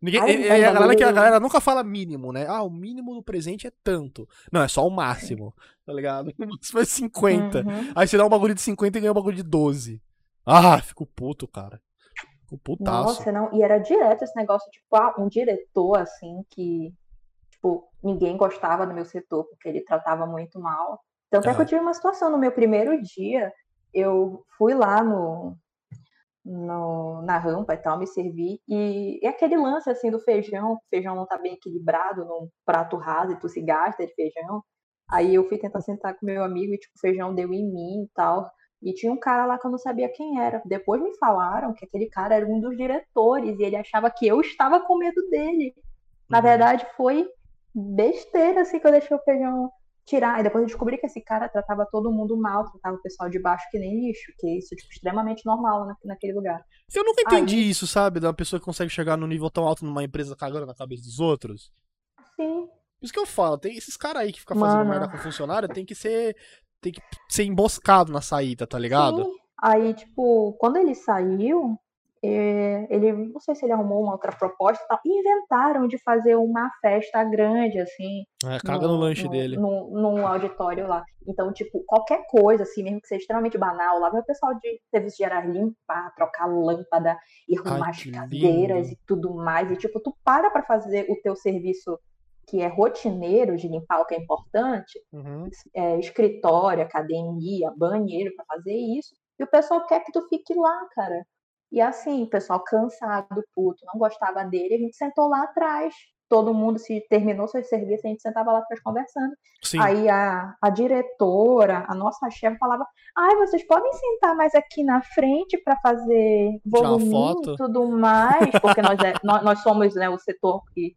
Ninguém, Ai, é a, galera que, a galera nunca fala mínimo, né? Ah, o mínimo do presente é tanto. Não, é só o máximo, tá ligado? O máximo é 50. Uhum. Aí você dá um bagulho de 50 e ganha um bagulho de 12. Ah, fico puto, cara. Fico putaço. Nossa, não. E era direto esse negócio, tipo, ah, um diretor, assim, que, tipo, ninguém gostava do meu setor, porque ele tratava muito mal. Tanto é que Aham. eu tive uma situação no meu primeiro dia, eu fui lá no, no- na rampa e tal, me servi, e, e aquele lance, assim, do feijão, o feijão não tá bem equilibrado num prato raso e tu se gasta de feijão. Aí eu fui tentar sentar com meu amigo e, tipo, o feijão deu em mim e tal. E tinha um cara lá que eu não sabia quem era. Depois me falaram que aquele cara era um dos diretores e ele achava que eu estava com medo dele. Na Uhum. verdade, foi besteira assim que eu deixei o feijão tirar. E depois eu descobri que esse cara tratava todo mundo mal, tratava o pessoal de baixo que nem lixo, que é isso tipo, extremamente normal na- naquele lugar. Eu nunca entendi Aí- isso, sabe? Da pessoa que consegue chegar num nível tão alto numa empresa cagando na cabeça dos outros. Sim, Por isso que eu falo, tem esses caras aí que ficam fazendo Mano. merda com funcionário, tem que ser. Tem que ser emboscado na saída, tá ligado? sim. Aí, tipo, quando ele saiu, é, ele, não sei se ele arrumou uma outra proposta e tal, inventaram de fazer uma festa grande, assim, É, caga no, lanche dele. Num, num auditório lá. Então, tipo, qualquer coisa, assim, mesmo que seja extremamente banal, lá vai o pessoal de serviço de área limpar, trocar lâmpada e arrumar as cadeiras e tudo mais. E, tipo, tu para pra fazer o teu serviço que é rotineiro de limpar o que é importante, Uhum. é, escritório, academia, banheiro, pra fazer isso. E o pessoal quer que tu fique lá, cara. E assim, o pessoal cansado, puto, não gostava dele, a gente sentou lá atrás. Todo mundo se terminou seu serviço, a gente sentava lá atrás conversando. Sim. Aí a, a diretora, a nossa chefe falava: "Ai, vocês podem sentar mais aqui na frente para fazer volume foto." e tudo mais, porque nós, é- nós, nós somos né, o setor que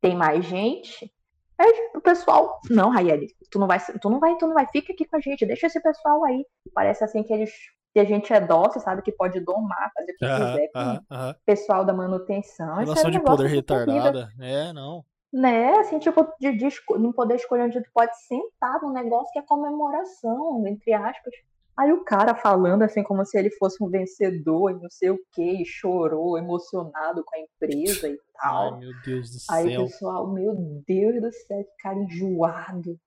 tem mais gente." Aí o pessoal, não, Raieli, tu não vai, tu não vai, tu não vai, fica aqui com a gente, deixa esse pessoal aí. Parece assim que eles que a gente é dócil, sabe, que pode domar, fazer o que quiser com o pessoal da manutenção. Isso Relação é um de poder assim, retardada. É, não. né? Assim, tipo, de, de não poder escolher onde tu pode sentar num negócio que é comemoração, entre aspas. Aí o cara falando assim, como se ele fosse um vencedor e não sei o que, e chorou, emocionado com a empresa e Ai, tal. meu Deus do Aí céu. o pessoal, meu Deus do céu, que cara enjoado.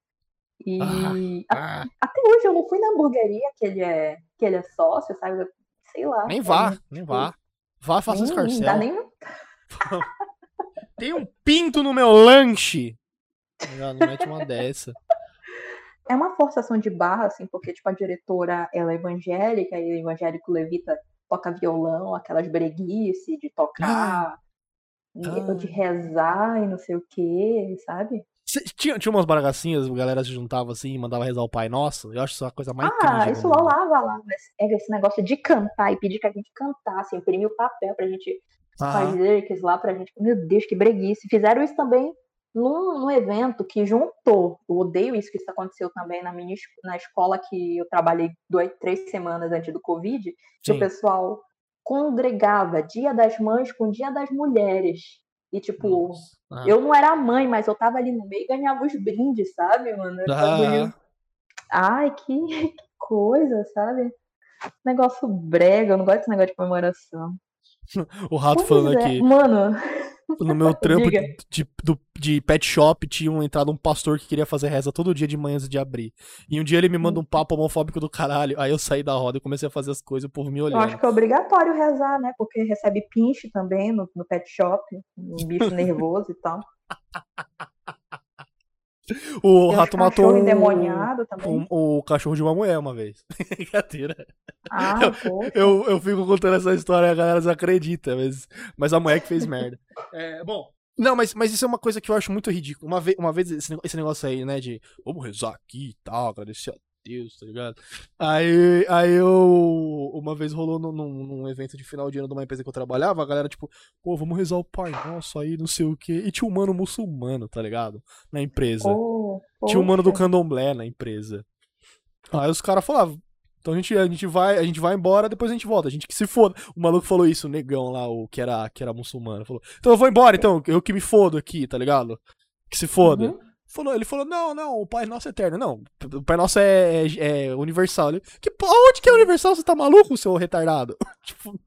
E a- Ah, até hoje eu não fui na hamburgueria que ele é, que ele é sócio, sabe? Sei lá. nem é vá, nem vá. Vá, faça nem- escarcel. Não dá nem Tem um pinto no meu lanche. Não, não mete uma dessa. é uma forçação de barra, assim, porque, tipo, a diretora, ela é evangélica, e o evangélico levita toca violão, aquelas breguice de tocar, Ah. de rezar e não sei o que, sabe? Tinha, tinha umas baragacinhas, a galera se juntava assim mandava rezar o Pai Nosso. Eu acho isso a coisa mais ah, isso mundo. rolava lá, mas é esse negócio de cantar e pedir que a gente cantasse, imprimir o papel pra gente Faz lyrics lá pra gente. Meu Deus, que breguice. Fizeram isso também num, num, evento que juntou. Eu odeio isso, que isso aconteceu também na, minha, na escola que eu trabalhei duas, três semanas antes do Covid, Sim. que o pessoal congregava Dia das Mães com Dia das Mulheres. E, tipo, ah. eu não era mãe, mas eu tava ali no meio e ganhava os brindes, sabe, mano? Ah. Ai, que, que coisa, sabe? Negócio brega, eu não gosto desse negócio de comemoração. o rato pois falando é. aqui. Mano, no meu trampo de, de, de, pet shop tinha um, entrado um pastor que queria fazer reza todo dia de manhãs de abrir. E um dia ele me manda um papo homofóbico do caralho. Aí eu saí da roda e comecei a fazer as coisas o povo me olhando. Eu acho que é obrigatório rezar, né? Porque recebe pinche também no, no pet shop. Um bicho nervoso e tal. O Tem rato matou um, um, o cachorro de uma mulher uma vez. Brincadeira. Ah, eu, eu, eu, fico contando essa história e a galera desacredita, mas, mas a mulher que fez merda. É, bom, não, mas, mas isso é uma coisa que eu acho muito ridículo. Uma vez, uma vez esse, esse negócio aí, né, de vamos rezar aqui e tal, agradecer a Deus, tá ligado? Aí, aí eu. Uma vez rolou num, num, evento de final de ano de uma empresa que eu trabalhava, a galera, tipo, pô, vamos rezar o Pai Nosso aí, não sei o quê. E tinha um mano muçulmano, tá ligado? Na empresa. Oh, tinha um mano do candomblé na empresa. Aí os caras falavam. Então a gente, a gente vai, a gente vai embora, depois a gente volta. A gente que se foda. O maluco falou isso, o negão lá, o que era, que era muçulmano. Falou: Então eu vou embora, então, eu que me fodo aqui, tá ligado? Que se foda. Uhum. Falou, ele falou, não, não, o Pai Nosso é eterno. Não, o Pai Nosso é, é, é universal. Ele, que, onde que é universal? Você tá maluco, seu retardado? tipo,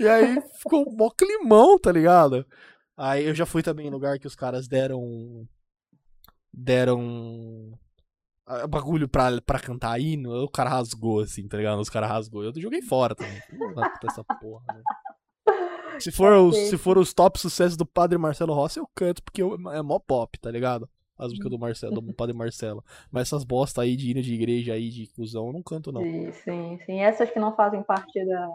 e aí ficou um mó climão, tá ligado? Aí eu já fui também em lugar que os caras deram. Deram. Bagulho pra, pra cantar hino, o cara rasgou, assim, tá ligado? Os caras rasgou. Eu joguei fora também. essa porra, né? Se for, os, se for os top sucessos do Padre Marcelo Rossi, eu canto, porque eu, é mó pop, tá ligado? As músicas do Marcelo, do Padre Marcelo. Mas essas bosta aí de hino de igreja aí, de cuzão, eu não canto, não. Sim, sim, sim. Essas que não fazem parte da,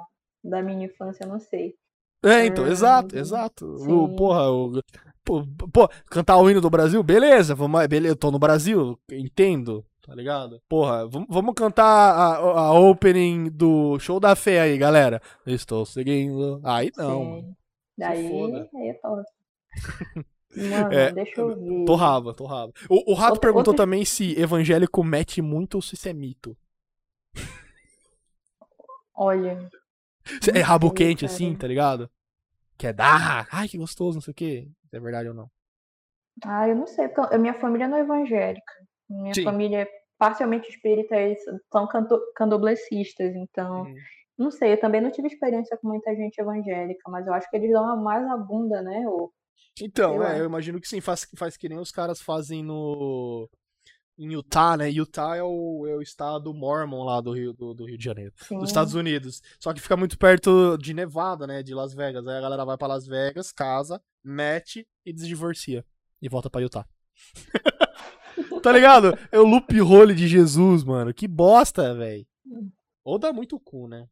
da minha infância, eu não sei. É, então, hum, exato, exato. O, porra, o, pô, pô, cantar o hino do Brasil, beleza, vamos, beleza, eu tô no Brasil, entendo, tá ligado? Porra, vamos, cantar a, a opening do show da fé aí, galera. Estou seguindo. Aí não. Daí, aí é top. Mano, é, deixa eu ver. Torrava, torrava. O, o Rato outra, perguntou outra... também se evangélico mete muito ou se isso é mito. Olha. É rabo quente cara. assim, tá ligado? Que é dar, ai que gostoso, não sei o que. É verdade ou não? Ah, eu não sei, porque a minha família não é evangélica. Minha Sim. família é parcialmente espírita, eles são candoblecistas, então. Hum. Não sei, eu também não tive experiência com muita gente evangélica, mas eu acho que eles dão mais a bunda, né? O, então, eu, é, eu imagino que sim, faz, faz que nem os caras fazem no. Em Utah, né? Utah é o, é o estado mormon lá do Rio, do, do Rio de Janeiro, sim. dos Estados Unidos. Só que fica muito perto de Nevada, né? De Las Vegas. Aí a galera vai para Las Vegas, casa, mete e desdivorcia. E volta pra Utah. tá ligado? É o loop role de Jesus, mano. Que bosta, velho. Hum. Ou dá muito cu, né?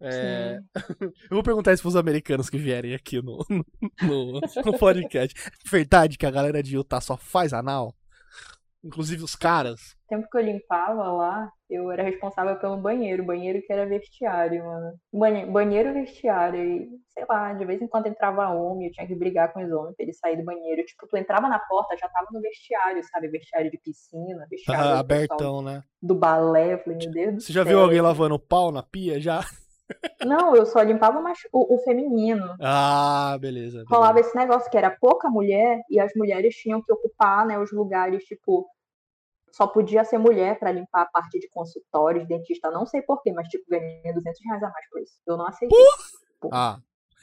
É... Eu vou perguntar isso pros americanos que vierem aqui no, no, no podcast. É verdade que a galera de Utah só faz anal? Inclusive os caras. O tempo que eu limpava lá, eu era responsável pelo banheiro. Banheiro que era vestiário, mano. Banheiro, vestiário. E, sei lá, de vez em quando entrava homem, eu tinha que brigar com os homens pra eles saírem do banheiro. Tipo, tu entrava na porta, já tava no vestiário, sabe? Vestiário de piscina, vestiário. Ah, abertão, né? Do balé. Eu falei, meu Deus Você já céu. viu alguém lavando pau na pia já? Não, eu só limpava o, o feminino. Ah, beleza, beleza. Rolava esse negócio que era pouca mulher e as mulheres tinham que ocupar né, os lugares, tipo, só podia ser mulher para limpar a parte de consultórios, dentista, não sei porquê, mas tipo, ganhei 200 reais a mais por isso. Eu não aceitei. Uh! Ah,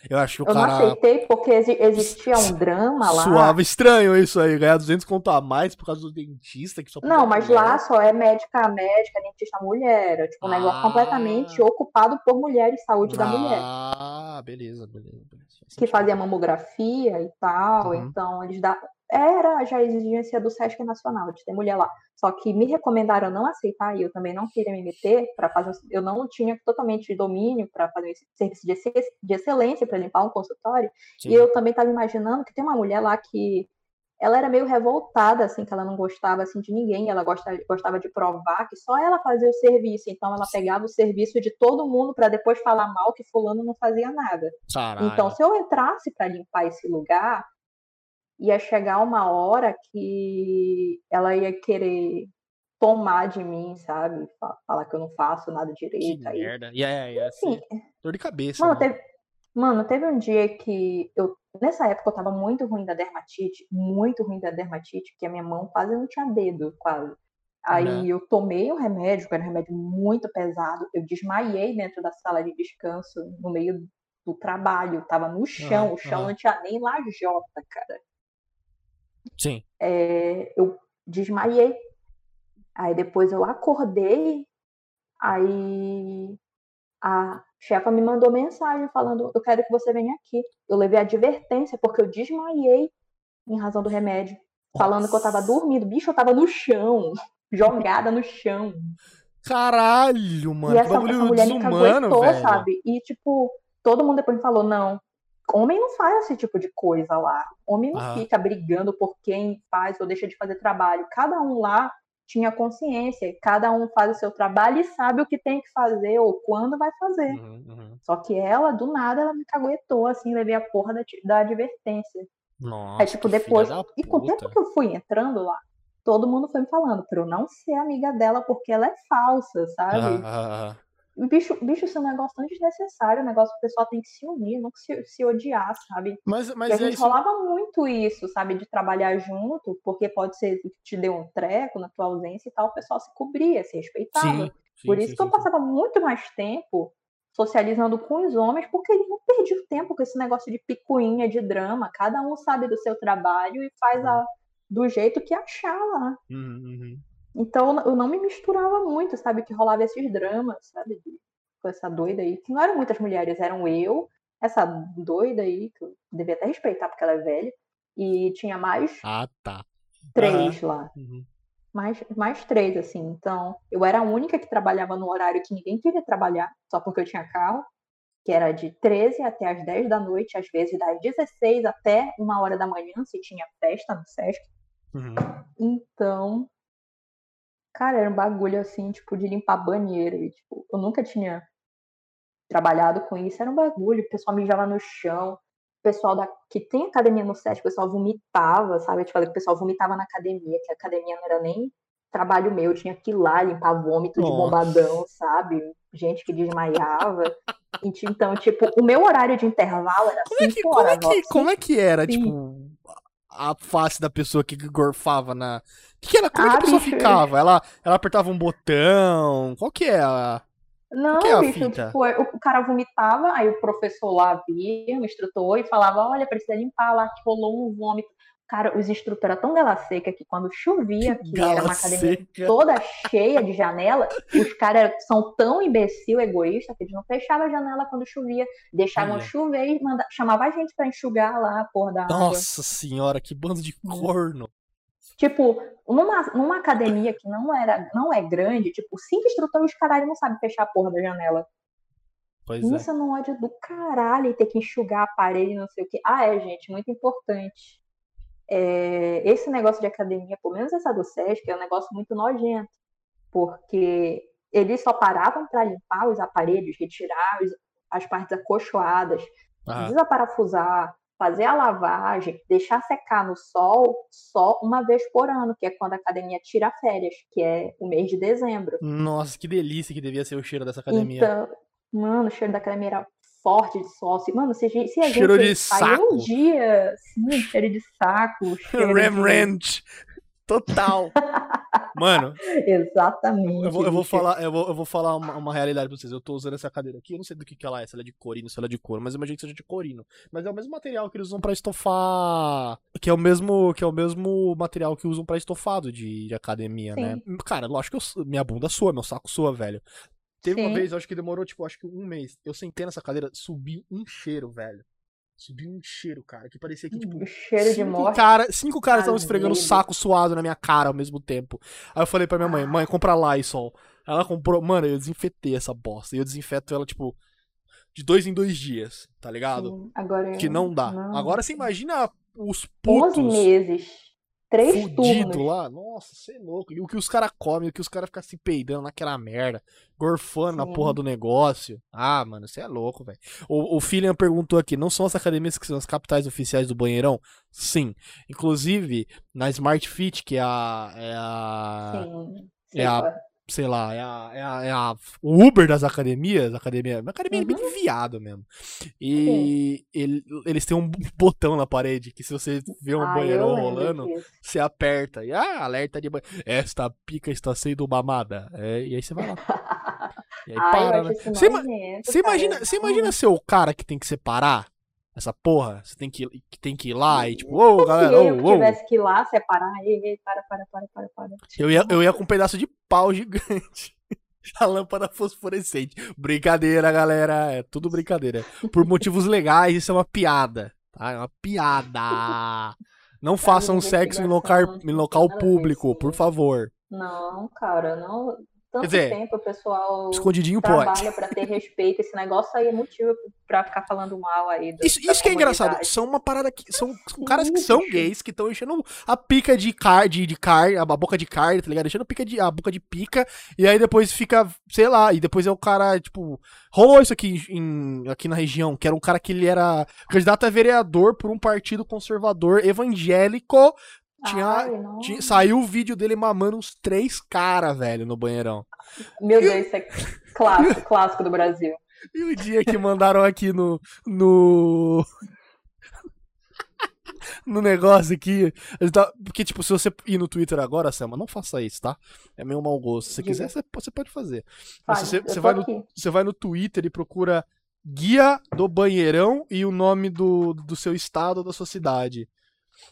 eu acho que o eu cara. não aceitei porque existia um drama lá. Suave estranho isso aí, ganhar 200 conto a mais por causa do dentista que só Não, mas mulher. lá só é médica, médica, dentista mulher. É tipo um ah. negócio completamente ocupado por mulheres, saúde ah, da mulher. Ah, beleza, beleza. beleza. Que fazia mamografia e tal, uhum. então eles dá era já a exigência do SESC Nacional de ter mulher lá. Só que me recomendaram não aceitar e eu também não queria me meter para fazer. Eu não tinha totalmente domínio para fazer esse serviço de, de excelência para limpar um consultório. Sim. E eu também estava imaginando que tem uma mulher lá que ela era meio revoltada, assim, que ela não gostava assim de ninguém, ela gostava, gostava de provar que só ela fazia o serviço, então ela pegava o serviço de todo mundo para depois falar mal que fulano não fazia nada. Caralho. Então, se eu entrasse para limpar esse lugar, ia chegar uma hora que ela ia querer tomar de mim, sabe? Falar que eu não faço nada direito. que aí. merda. E é, é assim, dor de cabeça. Mano, né? teve, mano, teve um dia que eu. Nessa época eu tava muito ruim da dermatite, muito ruim da dermatite, que a minha mão quase não tinha dedo, quase. Aí eu tomei o remédio, que era um remédio muito pesado. Eu desmaiei dentro da sala de descanso, no meio do trabalho. Tava no chão, o chão não tinha nem lajota, cara. Sim. É, eu desmaiei. Aí depois eu acordei, aí a chefa me mandou mensagem falando: Eu quero que você venha aqui. Eu levei advertência porque eu desmaiei em razão do remédio, falando que eu tava dormindo. Bicho, eu tava no chão, jogada no chão. Caralho, mano. e essa, essa mulher me desumano, caguetou, velho. sabe? E tipo, todo mundo depois me falou: Não, homem não faz esse tipo de coisa lá. Homem não Aham. fica brigando por quem faz ou deixa de fazer trabalho. Cada um lá tinha consciência, cada um faz o seu trabalho e sabe o que tem que fazer ou quando vai fazer. Uhum, uhum. Só que ela, do nada, ela me caguetou, assim, levei a porra da, da advertência. Nossa, Aí, tipo, depois. E com o tempo que eu fui entrando lá, todo mundo foi me falando pra eu não ser amiga dela porque ela é falsa, sabe? Aham, aham, aham. Bicho, bicho, isso é um negócio tão desnecessário, um negócio que o pessoal tem que se unir, não se, se odiar, sabe? Mas, Porque mas a é gente isso. rolava muito isso, sabe? De trabalhar junto, porque pode ser que te deu um treco na tua ausência e tal, o pessoal se cobria, se respeitava. Sim. sim, Por sim, isso que eu sim, sim. passava muito mais tempo socializando com os homens, porque eles não perdiam tempo com esse negócio de picuinha, de drama. Cada um sabe do seu trabalho e faz a, do jeito que achar lá. Uhum, uhum. Então eu não me misturava muito, sabe? Que rolava esses dramas, sabe? Com essa doida aí, que não eram muitas mulheres, eram eu, essa doida aí, que eu devia até respeitar porque ela é velha, e tinha mais Ah, tá. três lá Uhum. mais, mais três, assim. Então, eu era a única que trabalhava no horário que ninguém queria trabalhar, só porque eu tinha carro, que era de 13 até as 10 da noite, às vezes das 16 até uma hora da manhã, se tinha festa no Sesc. Uhum. Então, cara, era um bagulho assim, tipo, de limpar banheiro. E, tipo, eu nunca tinha trabalhado com isso, era um bagulho. O pessoal mijava no chão. O pessoal da, que tem academia no SESC, o pessoal vomitava, sabe? Eu te falei que o pessoal vomitava na academia, que a academia não era nem trabalho meu, eu tinha que ir lá limpar vômito de Nossa. bombadão, sabe? Gente que desmaiava. Então, tipo, o meu horário de intervalo era Como é que, 5 como é horas. que, como é que era, Sim. tipo, a face da pessoa que gorfava na. Que que era? Como é que Ah, a pessoa bicho. ficava? Ela, ela apertava um botão? Qual que é a. Não, que é a bicho, tipo, o o cara vomitava, aí o professor lá via, o instrutor, e falava, olha, precisa limpar lá, que rolou um vômito. Cara, os instrutores eram tão gala seca que quando chovia, que era Gala uma academia seca. toda cheia de janela, os caras são tão imbecil, egoísta, que eles não fechavam a janela quando chovia, deixavam Olha. chover e manda... chamava a gente pra enxugar lá a porra da água. Nossa senhora, que bando de corno. Tipo, numa, numa academia que não era, não é grande, tipo, cinco instrutores, os caralho não sabem fechar a porra da janela. Pois é. Isso não ódio do caralho, ter que enxugar a parede, não sei o que. Ah, é, gente, muito importante. É, esse negócio de academia, pelo menos essa do Sesc, é um negócio muito nojento. Porque eles só paravam para limpar os aparelhos, retirar os- as partes acolchoadas, Ah, desaparafusar, fazer a lavagem, deixar secar no sol só uma vez por ano, que é quando a academia tira férias, que é o mês de dezembro. nossa, que delícia que devia ser o cheiro dessa academia. Então, mano, o cheiro da academia era forte de. Assim, mano, se, a gente- se a Cheiro gente de sair um saco. dia, sim, cheiro de saco, cheiro Ram de... Total. Mano, Exatamente. eu vou, eu vou falar, eu vou, eu vou falar uma, uma realidade pra vocês. Eu tô usando essa cadeira aqui, eu não sei do que, que ela é, se ela é de corino, se ela é de couro, mas eu imagino que seja de corino. Mas é o mesmo material que eles usam pra estofar. Que é o mesmo, que é o mesmo material que usam pra estofado de, de academia, né? Cara, lógico que eu- minha bunda sua, meu saco sua, velho. Teve uma Sim. vez, eu acho que demorou, tipo, acho que um mês. Eu sentei nessa cadeira, subi um cheiro, velho. Subi um cheiro, cara, que parecia que, tipo, O cheiro de cinco morte. Cara, cinco caras estavam esfregando saco suado na minha cara ao mesmo tempo. Aí eu falei pra minha mãe, mãe, compra Lysol. Ela comprou, mano, eu desinfetei essa bosta. E eu desinfeto ela, tipo, de dois em dois dias, tá ligado? Sim, Agora, Que não dá. não. Agora você imagina os 11 putos. meses. Três fudido turnos. lá. Nossa, você é louco. E o que os caras comem, o que os caras ficam se peidando naquela merda, gorfando na Sim. porra do negócio. Ah, mano, você é louco, velho. O, o Filian perguntou aqui: não são as academias que são as capitais oficiais do banheirão? Sim. Inclusive, na Smart Fit, que é a. É a Sim. é a- Sei lá. é a, é a, é a- o Uber das academias, academia, uma academia Uhum. bem viado mesmo. E ele- eles têm um botão na parede que se você vê um Ah, banheirão rolando, você aperta e ah, alerta de banho. Esta pica está sendo mamada. É, e aí você vai lá. E aí Ai, para, né? Você ima- Você imagina, você imagina ser o cara que tem que separar essa porra? Você tem que, tem que ir lá e tipo, ô, galera, Se eu ô, que ô. tivesse que ir lá separar, ei, ei, para, para, para, para, para. Eu ia, eu ia com um pedaço de pau gigante. A lâmpada fosforescente. Brincadeira, galera. É tudo brincadeira. Por motivos legais, isso é uma piada. Tá? É uma piada. Não façam sexo em local, em local público, por favor. Não, cara, não. Tanto dizer, tempo o pessoal Escondidinho pode. trabalha pra ter respeito. Esse negócio aí é motivo pra ficar falando mal aí. do- Isso, isso que é engraçado. São uma parada que. São, são Sim, caras que são gays que estão enchendo a pica de carne, de, de carne, a boca de carne, tá ligado? Enchendo a, pica de, a boca de pica. E aí depois fica, sei lá, e depois é o cara, tipo. Rolou isso aqui, em, aqui na região, que era um cara que ele era candidato a vereador por um partido conservador evangélico. Tinha, Ai, tinha- saiu o vídeo dele mamando uns três caras, velho, no banheirão. Meu Deus, isso é clássico, clássico do Brasil. E o dia que mandaram aqui no. no. no negócio aqui. tá- Porque, tipo, se você ir no Twitter agora, Selma, não faça isso, tá? É meio mau gosto. Se você quiser, você pode fazer. Fale, você, você vai no, você vai no Twitter e procura Guia do Banheirão e o nome do, do seu estado ou da sua cidade.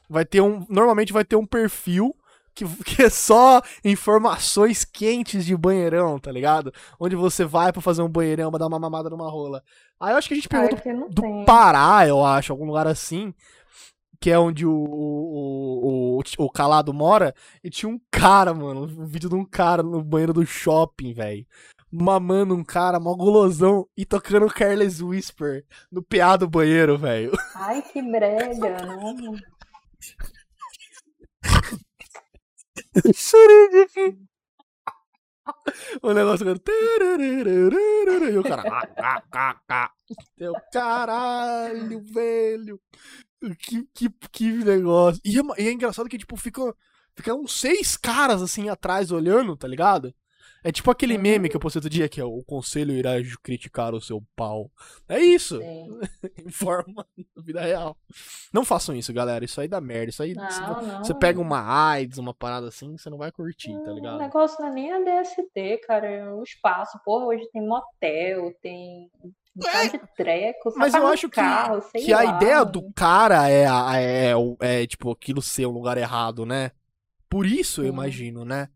Vai ter um. Normalmente vai ter um perfil. Que, que é só informações quentes de banheirão, tá ligado? Onde você vai pra fazer um banheirão, pra dar uma mamada numa rola. Aí eu acho que a gente Ai, pergunta que não do tem. Pará, eu acho, algum lugar assim, que é onde o, o, o, o Calado mora, e tinha um cara, mano, um vídeo de um cara no banheiro do shopping, velho. Mamando um cara, mó gulosão, e tocando Careless Whisper no PA do banheiro, velho. Ai, que brega, não. Chorei de rir. O negócio E o cara. Teu caralho, velho. Que, que, que negócio. E é, e é engraçado que, tipo, ficam fica uns seis caras assim atrás olhando, tá ligado? É tipo aquele Uhum. meme que eu postei outro dia, que é o conselho irá criticar o seu pau. É isso. Sim. Em forma da vida real. Não façam isso, galera. Isso aí dá merda. Isso aí. se vo- Não, não. você pega uma AIDS, uma parada assim, você não vai curtir, tá O ligado? negócio não é nem a DST, cara. é O espaço. Porra, hoje tem motel, tem É, treco. Mas eu paga um acho que, carro, que a lá, ideia do cara é, a- é, o- é, tipo, aquilo ser um lugar errado, né? Por isso, eu imagino, né?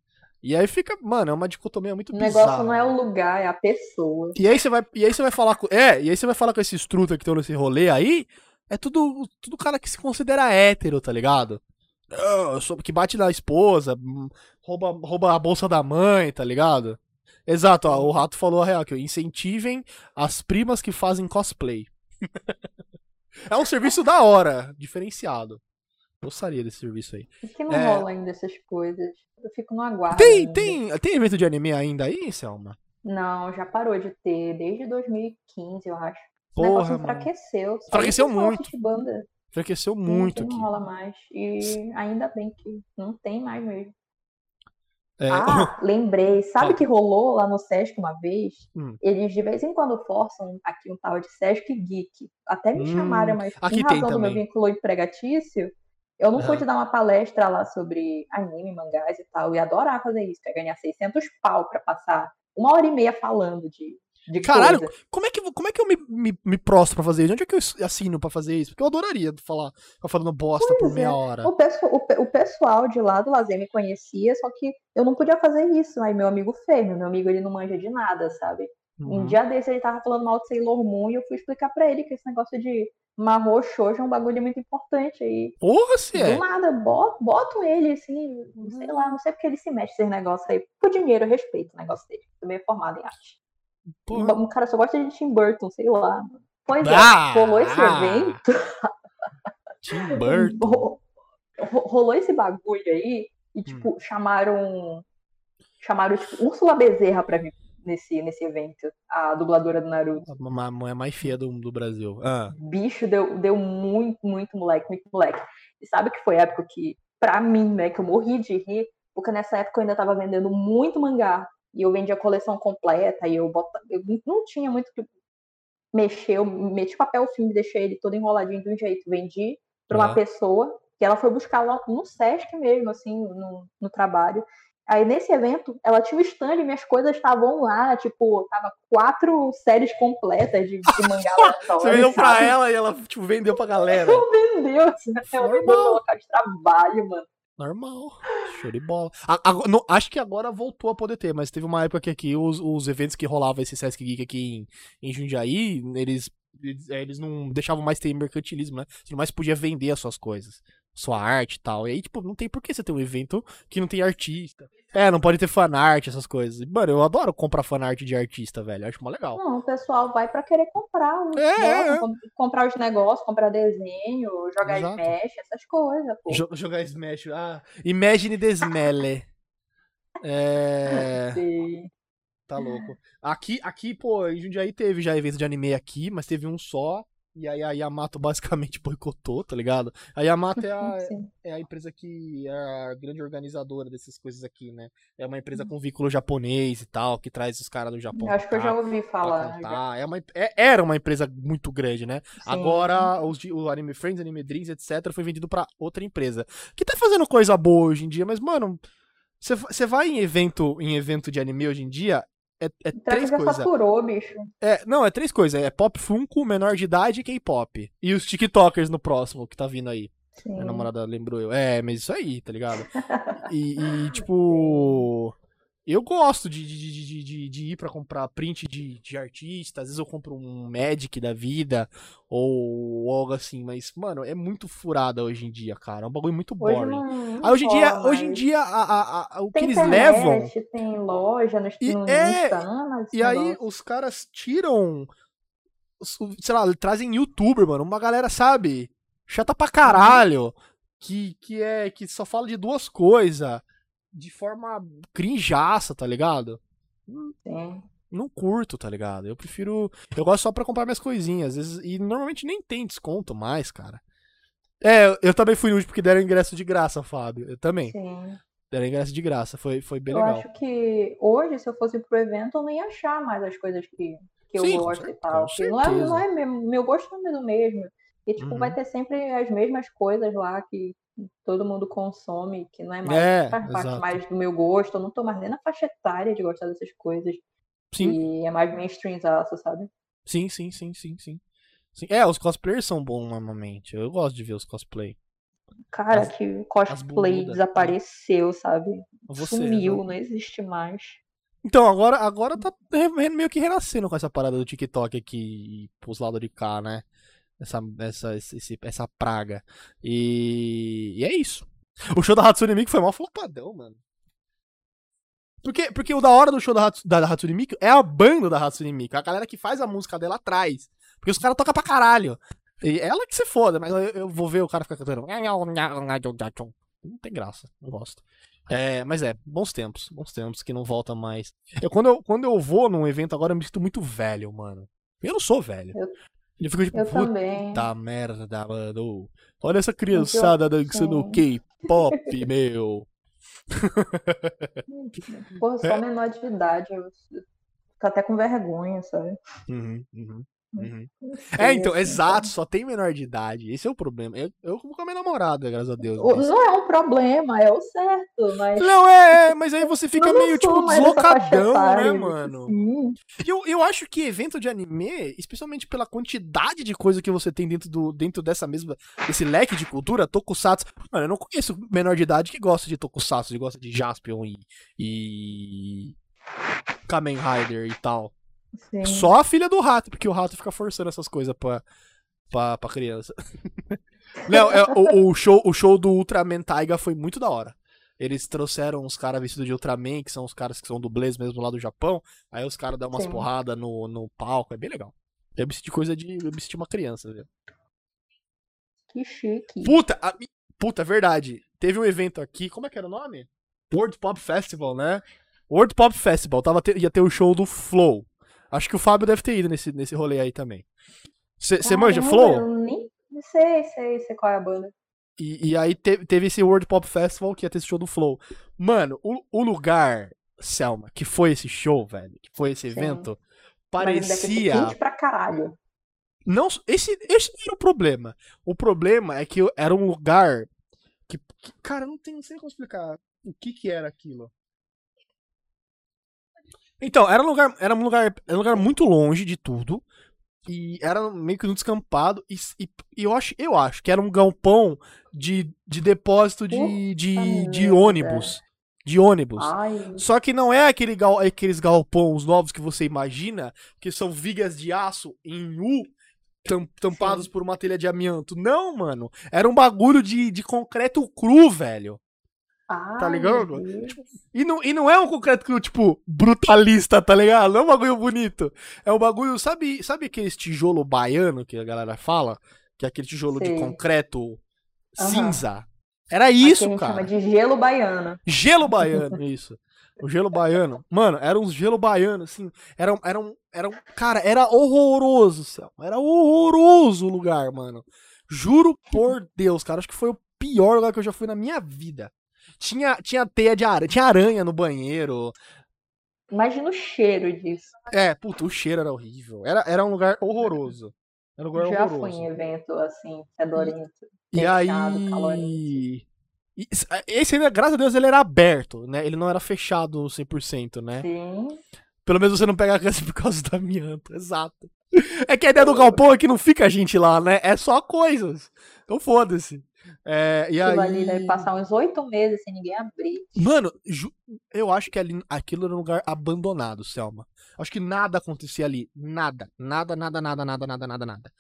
E aí fica, mano, é uma dicotomia muito O bizarra. negócio não é o lugar, é a pessoa. E aí você vai, e aí você vai falar com, é, e aí você vai falar com esses truta que estão nesse rolê aí, é tudo, tudo cara que se considera hétero, tá ligado? Ah, que bate na esposa, hum, rouba, rouba a bolsa da mãe, tá ligado? Exato, ó, o Rato falou a real, que incentivem as primas que fazem cosplay. é um serviço da hora, diferenciado. Gostaria desse serviço aí. Por que não É. rola ainda essas coisas? Eu fico no aguardo. Tem, ainda. tem, tem evento de anime ainda aí, Selma? Não, já parou de ter, desde 2015, eu acho. O Porra, negócio mano. enfraqueceu. Enfraqueceu o muito. Banda. Enfraqueceu muito aqui. Não rola mais. E ainda bem que não tem mais mesmo. É, Ah, lembrei. Sabe Fala. que rolou lá no Sesc uma vez? Hum. Eles de vez em quando forçam aqui um tal de Sesc Geek. Até me Hum, chamaram, mas aqui em tem razão do meu vínculo empregatício, eu não Aham. pude dar uma palestra lá sobre anime, mangás e tal. Ia adorar fazer isso, que ia ganhar 600 pau pra passar uma hora e meia falando de, de Caralho, coisa. Como é que, como é que eu me, me, me prostro pra fazer isso? Onde é que eu assino pra fazer isso? Porque eu adoraria falar, ficar falando bosta por Pois meia é. hora. O, pesso- o o pessoal de lá do Lazer me conhecia, só que eu não podia fazer isso. Aí meu amigo fez, meu amigo ele não manja de nada, sabe? Um Uhum. dia desse ele tava falando mal de Sailor Moon e eu fui explicar pra ele que esse negócio de marro shoujo é um bagulho muito importante. Aí, Porra, se é. do nada, bo- botam ele assim, sei lá, não sei porque ele se mexe nesses negócios aí. Por dinheiro, eu respeito o negócio dele. Também é formado em arte. Porra. Um cara só gosta de Tim Burton, sei lá. Pois é, Ah, rolou esse ah. evento. Tim Burton. Ro- rolou esse bagulho aí e, tipo, hum. chamaram. Chamaram, tipo, Úrsula Bezerra pra vir nesse, nesse evento, a dubladora do Naruto. A mulher mais feia do, do Brasil. Ah. Bicho, deu, deu muito, muito moleque, muito moleque. E sabe que foi a época que, pra mim, né, que eu morri de rir, porque nessa época eu ainda tava vendendo muito mangá. E eu vendia a coleção completa, e eu, bota, eu não tinha muito que mexer, eu meti papel filme, deixei ele todo enroladinho de um jeito, vendi pra uma ah. pessoa que ela foi buscar lá no Sesc mesmo, assim, no, no trabalho. Aí nesse evento, ela tinha o um stand e minhas coisas estavam lá, tipo, tava quatro séries completas de, de mangá lá Você vendeu pra ela e ela, tipo, vendeu pra galera. Ela vendeu, assim, ela vendeu no local de trabalho, mano. Normal. Show de bola. A, a, acho que agora voltou a poder ter, mas teve uma época que aqui os, os eventos que rolavam esse Sesc Geek aqui em, em Jundiaí, eles, eles, é, eles não deixavam mais ter mercantilismo, né? Você não mais podia vender as suas coisas sua arte e tal. E aí, tipo, não tem por que você ter um evento que não tem artista. É, não pode ter fanart, essas coisas. Mano, eu adoro comprar fanart de artista, velho. Eu acho mó legal. Não, o pessoal vai para querer comprar. Os é, negócios, é. Comprar os negócios, comprar desenho, jogar Exato. Smash, essas coisas, pô. jogar Smash. Ah, Imagine the Smell. é. Sim. Tá louco. Aqui, aqui, pô, em Jundiaí teve já evento de anime aqui, mas teve um só. E aí a Yamato basicamente boicotou, tá ligado? A Yamato é a, é a empresa que é a grande organizadora dessas coisas aqui, né? É uma empresa com vínculo japonês e tal, que traz os caras do Japão. Acho que eu já ouvi falar. É uma, é, era uma empresa muito grande, né? Sim. Agora os, o Anime Friends, Anime Dreams, etc., foi vendido para outra empresa. Que tá fazendo coisa boa hoje em dia, mas, mano. Você vai em evento, em evento de anime hoje em dia, é, é três coisas. saturou, bicho. É, não, é três coisas. É pop funko, menor de idade e K-pop. E os TikTokers no próximo que tá vindo aí. Sim. Minha namorada lembrou eu. É, mas isso aí, tá ligado? e, e, tipo. Eu gosto de, de, de, de, de ir para comprar print de, de artista, às vezes eu compro um Magic da vida, ou algo assim, mas, mano, é muito furada hoje em dia, cara. É um bagulho muito boring. Hoje, não, não hoje em dia, hoje em dia a, a, a o que eles internet, levam. Tem loja no, e, no é, E aí os caras tiram. Sei lá, trazem youtuber, mano. Uma galera, sabe? Chata pra caralho. Que, que é que só fala de duas coisas de forma crinjaça, tá ligado? Sim. Não curto, tá ligado? Eu prefiro. Eu gosto só pra comprar minhas coisinhas. Às vezes, e normalmente nem tem desconto mais, cara. É, eu também fui útil porque deram ingresso de graça, Fábio. Eu também. Sim. Deram ingresso de graça. Foi, foi bem eu legal. Eu acho que hoje, se eu fosse pro evento, eu não ia achar mais as coisas que, que eu gosto e tal. Não é, não é meu, meu gosto não é o mesmo. E, tipo, uhum. vai ter sempre as mesmas coisas lá que todo mundo consome, que não é mais é, faz parte exato. mais do meu gosto. Eu não tô mais nem na faixa etária de gostar dessas coisas. Sim. E é mais mainstreamzaço, sabe? Sim, sim, sim, sim, sim, sim. É, os cosplayers são bons normalmente. Eu gosto de ver os cosplay. Cara, as, que cosplay desapareceu, sabe? Você, Sumiu, não... não existe mais. Então, agora, agora tá meio que renascendo com essa parada do TikTok aqui pros lados de cá, né? Essa, essa, esse, essa praga. E, e é isso. O show da Hatsune Miku foi mal flopadão, mano. Porque, porque o da hora do show da, da, da Hatsune Miku é a banda da Hatsune Miku, a galera que faz a música dela atrás. Porque os caras tocam pra caralho. E ela que se foda, mas eu, eu vou ver o cara ficar cantando. Não tem graça, não gosto. É, mas é, bons tempos, bons tempos que não volta mais. Eu, quando, eu, quando eu vou num evento agora, eu me sinto muito velho, mano. Eu não sou velho. Eu, eu fico tipo, eu também. puta merda, mano. Olha essa criançada dançando K-pop, meu. Porra, só é. menor de idade. Eu fico até com vergonha, sabe? Uhum, uhum. Uhum. É, então, exato, só tem menor de idade. Esse é o problema. Eu, eu com a minha namorada, graças a Deus. Mas... Não é um problema, é o certo, mas. Não, é, é mas aí você fica meio, tipo, deslocadão, né, mano? E eu, eu acho que evento de anime, especialmente pela quantidade de coisa que você tem dentro, do, dentro dessa mesma. desse leque de cultura, Tokusatsu. Mano, eu não conheço menor de idade que gosta de Tokusatsu, que gosta de Jaspion e. e. Kamen Rider e tal. Sim. Só a filha do rato, porque o rato fica forçando essas coisas pra, pra, pra criança. Não, é, o, o, show, o show do Ultraman Taiga foi muito da hora. Eles trouxeram os caras vestidos de Ultraman, que são os caras que são dublês mesmo lá do Japão. Aí os caras dão umas porradas no, no palco, é bem legal. Eu me senti coisa de. Eu me senti uma criança, viu? Que chique. Puta! A, Puta, é verdade. Teve um evento aqui, como é que era o nome? World Pop Festival, né? World Pop Festival, tava te- ia ter o show do Flow. Acho que o Fábio deve ter ido nesse, nesse rolê aí também. Você manja Flow? Eu nem sei, sei, sei qual é a banda. E, e aí teve, teve esse World Pop Festival que ia ter esse show do Flow. Mano, o, o lugar, Selma, que foi esse show, velho, que foi esse Sim. evento, Mas parecia. quente pra caralho. Não, esse, esse não era o problema. O problema é que era um lugar que, que- cara, não tem, não sei como explicar o que que era aquilo. Então, era um lugar, era um lugar, era um lugar muito longe de tudo e era meio que no descampado e, e- e eu acho, eu acho que era um galpão de, de depósito de, de, de ônibus, de ônibus. Ai, Só que não é aquele gal, aqueles galpões novos que você imagina, que são vigas de aço em U, tam- tampados Sim. por uma telha de amianto. Não, mano. Era um bagulho de, de concreto cru, velho. Ai, ligado? meu Deus. E não, e não é um concreto tipo, brutalista, tá ligado? Não é um bagulho bonito. É um bagulho, sabe, sabe aqueles tijolo baiano que a galera fala? Que é aquele tijolo de Sei. concreto Aham. cinza. Era Aqui isso, a gente cara. chama de gelo baiano. Gelo baiano, isso. O gelo baiano. Mano, era uns gelo baiano, assim. Era, era, um, era um. Cara, era horroroso, céu. Era horroroso o lugar, mano. Juro por Deus, cara. Acho que foi o pior lugar que eu já fui na minha vida. Tinha, tinha teia de aranha. Tinha aranha no banheiro. Imagina o cheiro disso. É, puta, o cheiro era horrível. Era, era um lugar horroroso. Era um lugar Já horroroso. fui em evento assim, fedorento. E fechado, aí. e- Esse ainda, graças a Deus, ele era aberto, né? Ele não era fechado 100%, né? Sim. Pelo menos você não pega câncer por causa do amianto, exato. É que a ideia do galpão é que não fica a gente lá, né? É só coisas. Então foda-se. É, e Aquilo aí... ali deve passar uns oito meses sem ninguém abrir. Mano, ju- eu acho que ali, aquilo era um lugar abandonado, Selma. Acho que nada acontecia ali. Nada. Nada, nada, nada, nada, nada, nada, nada.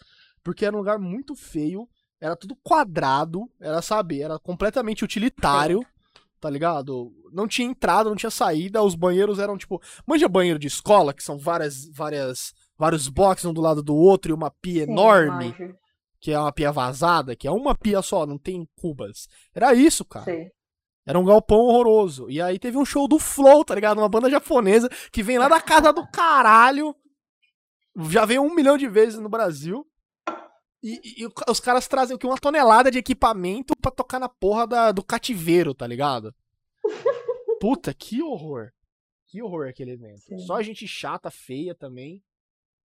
Porque era um lugar muito feio. Era tudo quadrado. Era, sabe, era completamente utilitário. Tá ligado? Não tinha entrada, não tinha saída. Os banheiros eram tipo. Manja banheiro de escola, que são várias, várias, vários boxes um do lado do outro e uma pia Sim, enorme, manjo. Que é uma pia vazada, que é uma pia só, não tem cubas. Era isso, cara. Sei. Era um galpão horroroso. E aí teve um show do Flow, tá ligado? Uma banda japonesa que vem lá da casa do caralho. Já veio um milhão de vezes no Brasil. E, e- e os caras trazem o quê? Uma tonelada de equipamento pra tocar na porra da- do cativeiro, tá ligado? Puta, que horror. Que horror aquele evento. Sim. Só gente chata, feia também.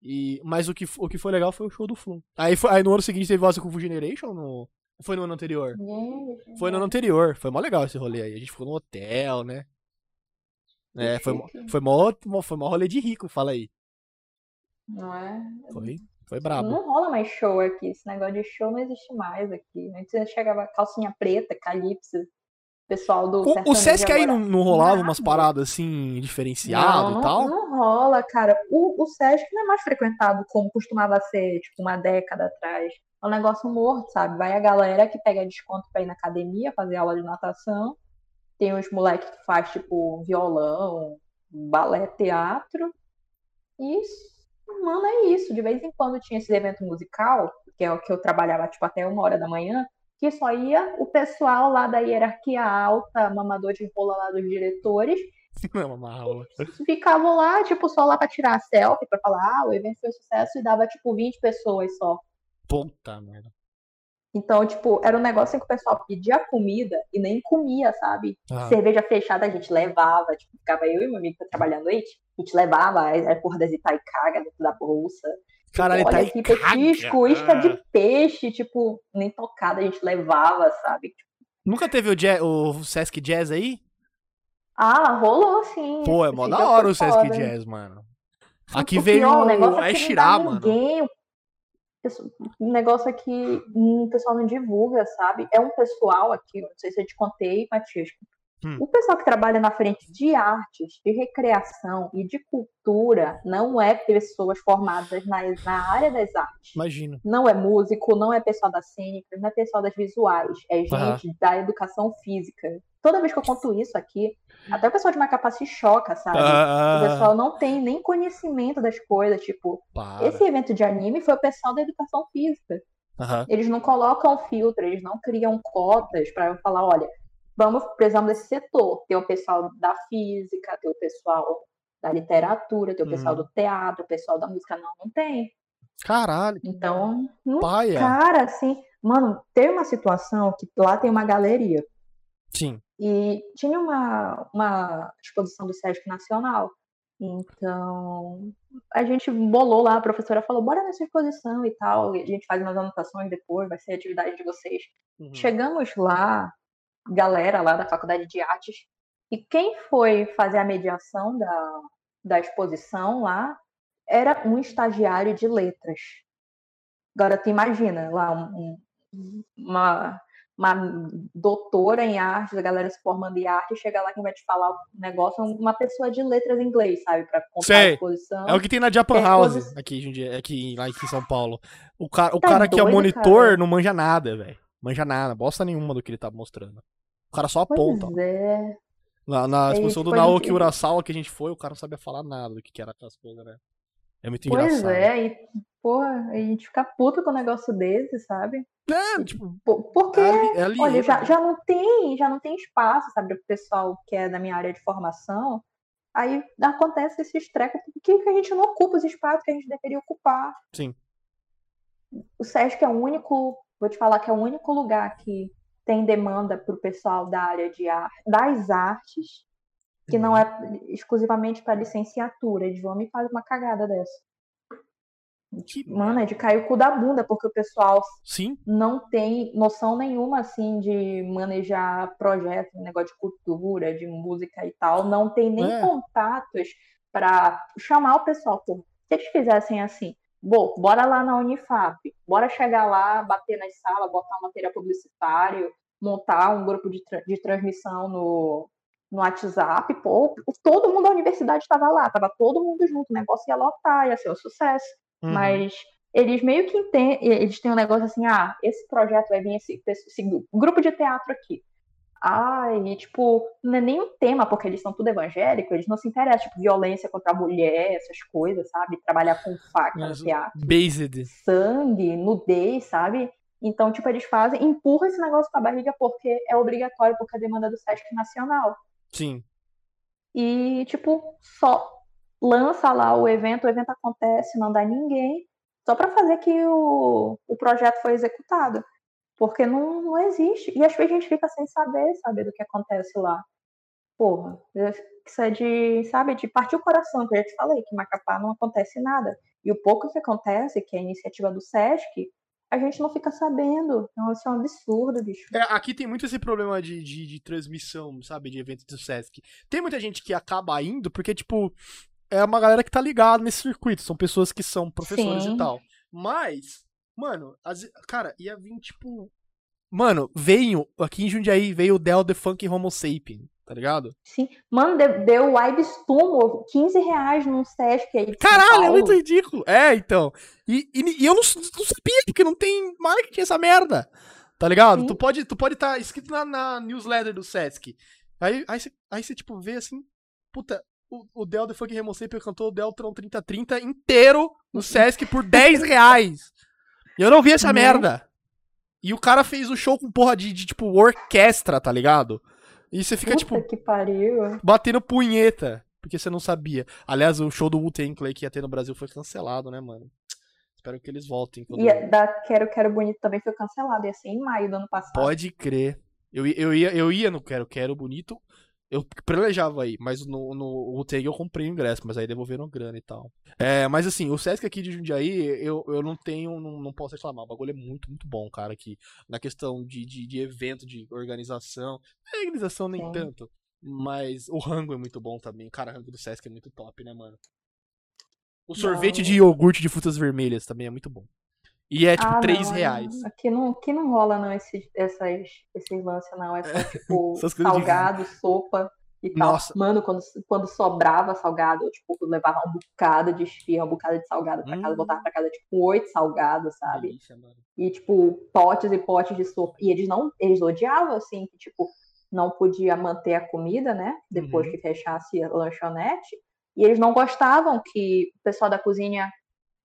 E, mas o que, o que foi legal foi o show do Flow. Aí, foi- aí no ano seguinte teve com Full Generation ou no, foi no ano anterior? Foi no ano anterior. Foi mó legal esse rolê aí. A gente ficou no hotel, né? É, foi, foi mó, mó- foi mó rolê de rico, fala aí. Não é? Foi, foi brabo. Não rola mais show aqui. Esse negócio de show não existe mais aqui. Antes chegava calcinha preta, calypso, pessoal do O, o Sesc aí não, não rolava nada. umas paradas assim, diferenciado não, e tal? Não, rola, cara. O, o Sesc não é mais frequentado como costumava ser, tipo, uma década atrás. É um negócio morto, sabe? Vai a galera que pega desconto pra ir na academia, fazer aula de natação. Tem os moleques que faz, tipo, violão, balé, teatro. E isso, mano, é isso. De vez em quando tinha esse evento musical, que é o que eu trabalhava, tipo, até uma hora da manhã, que só ia o pessoal lá da hierarquia alta, mamador de rola lá dos diretores, Não, uma aula. ficavam lá, tipo, só lá pra tirar selfie, pra falar, ah, o evento foi sucesso e dava, tipo, 20 pessoas só. Puta merda. Então, tipo, era um negócio em que o pessoal pedia comida e nem comia, sabe? Ah, Cerveja fechada a gente levava, tipo, ficava eu e meu amigo que trabalhando aí, a gente levava a porra das Itaicaga dentro da bolsa. Caralho, Olha tá aqui, aí. petisco, isca de peixe, tipo, nem tocada a gente levava, sabe? Nunca teve o, jazz, o Sesc Jazz aí? Ah, rolou sim. Pô, é mó da hora o Sesc foda. Jazz, mano. Aqui O veio pior, o negócio é que dá mano. ninguém. O negócio é que hum, o pessoal não divulga, sabe? É um pessoal aqui, não sei se eu te contei, Matias. Hum. O pessoal que trabalha na frente de artes, de recreação e de cultura não é pessoas formadas na, na área das artes. Imagina. Não é músico, não é pessoal da cênica, não é pessoal das visuais, é gente Aham. da educação física. Toda vez que eu conto isso aqui, até o pessoal de Macapá se choca, sabe? O Ah, pessoal não tem nem conhecimento das coisas, tipo, para. esse evento de anime foi o pessoal da educação física. Aham. Eles não colocam filtro, eles não criam cotas para falar, olha, vamos precisamos desse setor. Tem o pessoal da física, tem o pessoal da literatura, tem o pessoal Uhum. do teatro, o pessoal da música. Não, não tem. Caralho, Então, não paia. Cara, assim, mano, teve uma situação que lá tem uma galeria Sim. e tinha uma, uma exposição do Sesc Nacional. Então, a gente bolou lá, a professora falou, bora nessa exposição e tal, e a gente faz umas anotações depois, vai ser a atividade de vocês. Uhum. Chegamos lá, galera lá da Faculdade de Artes, e quem foi fazer a mediação da, da exposição lá era um estagiário de letras. Agora, tu imagina lá um- um- uma, uma doutora em artes, a galera se formando em arte, chega lá quem vai te falar o negócio, uma pessoa de letras em inglês, sabe? Pra contar a exposição. É o que tem na Japan House, exposi- aqui, aqui, lá aqui em São Paulo. O cara, o Tá cara que é doido, monitor cara. não manja nada, velho. Manja nada, bosta nenhuma do que ele tá mostrando. O cara só aponta. Pois é. Na, na É, exposição do Naoki gente- Urasawa que a gente foi, o cara não sabia falar nada do que, que era aquelas coisas, né? É muito Pois engraçado. é, e, porra, a gente fica puto com um negócio desse, sabe? É, tipo, Por- Porque, é ali, é olha, já, já não tem, já não tem espaço, sabe, pro pessoal que é da minha área de formação. Aí acontece esses trecos, por que que a gente não ocupa os espaços que a gente deveria ocupar? Sim. O SESC é o único, vou te falar que é o único lugar que tem demanda pro pessoal da área de ar, das artes, que não Uhum. é exclusivamente para licenciatura. Eles vão me fazer uma cagada dessa. Que Mano, é de cair o cu da bunda, porque o pessoal Sim, não tem noção nenhuma, assim, de manejar projetos, negócio de cultura, de música e tal. Não tem nem É. contatos para chamar o pessoal. Pô, se eles fizessem assim, bom, bora lá na Unifap, bora chegar lá, bater nas salas, botar um material publicitário, montar um grupo de, tra- de transmissão no, no WhatsApp, pô, todo mundo da universidade estava lá, tava todo mundo junto, o negócio ia lotar, ia ser um sucesso. Uhum. Mas eles meio que entendem, eles têm um negócio assim, ah, esse projeto vai vir esse, esse grupo de teatro aqui. E tipo, não é nem um tema, porque eles são tudo evangélicos, eles não se interessam, tipo, violência contra a mulher, essas coisas, sabe? Trabalhar com faca teatro, Based. sangue, nudez, sabe? Então, tipo, eles fazem, empurram esse negócio com a barriga porque é obrigatório, porque é a demanda do Sesc Nacional. Sim. E, tipo, só lança lá o evento, o evento acontece, não dá ninguém, só para fazer que o, o projeto foi executado. Porque não, não existe. E às vezes a gente fica sem saber, sabe, do que acontece lá. Porra, isso é de, sabe, de partir o coração, que eu já te falei, que Macapá não acontece nada. E o pouco que acontece, que é a iniciativa do SESC, a gente não fica sabendo. Então, isso é um absurdo, bicho. É, aqui tem muito esse problema de, de, de transmissão, sabe, de eventos do Sesc. Tem muita gente que acaba indo porque, tipo, é uma galera que tá ligada nesse circuito. São pessoas que são professores Sim. e tal. Mas, mano, as- cara, ia vir, tipo. Mano, veio, aqui em Jundiaí, veio o Del The Funk Homo Sapien, tá ligado? Sim. Mano, deu, deu Vibes Tumo, 15 reais num Sesc aí. de São Caralho, é muito ridículo. É, então. E, e- e eu não, não sabia, porque não tem marketing essa merda. Tá ligado? Sim. Tu pode tu pode estar escrito na, na newsletter do Sesc. Aí, aí, você, aí você, tipo, vê assim, puta, o, o Del The Funk Remosei cantou o Deltron 3030 inteiro no Sesc por 10 reais. E eu não vi essa Né? merda. E o cara fez o show com porra de, de, tipo, orquestra, tá ligado? E você fica, Puta tipo, que pariu. batendo punheta, porque você não sabia. Aliás, o show do Wu-Tang Clay que ia ter no Brasil foi cancelado, né, mano? Espero que eles voltem. quando- E da Quero Quero Bonito também foi cancelado. Ia ser em maio do ano passado. Pode crer. Eu, eu, ia, eu ia no Quero Quero Bonito, eu planejava aí, mas no, no Wu-Tang eu comprei o ingresso, mas aí devolveram grana e tal. É, mas assim, o Sesc aqui de Jundiaí, eu, eu não tenho, não, não posso reclamar. O bagulho é muito, muito bom, cara, aqui. Na questão de, de, de evento, de organização. É, organização nem Sim. tanto. Mas o rango é muito bom também. Cara, o rango do Sesc é muito top, né, mano? O sorvete Não. de iogurte de frutas vermelhas também é muito bom. E é tipo Ah, 3 não, reais. Aqui não, aqui não rola, não, esses, essas, esses lances, não. É só, tipo, Essas coisas de- salgado, sopa e tal. Nossa. Mano, quando, quando sobrava salgado, eu, tipo, levava um bocado de esfirra, um bocado de salgado pra casa, Hum. voltava pra casa, tipo, oito salgados, sabe? Delícia. E, tipo, potes e potes de sopa. E eles não, eles odiavam, assim, que, tipo, não podia manter a comida, né? Depois Uhum. que fechasse a lanchonete. E eles não gostavam que o pessoal da cozinha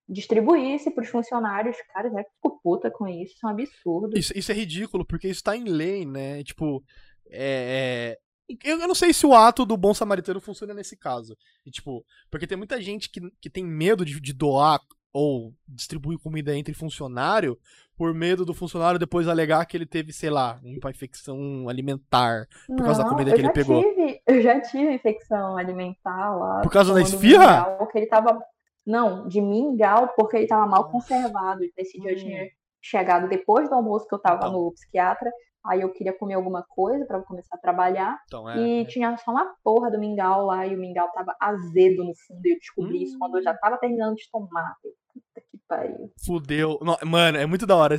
distribuísse para os funcionários. Cara, já ficou puta com isso, isso é um absurdo. Isso, isso é ridículo, porque isso tá em lei, né? Tipo, é, é, eu, eu não sei se o ato do bom samaritano funciona nesse caso. E, tipo, porque tem muita gente que, que tem medo de, de doar ou distribuir comida entre funcionário por medo do funcionário depois alegar que ele teve, sei lá, uma infecção alimentar por causa da comida que ele pegou. Tive, eu já tive infecção alimentar lá. Por causa da esfirra? Porque ele tava não, de mingau, porque ele tava mal conservado. Nesse dia eu tinha hum. chegado depois do almoço que eu tava então. no psiquiatra. Aí eu queria comer alguma coisa para começar a trabalhar. Então, é, e é. tinha só uma porra do mingau lá, e o mingau tava azedo no fundo. E eu descobri hum. isso quando eu já hum. tava terminando de tomar. Puta que pariu. Fudeu. Não, mano, é muito da hora.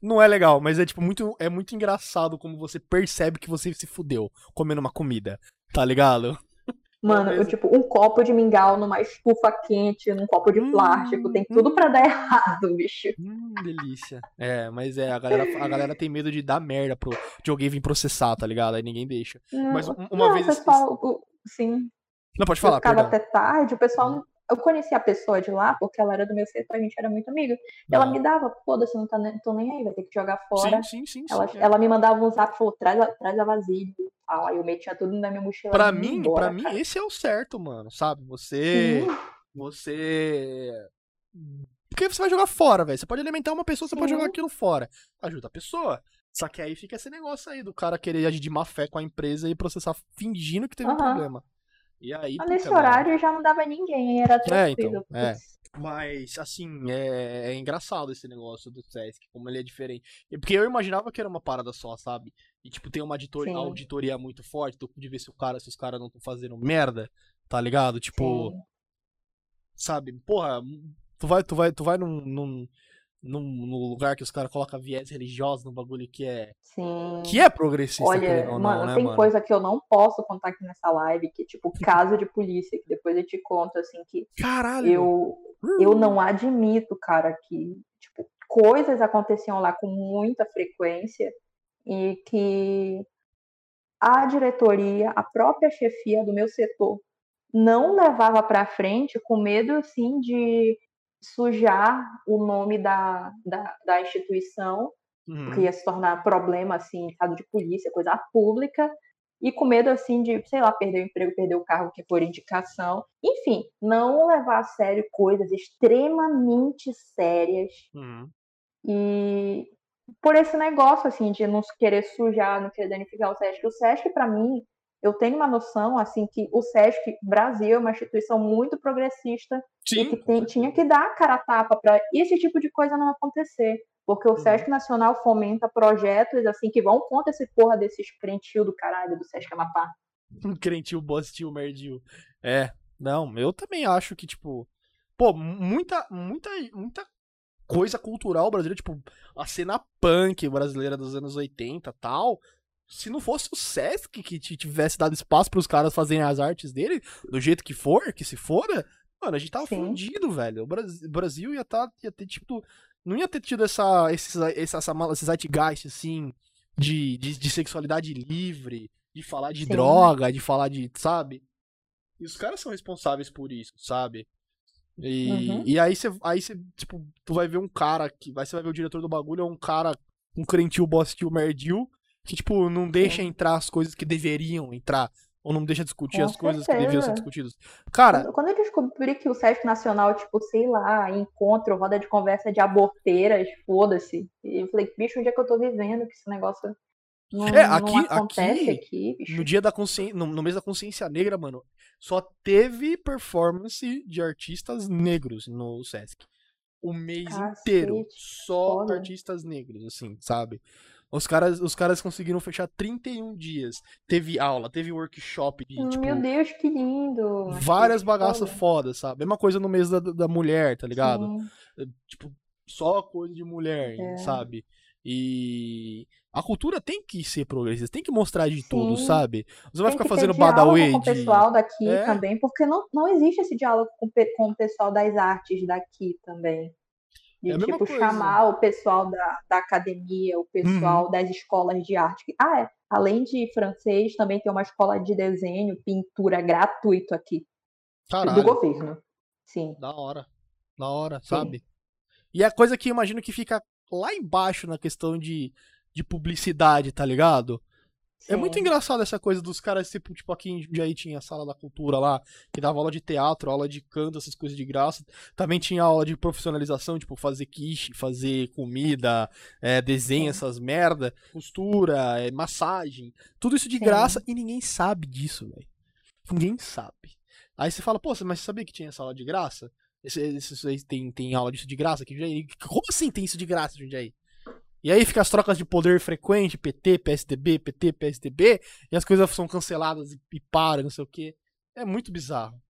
Não é legal, mas é tipo muito, é muito engraçado como você percebe que você se fudeu comendo uma comida. Tá ligado? Mano, eu, tipo, um copo de mingau numa estufa quente, num copo de hum, plástico, tem tudo para dar errado, bicho. Hum, delícia. É, mas é, a galera, a galera tem medo de dar merda pro, de alguém vir processar, tá ligado? Aí ninguém deixa. Não, mas uma não, vez. Pessoal, sim. Não, pode falar, eu ficava até tarde, o pessoal não eu conheci a pessoa de lá, porque ela era do meu setor, a gente era muito amigo. E ela me dava, foda-se, não tá nem, tô nem aí, vai ter que jogar fora. Sim, sim, sim. Ela, sim, é. ela me mandava um zap, falou, traz a, traz a vasilha. Aí eu metia tudo na minha mochila. Pra mim, embora, pra mim, esse é o certo, mano, sabe? Você. Sim. Você. Porque você vai jogar fora, velho. Você pode alimentar uma pessoa, você Sim. pode jogar aquilo fora. Ajuda a pessoa. Só que aí fica esse negócio aí do cara querer agir de má fé com a empresa e processar fingindo que teve uhum. um problema. E aí. Mas nesse horário já não dava ninguém, era tranquilo. É, então, é. Mas, assim, é, é, engraçado esse negócio do Sesc, como ele é diferente. Porque eu imaginava que era uma parada só, sabe? E, tipo, tem uma auditoria, auditoria muito forte, tu de ver se, o cara, se os caras não estão fazendo merda, tá ligado? Tipo. Sim. Sabe? Porra, tu vai, tu vai, tu vai num, num, num, lugar que os caras colocam viés religiosos no bagulho que é. Sim. Que é progressista. Olha, não, mano, né, tem coisa que eu não posso contar aqui nessa live, que, tipo, caso de polícia, que depois eu te conto, assim, que. Caralho! Eu, eu não admito, cara, que, tipo, coisas aconteciam lá com muita frequência e que a diretoria, a própria chefia do meu setor, não levava para frente com medo, assim, de sujar o nome da, da, da instituição, uhum. porque ia se tornar problema, assim, em caso de polícia, coisa pública, e com medo, assim, de, sei lá, perder o emprego, perder o carro que for indicação. Enfim, não levar a sério coisas extremamente sérias. Uhum. E por esse negócio, assim, de não querer sujar, não querer danificar o SESC. O SESC, para mim, eu tenho uma noção, assim, que o SESC Brasil é uma instituição muito progressista Sim. e que tem, tinha que dar cara a tapa para esse tipo de coisa não acontecer. Porque o uhum. SESC Nacional fomenta projetos, assim, que vão contra esse porra desses crentil do caralho do SESC Amapá. Um crentil, bostil, merdil. É, não, eu também acho que, tipo, pô, muita, muita, muita coisa cultural brasileira, tipo, a cena punk brasileira dos anos 80 tal, se não fosse o Sesc que tivesse dado espaço para os caras fazerem as artes dele, do jeito que for, que se foda, mano, a gente tava Sim. fundido, velho. O Brasil, ia, tá, ia ter, tipo, não ia ter tido essa, esse, essa, essa, esse zeitgeist, assim, de, de, de, sexualidade livre, de falar de Sim. droga, de falar de, sabe? E os caras são responsáveis por isso, sabe? E, uhum. e aí você, aí você, tipo, tu vai ver um cara que, vai, você vai ver o diretor do bagulho, é um cara, um crentil, bostil, merdil, que, tipo, não deixa entrar as coisas que deveriam entrar. Ou não deixa discutir Com as certeza. coisas que deviam ser discutidas. Cara. Quando eu descobri que o Sesc Nacional, tipo, sei lá, encontro, roda de conversa de aborteiras, foda-se. Eu falei, bicho, onde é que eu tô vivendo que esse negócio não, é, aqui, aqui, aqui No dia da consciência. No, no mês da consciência negra, mano, só teve performance de artistas negros no Sesc. O mês Cacete, inteiro. Só foda. artistas negros, assim, sabe? Os caras, os caras conseguiram fechar 31 dias. Teve aula, teve workshop. De, tipo, Meu Deus, que lindo! Várias bagaças fodas, sabe? Mesma coisa no mês da, da mulher, tá ligado? Sim. Eh, tipo, só coisa de mulher, é. sabe? E a cultura tem que ser progressista, tem que mostrar de Sim. tudo, sabe? Você vai ficar fazendo badaway com o pessoal daqui é. também, porque não, não existe esse diálogo com, com o pessoal das artes daqui também. De, é tipo, chamar o pessoal da, da academia, o pessoal uhum. das escolas de arte. Ah, é. Além de francês, também tem uma escola de desenho, pintura gratuito aqui. Caralho. Do governo. Sim. Da hora. na hora, sabe? E é coisa que eu imagino que fica lá embaixo na questão de, de publicidade, tá ligado? É muito Sim. engraçado essa coisa dos caras, tipo, tipo aqui em Jundiaí tinha a sala da cultura lá, que dava aula de teatro, aula de canto, essas coisas de graça. Também tinha aula de profissionalização, tipo, fazer quiche, fazer comida, é, desenho, Sim. essas merda, costura, é, massagem. Tudo isso de Sim. graça e ninguém sabe disso, velho. Ninguém sabe. Aí você fala, pô, mas você sabia que tinha essa aula de graça? Esse, esse, aí tem, tem aula disso de graça aqui em Jundiaí? Como assim tem isso de graça Jundiaí? E aí fica as trocas de poder frequente, PT, PSDB, PT, PSDB, e as coisas são canceladas e, e param, não sei o quê. É muito bizarro.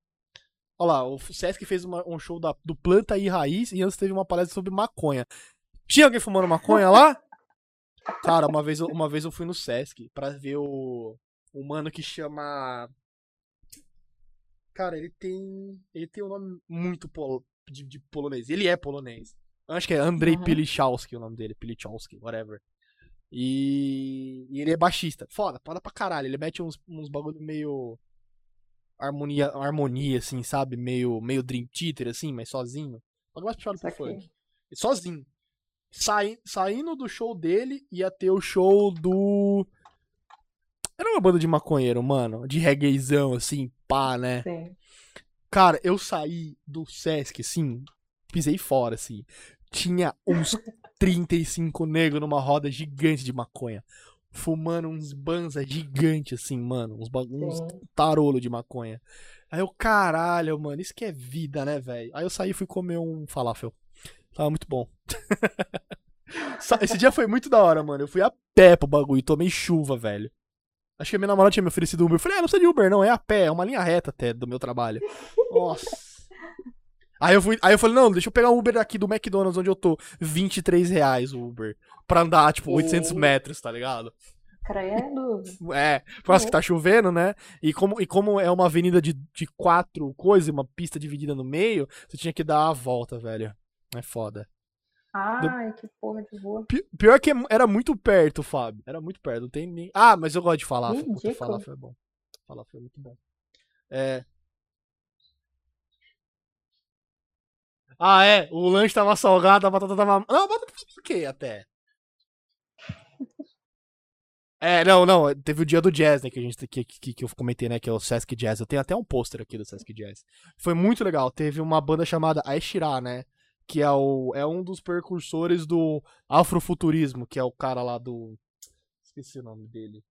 Olha lá, o Sesc fez uma- um show da- do Planta e Raiz e antes teve uma palestra sobre maconha. Tinha alguém fumando maconha lá? Cara, uma vez, uma vez eu fui no Sesc pra ver o, o mano que chama. Cara, ele tem. Ele tem um nome muito polo, de, de polonês. Ele é polonês. Acho que é Andrei Uhum. Pilichowski o nome dele. Pilichowski, whatever. E, e ele é baixista. Foda, foda pra caralho. Ele mete uns, uns bagulho meio. Harmonia, harmonia, assim, sabe? Meio, meio Dream Theater, assim, mas sozinho. Bagulho mais puxado pro funk. Sozinho. Sai, saindo do show dele, ia ter o show do. Era uma banda de maconheiro, mano. De reggaezão, assim, pá, né? Sim. Cara, eu saí do Sesc, assim, pisei fora, assim. Tinha uns 35 negros numa roda gigante de maconha. Fumando uns banza gigantes, assim, mano. Uns, ba- uns Sim. tarolo de maconha. Aí eu, caralho, mano, isso que é vida, né, velho? Aí eu saí e fui comer um falafel. Tava muito bom. Esse dia foi muito da hora, mano. Eu fui a pé pro bagulho, tomei chuva, velho. Acho que a minha namorada tinha me oferecido Uber. Eu falei, ah, não precisa de Uber, não, é a pé, é uma linha reta até do meu trabalho. Nossa. Aí eu, fui, aí eu falei, não, deixa eu pegar um Uber aqui do McDonald's, onde eu tô. 23 reais o Uber. Pra andar, tipo, 800 Sim. metros, tá ligado? Credo. É, por causa que tá chovendo, né? E como, e como é uma avenida de, de quatro coisas, uma pista dividida no meio, você tinha que dar a volta, velho. É foda. Ai, que porra de boa. Pi- Pior que era muito perto, Fábio. Era muito perto. Não tem nem. Ah, mas eu gosto de falar. Puta, falar foi bom. Falar foi muito bom. É. Ah, é. O lanche tava salgado, a batata tava. Não, a batata tava ok até. É, não, não. Teve o dia do jazz, né? Que, a gente, que, que, que eu comentei, né? Que é o Sesc Jazz. Eu tenho até um pôster aqui do Sesc Jazz. Foi muito legal. Teve uma banda chamada Aeshira, né? Que é, o, é um dos precursores do afrofuturismo, que é o cara lá do. Esqueci o nome dele.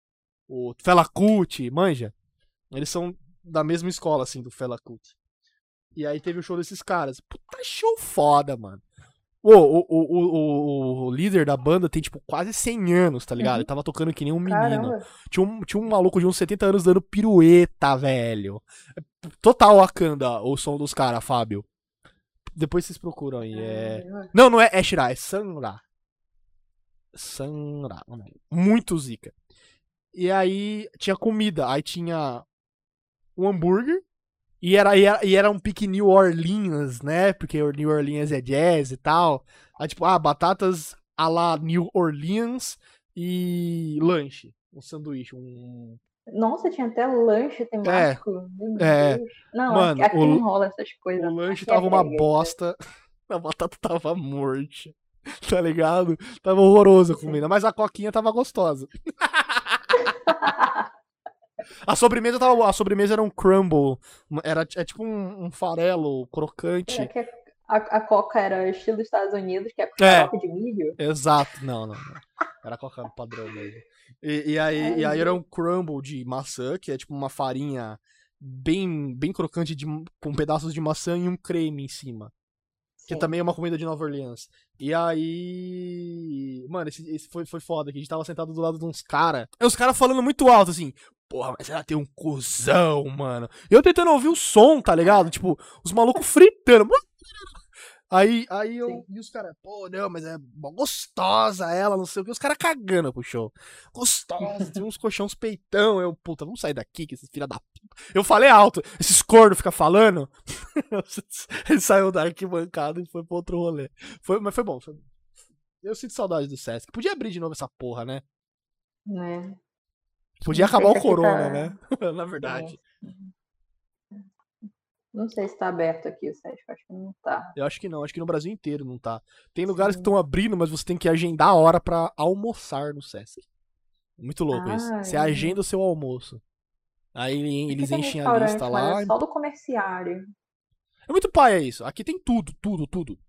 O Fela Kuti, manja? Eles são da mesma escola, assim, do Fela Kuti. E aí teve o show desses caras. Puta show foda, mano. O, o, o, o, líder da banda tem, tipo, quase 100 anos, tá ligado? Uhum. Ele tava tocando que nem um menino. Caramba. Tinha um, tinha um maluco de uns 70 anos dando pirueta, velho. Total Wakanda, o som dos caras, Fábio. Depois vocês procuram aí. É... Não, não é Eshira, é Sanra. Sanra. nome. Muito zica. E aí tinha comida. Aí tinha um hambúrguer. E era, e era, e era um pique New Orleans, né? Porque New Orleans é jazz e tal. Aí, tipo, ah, batatas a la New Orleans e lanche. Um sanduíche, um. Nossa, tinha até lanche temático. É. Deus. Não, Mano, aqui o- não rola essas coisas. O lanche Aqui é tava uma brega. bosta. A batata tava morta. Tá ligado? Tava horrorosa a comida. Mas a coquinha tava gostosa. A sobremesa tava. A sobremesa era um crumble. Era é tipo um, um farelo crocante. Será que a, a Coca era estilo Estados Unidos, que é É. xarope de milho? Exato. Não, não, não. Era coca padrão mesmo. E, e aí, e aí era um crumble de maçã, que é tipo uma farinha bem, bem crocante de, com pedaços de maçã e um creme em cima. Que Sim. também é uma comida de Nova Orleans. E aí. Mano, esse, esse foi, foi foda, que a gente tava sentado do lado de uns caras. E os caras falando muito alto, assim. Porra, mas ela tem um cuzão, mano. Eu tentando ouvir o som, tá ligado? Tipo, os malucos fritando. Aí, aí eu. Sim. E os caras, pô, não, mas é gostosa ela, não sei o que. Os caras cagando pro show. Gostosa, tem uns colchões peitão. Eu, puta, vamos sair daqui, que esses filha da puta. Eu falei alto, esses cornos ficam falando. Ele saiu da arquibancada e foi pro outro rolê. Foi, mas foi bom, foi bom. Eu sinto saudade do Sesc. Podia abrir de novo essa porra, né? Né? Podia acabar o corona, aqui né? Na verdade. Não sei se tá aberto aqui o Sesc, acho que não tá. Eu acho que não, acho que no Brasil inteiro não tá. Tem lugares Sim. que estão abrindo, mas você tem que agendar a hora para almoçar no Sesc. Muito louco ah, isso. Você é. agenda o seu almoço. Aí eles enchem a lista lá. É só do comerciário. É muito paia isso. Aqui tem tudo, tudo, tudo.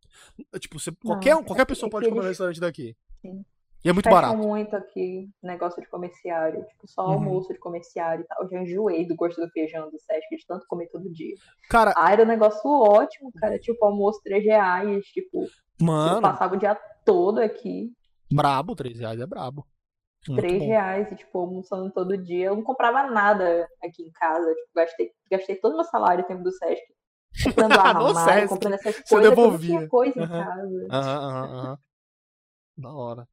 Tipo, você, qualquer, não, qualquer é pessoa pode comer no restaurante daqui. Sim. E é muito Fecham barato. muito aqui negócio de comerciário. Tipo, só uhum. almoço de comerciário e tal. Eu já enjoei do gosto do feijão do Sesc de tanto comer todo dia. Cara. Ah, era um negócio ótimo, cara. Tipo, almoço 3 reais. Tipo, Mano. Eu passava o dia todo aqui. Brabo, 3 reais é brabo. Muito 3 bom. reais e, tipo, almoçando todo dia. Eu não comprava nada aqui em casa. Tipo, gastei, gastei todo o meu salário tempo do Sesc. Comprando armário, comprando essas coisas. Você devolvia. Tinha coisa uhum. em casa. Aham, aham, aham. Da hora.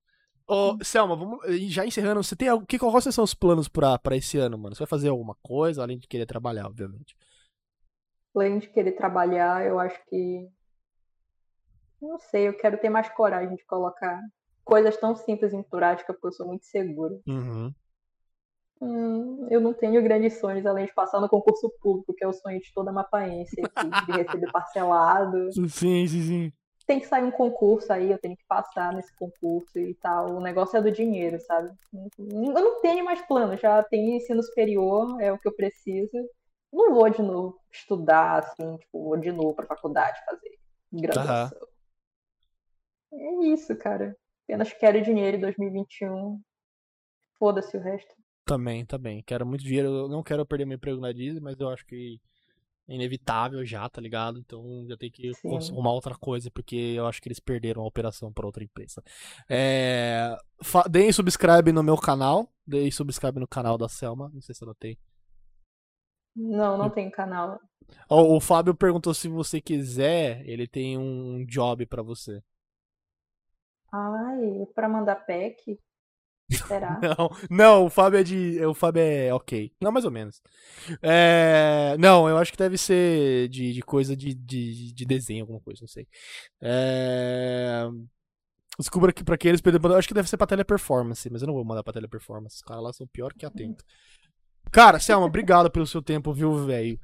Ô, Selma, vamos, já encerrando, você tem algo, que, quais são os planos pra, pra esse ano, mano? Você vai fazer alguma coisa, além de querer trabalhar, obviamente? Além de querer trabalhar, eu acho que. Não sei, eu quero ter mais coragem de colocar coisas tão simples em prática, porque eu sou muito segura. Uhum. Hum, eu não tenho grandes sonhos além de passar no concurso público, que é o sonho de toda mapaense de receber parcelado. Sim, sim, sim tem que sair um concurso aí, eu tenho que passar nesse concurso e tal. O negócio é do dinheiro, sabe? Eu não tenho mais plano, já tenho ensino superior, é o que eu preciso. Não vou de novo estudar, assim, tipo, vou de novo pra faculdade fazer graduação. Uhum. É isso, cara. Apenas quero dinheiro em 2021. Foda-se o resto. Também, também. Quero muito dinheiro. Eu não quero perder meu emprego na Disney, mas eu acho que inevitável já, tá ligado? Então já tem que Sim. arrumar outra coisa, porque eu acho que eles perderam a operação para outra empresa. É... Deem subscribe no meu canal. Deem subscribe no canal da Selma. Não sei se ela tem. Não, não tem canal. O, o Fábio perguntou se você quiser, ele tem um job para você. Ai, para mandar pack? Será? Não, não, o Fábio é de. O Fábio é ok. Não, mais ou menos. É, não, eu acho que deve ser de, de coisa de, de, de desenho, alguma coisa, não sei. É... Descubra que pra que eles perderam. Acho que deve ser pra teleperformance, mas eu não vou mandar pra teleperformance. Os caras lá são pior que atento. Cara, Selma, obrigado pelo seu tempo, viu, velho?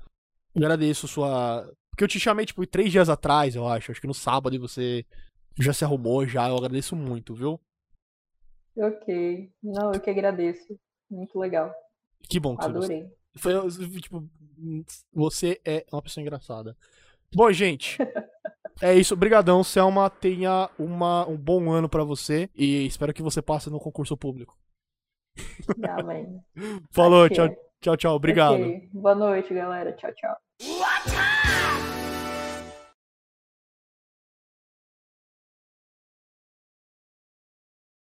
Agradeço sua. Porque eu te chamei, tipo, três dias atrás, eu acho. Acho que no sábado e você já se arrumou já. Eu agradeço muito, viu? Ok. Não, eu que agradeço. Muito legal. Que bom que Adorei. Você Foi, tipo, você é uma pessoa engraçada. Bom, gente, é isso. Obrigadão, Selma. Tenha uma, um bom ano para você e espero que você passe no concurso público. Amém. Falou, tchau, tchau, tchau. Obrigado. Okay. Boa noite, galera. Tchau, tchau.